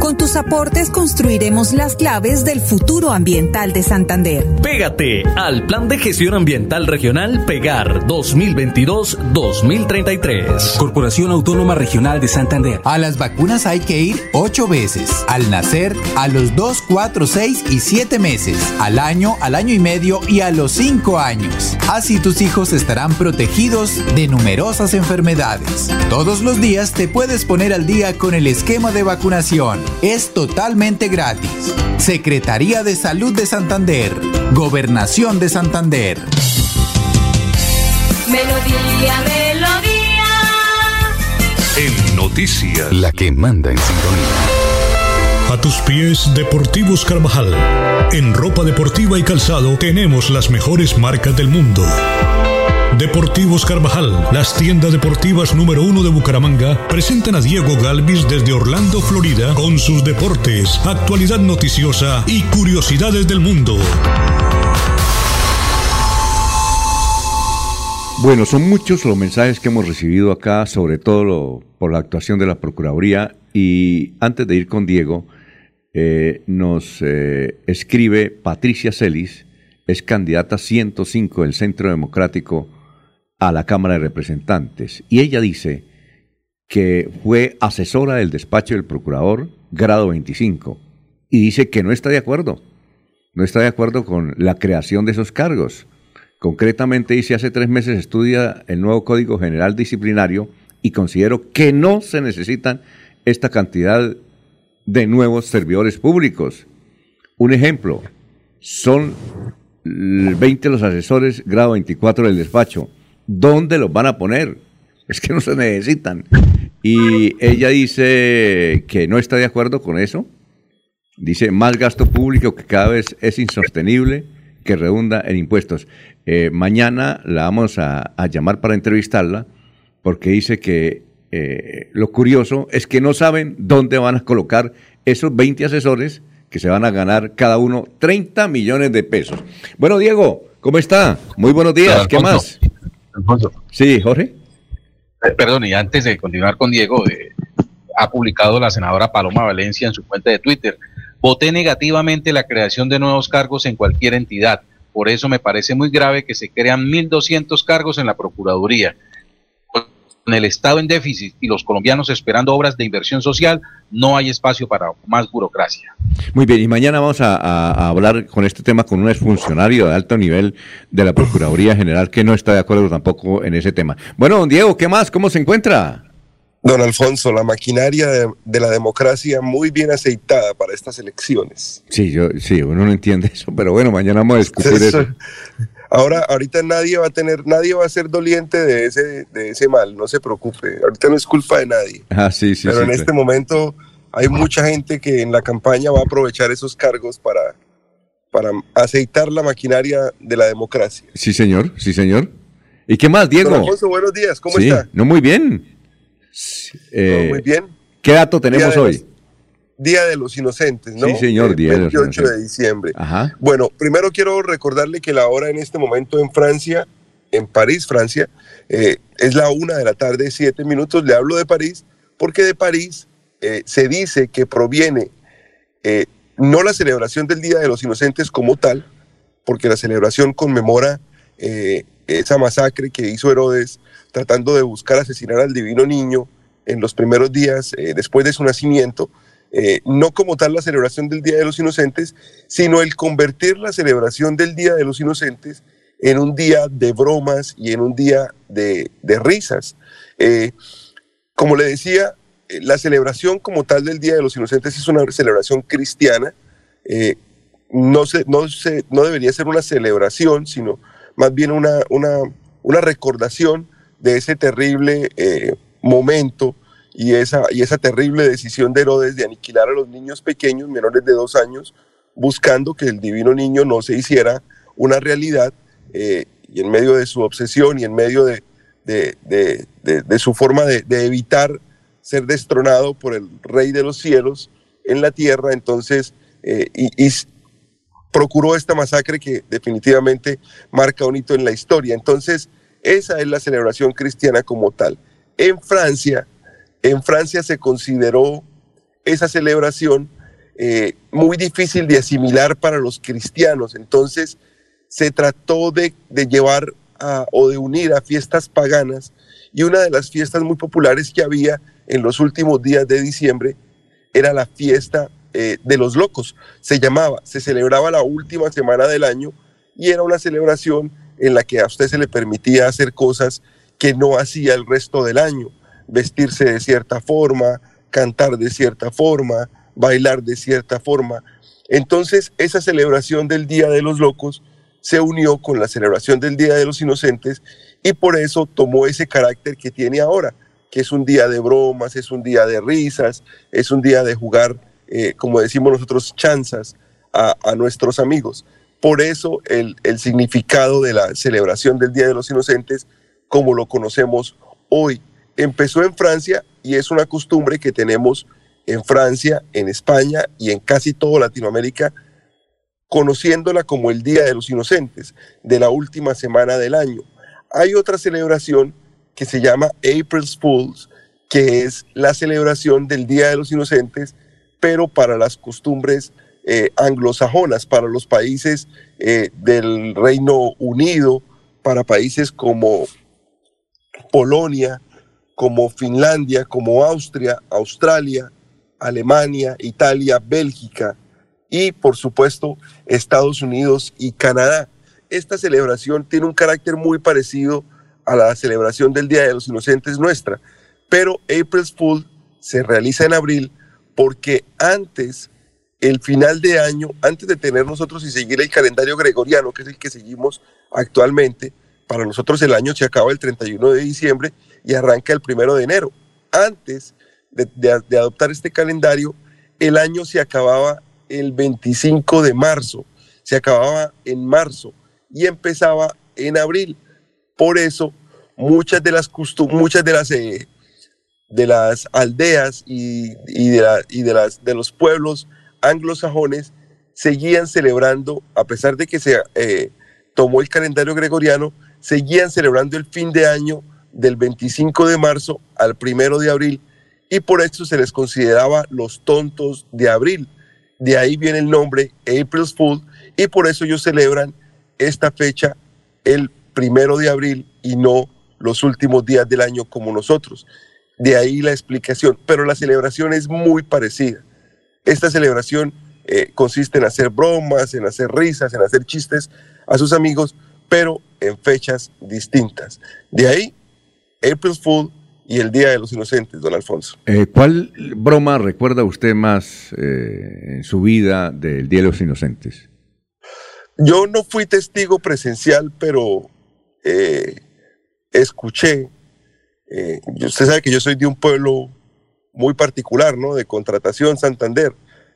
Con tus aportes construiremos las claves del futuro ambiental de Santander. Pégate al Plan de Gestión Ambiental Regional Pegar 2022-2033. Corporación Autónoma Regional de Santander. A las vacunas hay que ir ocho veces. Al nacer, a los dos, cuatro, seis y siete meses. Al año, al año y medio y a los cinco años. Así tus hijos estarán protegidos de numerosas enfermedades. Todos los días te puedes poner al día con el esquema de vacunación. Es totalmente gratis. Secretaría de Salud de Santander. Gobernación de Santander. Melodía, melodía. En noticias. La que manda en sintonía. A tus pies, Deportivos Carvajal. En ropa deportiva y calzado tenemos las mejores marcas del mundo. Deportivos Carvajal, las tiendas deportivas número uno de Bucaramanga, presentan a Diego Galvis desde Orlando, Florida, con sus deportes, actualidad noticiosa y curiosidades del mundo. Bueno, son muchos los mensajes que hemos recibido acá, sobre todo por la actuación de la Procuraduría. Y antes de ir con Diego, eh, nos eh, escribe Patricia Celis, es candidata 105 del Centro Democrático a la Cámara de Representantes. Y ella dice que fue asesora del despacho del Procurador, grado 25, y dice que no está de acuerdo. No está de acuerdo con la creación de esos cargos. Concretamente dice, hace tres meses estudia el nuevo Código General Disciplinario y considero que no se necesitan esta cantidad de nuevos servidores públicos. Un ejemplo, son l- 20 los asesores grado 24 del despacho. ¿Dónde los van a poner? Es que no se necesitan. Y ella dice que no está de acuerdo con eso. Dice más gasto público que cada vez es insostenible, que redunda en impuestos. Eh, mañana la vamos a, a llamar para entrevistarla porque dice que eh, lo curioso es que no saben dónde van a colocar esos 20 asesores que se van a ganar cada uno 30 millones de pesos. Bueno, Diego, ¿cómo está? Muy buenos días. ¿Qué más? Alfonso. Sí, Jorge. Eh, Perdón, y antes de continuar con Diego, eh, ha publicado la senadora Paloma Valencia en su cuenta de Twitter. Voté negativamente la creación de nuevos cargos en cualquier entidad. Por eso me parece muy grave que se crean 1.200 cargos en la Procuraduría. Con el Estado en déficit y los colombianos esperando obras de inversión social, no hay espacio para más burocracia. Muy bien, y mañana vamos a, a hablar con este tema con un exfuncionario de alto nivel de la Procuraduría General que no está de acuerdo tampoco en ese tema. Bueno, don Diego, ¿qué más? ¿Cómo se encuentra? Don Alfonso, la maquinaria de, de, la democracia muy bien aceitada para estas elecciones. Sí, yo, sí, uno no entiende eso, pero bueno, mañana vamos a discutir eso. eso. Ahora, ahorita nadie va a tener, nadie va a ser doliente de ese, de ese mal, no se preocupe. Ahorita no es culpa de nadie. Ah, sí, sí. Pero sí, en este momento hay mucha gente que en la campaña va a aprovechar esos cargos para, para aceitar la maquinaria de la democracia. Sí, señor, sí, señor. ¿Y qué más, Diego? Don Alfonso, buenos días, ¿cómo sí, está? No, muy bien. Eh, No, muy bien. ¿Qué dato tenemos hoy? Día de los Inocentes, ¿no? Sí, señor, El Día de los 28 de diciembre. Ajá. Bueno, primero quiero recordarle que la hora en este momento en Francia, en París, Francia, eh, es la una de la tarde, siete minutos. Le hablo de París porque de París eh, se dice que proviene eh, no la celebración del Día de los Inocentes como tal, porque la celebración conmemora esa masacre que hizo Herodes tratando de buscar asesinar al divino niño en los primeros días después de su nacimiento, eh, no como tal la celebración del Día de los Inocentes, sino el convertir la celebración del Día de los Inocentes en un día de bromas y en un día de, de risas. Eh, como le decía, eh, la celebración como tal del Día de los Inocentes es una celebración cristiana. no, se, no, se, no debería ser una celebración, sino más bien una, una, una recordación de ese terrible momento y esa, y esa terrible decisión de Herodes de aniquilar a los niños pequeños, menores de dos años, buscando que el divino niño no se hiciera una realidad eh, y en medio de su obsesión y en medio de, de, su forma de, evitar ser destronado por el rey de los cielos en la tierra, entonces, eh, y, procuró esta masacre que definitivamente marca un hito en la historia. Entonces, esa es la celebración cristiana como tal. En Francia, en Francia se consideró esa celebración eh, muy difícil de asimilar para los cristianos. Entonces, se trató de, llevar o de unir a fiestas paganas y una de las fiestas muy populares que había en los últimos días de diciembre era la fiesta eh, de los locos. Se llamaba, se celebraba la última semana del año y era una celebración en la que a usted se le permitía hacer cosas que no hacía el resto del año, vestirse de cierta forma, cantar de cierta forma, bailar de cierta forma. Entonces, esa celebración del Día de los Locos se unió con la celebración del Día de los Inocentes y por eso tomó ese carácter que tiene ahora, que es un día de bromas, es un día de risas, es un día de jugar, eh, como decimos nosotros, chanzas a, a nuestros amigos. Por eso el, el significado de la celebración del Día de los Inocentes, como lo conocemos hoy, empezó en Francia y es una costumbre que tenemos en Francia, en España y en casi toda Latinoamérica, conociéndola como el Día de los Inocentes, de la última semana del año. Hay otra celebración que se llama April's Fools, que es la celebración del Día de los Inocentes, pero para las costumbres eh, anglosajonas, para los países eh, del Reino Unido, para países como Polonia, como Finlandia, como Austria, Australia, Alemania, Italia, Bélgica y por supuesto Estados Unidos y Canadá. Esta celebración tiene un carácter muy parecido a la celebración del Día de los Inocentes nuestra, pero April's Fool se realiza en abril porque antes, el final de año, antes de tener nosotros y seguir el calendario gregoriano, que es el que seguimos actualmente, para nosotros el año se acaba el 31 de diciembre y arranca el 1 de enero. Antes de, adoptar este calendario, el año se acababa el 25 de marzo, se acababa en marzo y empezaba en abril. Por eso, muchas de las, muchas de las, eh, de las aldeas y, y de, la- y de, las, de los pueblos anglosajones seguían celebrando, a pesar de que se eh, tomó el calendario gregoriano, seguían celebrando el fin de año del 25 de marzo al primero de abril y por eso se les consideraba los tontos de abril. De ahí viene el nombre April's Fool y por eso ellos celebran esta fecha el primero de abril y no los últimos días del año como nosotros. De ahí la explicación, pero la celebración es muy parecida. Esta celebración eh, consiste en hacer bromas, en hacer risas, en hacer chistes a sus amigos, pero en fechas distintas. De ahí, April Fool y el Día de los Inocentes, don Alfonso. Eh, ¿Cuál broma recuerda usted más eh, en su vida del Día de los Inocentes? Yo no fui testigo presencial, pero eh, escuché. usted sabe que yo soy de un pueblo muy particular, ¿no? De contratación Santander,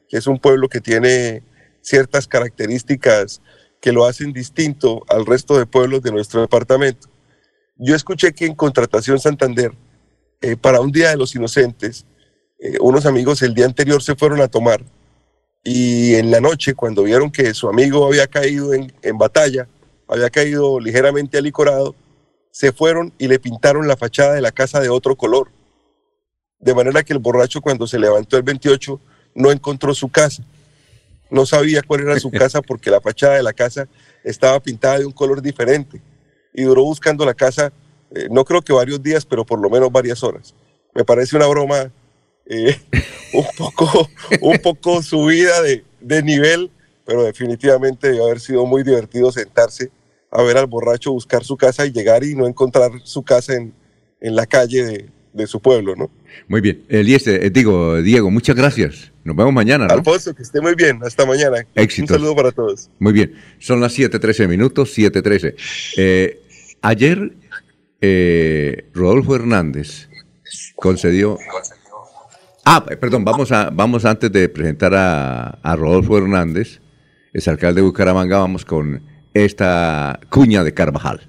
que es un pueblo que tiene ciertas características que lo hacen distinto al resto de pueblos de nuestro departamento. Yo escuché que en Contratación Santander, eh, para un Día de los Inocentes, eh, unos amigos el día anterior se fueron a tomar y en la noche, cuando vieron que su amigo había caído en, en batalla, había caído ligeramente alicorado, se fueron y le pintaron la fachada de la casa de otro color. De manera que el borracho cuando se levantó el 28 no encontró su casa no sabía cuál era su casa porque la fachada de la casa estaba pintada de un color diferente y duró buscando la casa, eh, no creo que varios días, pero por lo menos varias horas. Me parece una broma eh, un, poco, un poco subida de, de nivel, pero definitivamente debe haber sido muy divertido sentarse a ver al borracho buscar su casa y llegar y no encontrar su casa en, en la calle de, de su pueblo, ¿no? Muy bien. Eliezer, eh, digo, Diego, muchas gracias. Nos vemos mañana, ¿no? Alfonso, que esté muy bien. Hasta mañana. Éxito. Un saludo para todos. Muy bien. Son las 7:13 minutos, 7:13. Eh, ayer, eh, Rodolfo Hernández concedió. Ah, perdón, vamos, a, vamos antes de presentar a, a Rodolfo Hernández, es alcalde de Bucaramanga, vamos con esta cuña de Carvajal.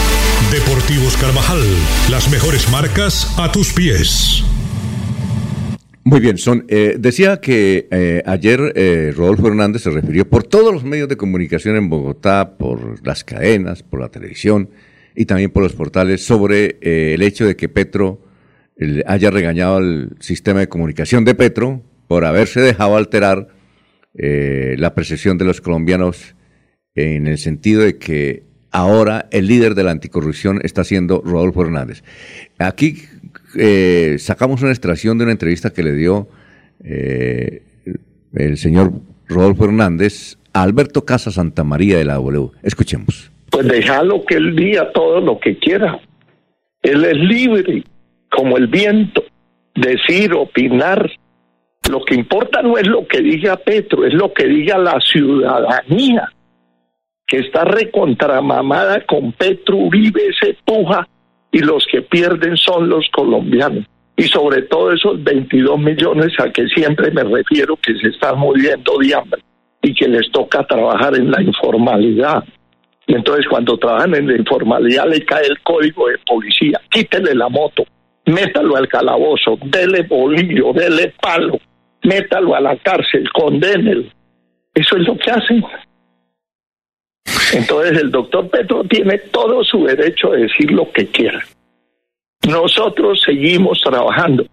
Deportivos Carvajal, las mejores marcas a tus pies. Muy bien, son, eh, decía que eh, ayer eh, Rodolfo Hernández se refirió por todos los medios de comunicación en Bogotá, por las cadenas, por la televisión y también por los portales sobre el hecho de que Petro haya regañado al sistema de comunicación de Petro por haberse dejado alterar la percepción de los colombianos en el sentido de que ahora el líder de la anticorrupción está siendo Rodolfo Hernández. Aquí eh, sacamos una extracción de una entrevista que le dio eh, el señor Rodolfo Hernández a Alberto Casa Santa María de la W. Escuchemos. Pues déjalo que él diga todo lo que quiera. Él es libre, como el viento, decir, opinar. Lo que importa no es lo que diga Petro, es lo que diga la ciudadanía que está recontramamada con Petro Uribe, se puja y los que pierden son los colombianos. Y sobre todo esos 22 millones a que siempre me refiero que se están muriendo de hambre y que les toca trabajar en la informalidad. Y entonces cuando trabajan en la informalidad le cae el código de policía, quítele la moto, métalo al calabozo, dele bolillo, dele palo, métalo a la cárcel, condénelo. Eso es lo que hacen. Entonces el doctor Petro tiene todo su derecho a decir lo que quiera. Nosotros seguimos trabajando.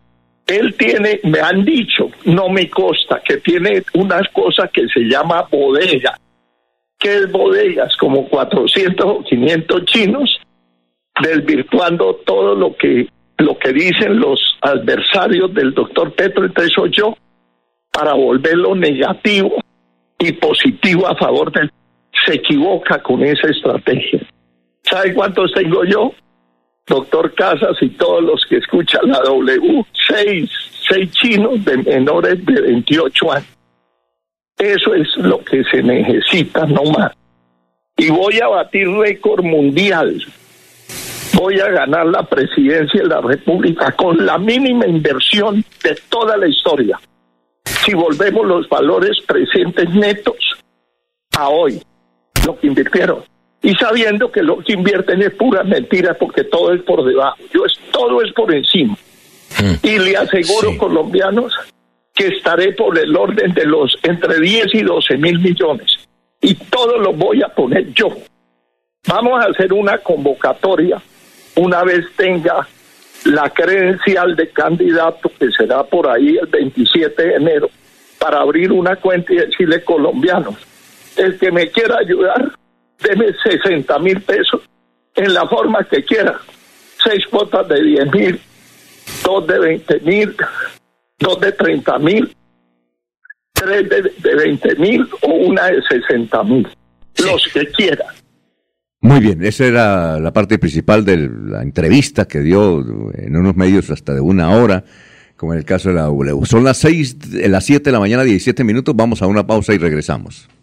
Él tiene, me han dicho, no me consta, que tiene una cosa que se llama bodega. ¿Qué es bodegas? Como 400 o 500 chinos, desvirtuando todo lo que, lo que dicen los adversarios del doctor Petro, entonces soy yo, para volverlo negativo y positivo a favor del se equivoca con esa estrategia. ¿Sabe cuántos tengo yo? Doctor Casas y todos los que escuchan la W, seis, seis chinos de menores de 28 años. Eso es lo que se necesita, no más. Y voy a batir récord mundial. Voy a ganar la presidencia de la República con la mínima inversión de toda la historia. Si volvemos los valores presentes netos a hoy, lo que invirtieron. y sabiendo que lo que invierten es pura mentira porque todo es por debajo. Yo es todo es por encima. Y le aseguro, colombianos, que estaré por el orden de los entre 10 y 12 mil millones. Y todo lo voy a poner yo. Vamos a hacer una convocatoria una vez tenga la credencial de candidato, que será por ahí el 27 de enero, para abrir una cuenta y decirle colombianos, el que me quiera ayudar, deme 60 mil pesos en la forma que quiera. Seis cuotas de 10 mil, dos de 20 mil, dos de 30 mil, tres de, de 20 mil o una de 60 mil. Los que quieran. Muy bien, esa era la parte principal de la entrevista que dio en unos medios hasta de una hora, como en el caso de la W. Son las seis, las 7 de la mañana, 17 minutos, vamos a una pausa y regresamos.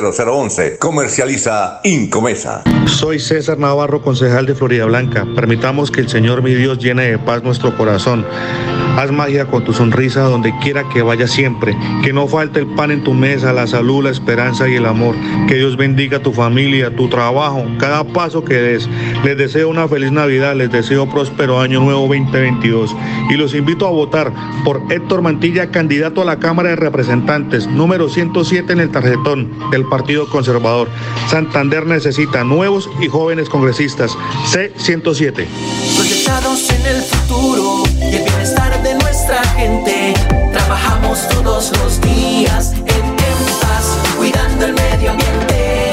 0011. Comercializa Incomesa. Soy César Navarro, concejal de Florida Blanca. Permitamos que el Señor mi Dios llene de paz nuestro corazón. Haz magia con tu sonrisa donde quiera que vaya siempre. Que no falte el pan en tu mesa, la salud, la esperanza y el amor. Que Dios bendiga tu familia, tu trabajo, cada paso que des. Les deseo una feliz Navidad, les deseo próspero año nuevo 2022. Y los invito a votar por Héctor Mantilla, candidato a la Cámara de Representantes, número 107 en el tarjetón del Partido Conservador. Santander necesita nuevos y jóvenes congresistas. C107. Proyectados en el futuro nuestra gente. Trabajamos todos los días en, en paz, cuidando el medio ambiente.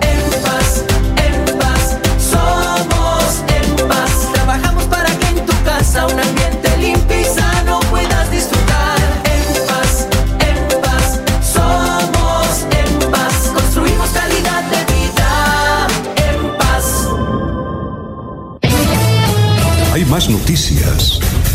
En paz, en paz, somos en paz. Trabajamos para que en tu casa un ambiente limpio y sano puedas disfrutar. En paz, en paz, somos en paz. Construimos calidad de vida. En paz. Hay más noticias.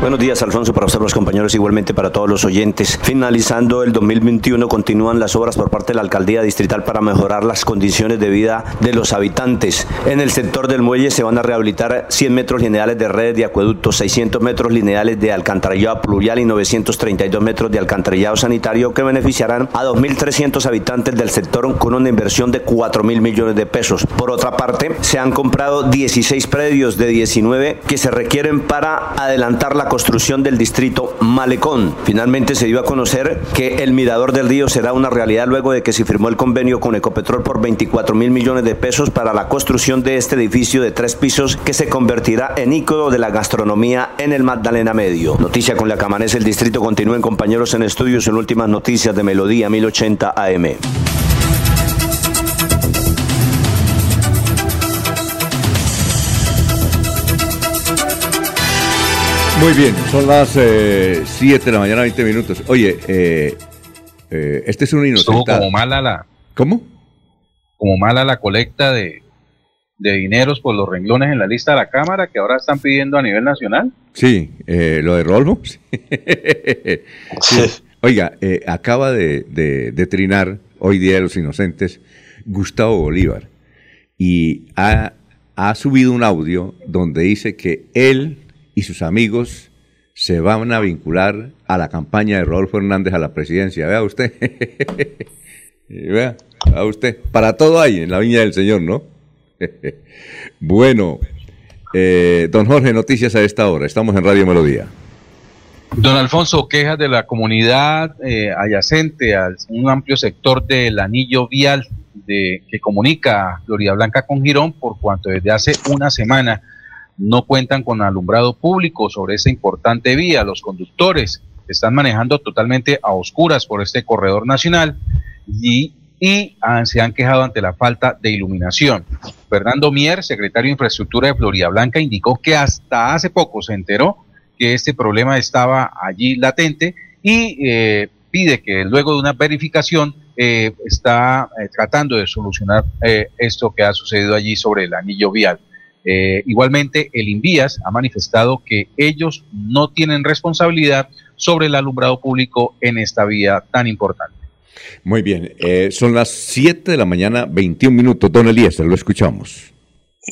Buenos días, Alfonso, para usted, los compañeros, igualmente para todos los oyentes. Finalizando el 2021, continúan las obras por parte de la Alcaldía Distrital para mejorar las condiciones de vida de los habitantes. En el sector del muelle se van a rehabilitar 100 metros lineales de redes de acueductos, 600 metros lineales de alcantarillado pluvial y 932 metros de alcantarillado sanitario que beneficiarán a 2.300 habitantes del sector con una inversión de 4 mil millones de pesos. Por otra parte, se han comprado 16 predios de 19 que se requieren para adelantar la construcción del distrito Malecón. Finalmente se dio a conocer que el Mirador del Río será una realidad luego de que se firmó el convenio con Ecopetrol por 24 mil millones de pesos para la construcción de este edificio de tres pisos que se convertirá en ícono de la gastronomía en el Magdalena Medio. Noticia con la que amanece el distrito. Continúen compañeros en estudios en últimas noticias de Melodía 1080 AM. Muy bien, son las 7 de la mañana, 20 minutos. Oye, eh, eh, este es un Estuvo inocente. como mala la, ¿Cómo? como mala la colecta de, de dineros por los renglones en la lista de la Cámara que ahora están pidiendo a nivel nacional. Sí, eh, lo de Rolmo. Sí. Oiga, eh, acaba de, de- de trinar hoy día de los inocentes Gustavo Bolívar y ha, ha subido un audio donde dice que él y sus amigos se van a vincular a la campaña de Rodolfo Hernández a la presidencia. Vea usted. Vea, vea usted. Para todo hay en la viña del Señor, ¿no? bueno, eh, don Jorge, noticias a esta hora. Estamos en Radio Melodía. Don Alfonso, quejas de la comunidad eh, adyacente a un amplio sector del anillo vial de, que comunica Florida Blanca con Girón, por cuanto desde hace una semana no cuentan con alumbrado público sobre esa importante vía. Los conductores están manejando totalmente a oscuras por este corredor nacional y, se han quejado ante la falta de iluminación. Fernando Mier, secretario de Infraestructura de Florida Blanca, indicó que hasta hace poco se enteró que este problema estaba allí latente y eh, pide que luego de una verificación eh, está eh, tratando de solucionar esto que ha sucedido allí sobre el anillo vial. Eh, igualmente, el Invías ha manifestado que ellos no tienen responsabilidad sobre el alumbrado público en esta vía tan importante. Muy bien, eh, son las 7 de la mañana, 21 minutos. Don Eliezer, lo escuchamos.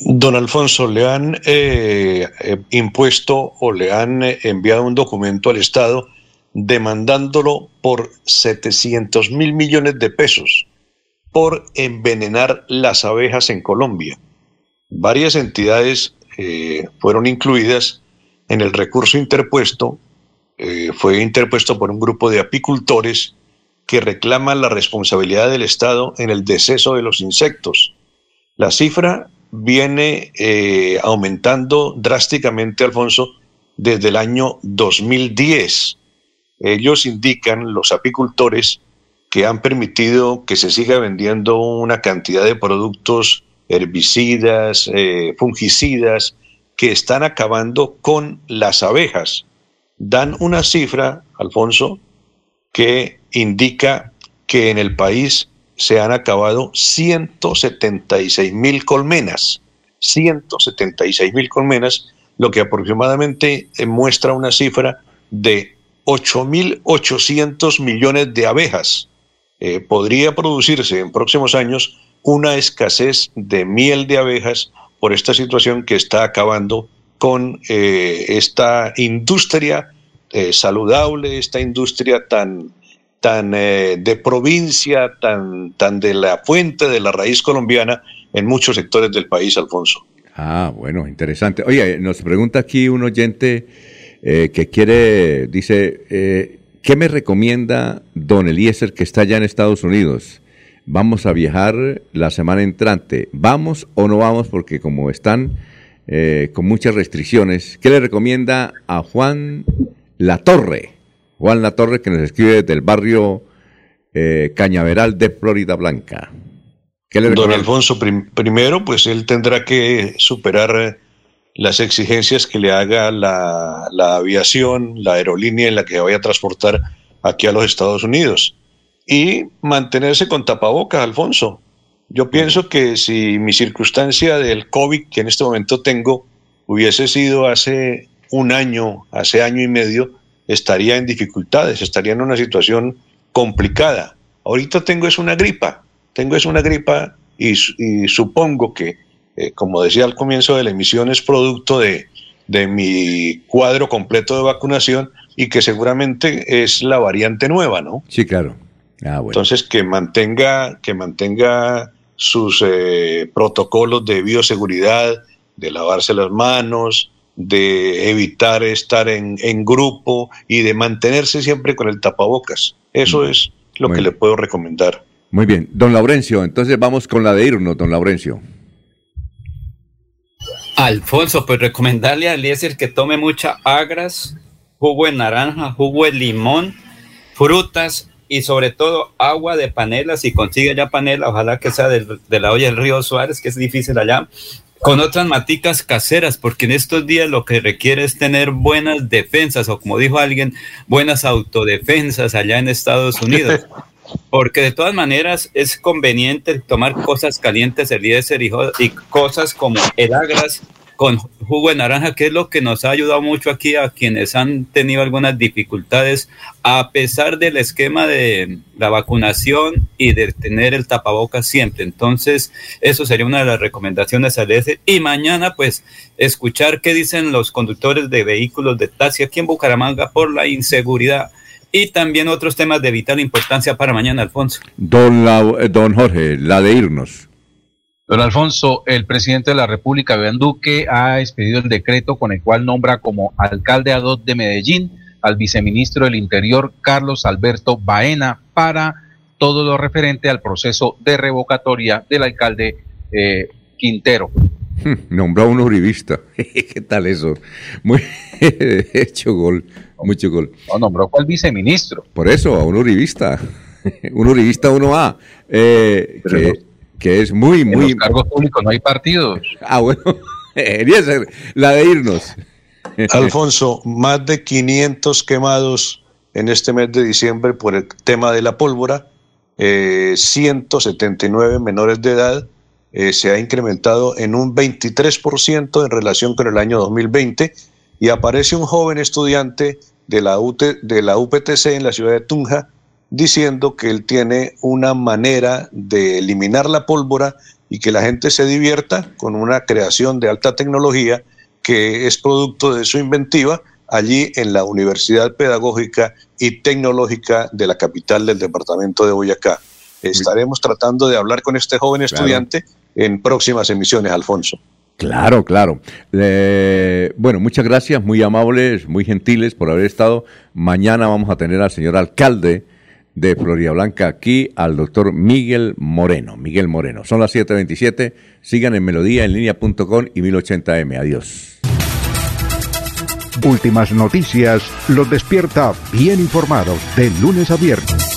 Don Alfonso, le han eh, eh, impuesto o le han eh, enviado un documento al Estado demandándolo por 700 mil millones de pesos por envenenar las abejas en Colombia. Varias entidades eh, fueron incluidas en el recurso interpuesto. eh, fue interpuesto por un grupo de apicultores que reclaman la responsabilidad del Estado en el deceso de los insectos. La cifra viene eh, aumentando drásticamente, Alfonso, desde el año 2010. Ellos indican, los apicultores, que han permitido que se siga vendiendo una cantidad de productos herbicidas, eh, fungicidas, que están acabando con las abejas. Dan una cifra, Alfonso, que indica que en el país se han acabado 176 mil colmenas. 176 mil colmenas, lo que aproximadamente eh, muestra una cifra de 8.800 millones de abejas. Eh, podría producirse en próximos años una escasez de miel de abejas por esta situación que está acabando con eh, esta industria eh, saludable, esta industria tan, tan eh, de provincia, tan, tan de la fuente de la raíz colombiana en muchos sectores del país, Alfonso. Ah, bueno, interesante. Oye, nos pregunta aquí un oyente eh, que quiere, dice, ¿qué me recomienda don Eliezer que está allá en Estados Unidos? Vamos a viajar la semana entrante. ¿Vamos o no vamos? Porque como están eh, con muchas restricciones, ¿qué le recomienda a Juan Latorre? Juan Latorre que nos escribe desde el barrio eh, Cañaveral de Florida Blanca. ¿Qué le Don? Alfonso, prim- primero, pues él tendrá que superar eh, las exigencias que le haga la, la aviación, la aerolínea en la que vaya a transportar aquí a los Estados Unidos. Y mantenerse con tapabocas, Alfonso. Yo pienso que si mi circunstancia del COVID, que en este momento tengo, hubiese sido hace un año, hace año y medio, estaría en dificultades, estaría en una situación complicada. Ahorita tengo es una gripa, tengo es una gripa y, su- y supongo que, eh, como decía al comienzo de la emisión, es producto de, de mi cuadro completo de vacunación y que seguramente es la variante nueva, ¿no? Sí, claro. Ah, bueno. Entonces, que mantenga, que mantenga sus eh, protocolos de bioseguridad, de lavarse las manos, de evitar estar en, en grupo y de mantenerse siempre con el tapabocas. Eso es lo que le puedo recomendar. Muy bien. Don Laurencio, entonces vamos con la de irnos, don Laurencio. Alfonso, pues recomendarle a Eliezer que tome mucha agras, jugo de naranja, jugo de limón, frutas y sobre todo agua de panela. Si consigue ya panela, ojalá que sea del- de la olla del río Suárez, que es difícil allá. Con otras maticas caseras, porque en estos días lo que requiere es tener buenas defensas, o como dijo alguien, buenas autodefensas allá en Estados Unidos. Porque de todas maneras es conveniente tomar cosas calientes, el Eliezer y, y cosas como el agras con jugo de naranja, que es lo que nos ha ayudado mucho aquí a quienes han tenido algunas dificultades, a pesar del esquema de la vacunación y de tener el tapabocas siempre. Entonces, eso sería una de las recomendaciones al Eliezer. Y mañana, pues, escuchar qué dicen los conductores de vehículos de taxi aquí en Bucaramanga por la inseguridad y también otros temas de vital importancia para mañana, Alfonso. Don, Lau- eh, don Jorge, la de irnos. Don Alfonso, el presidente de la República, Iván Duque, ha expedido el decreto con el cual nombra como alcalde ad hoc de Medellín al viceministro del Interior, Carlos Alberto Baena, para todo lo referente al proceso de revocatoria del alcalde eh, Quintero. Nombró a un uribista. ¿Qué tal eso? Muy hecho gol, mucho gol. No, nombró al viceministro. Por eso, a un uribista. un uribista 1A, eh, que, que es muy, En muy... los cargos públicos no hay partidos. Ah, bueno, Eliezer, la de irnos. Alfonso, más de 500 quemados en este mes de diciembre por el tema de la pólvora, eh, 179 menores de edad, eh, se ha incrementado en un 23% en relación con el año 2020 y aparece un joven estudiante de la, UT de la UPTC en la ciudad de Tunja diciendo que él tiene una manera de eliminar la pólvora y que la gente se divierta con una creación de alta tecnología que es producto de su inventiva allí en la Universidad Pedagógica y Tecnológica de la capital del departamento de Boyacá. Estaremos tratando de hablar con este joven Claro. estudiante en próximas emisiones, Alfonso. Claro, claro. Eh, bueno, muchas gracias, muy amables, muy gentiles por haber estado. Mañana vamos a tener al señor alcalde de Florida Blanca aquí, al doctor Miguel Moreno. Miguel Moreno. Son las 7.27. Sigan en melodía en línea.com y 1080m. Adiós. Últimas noticias los despierta bien informados de lunes a viernes.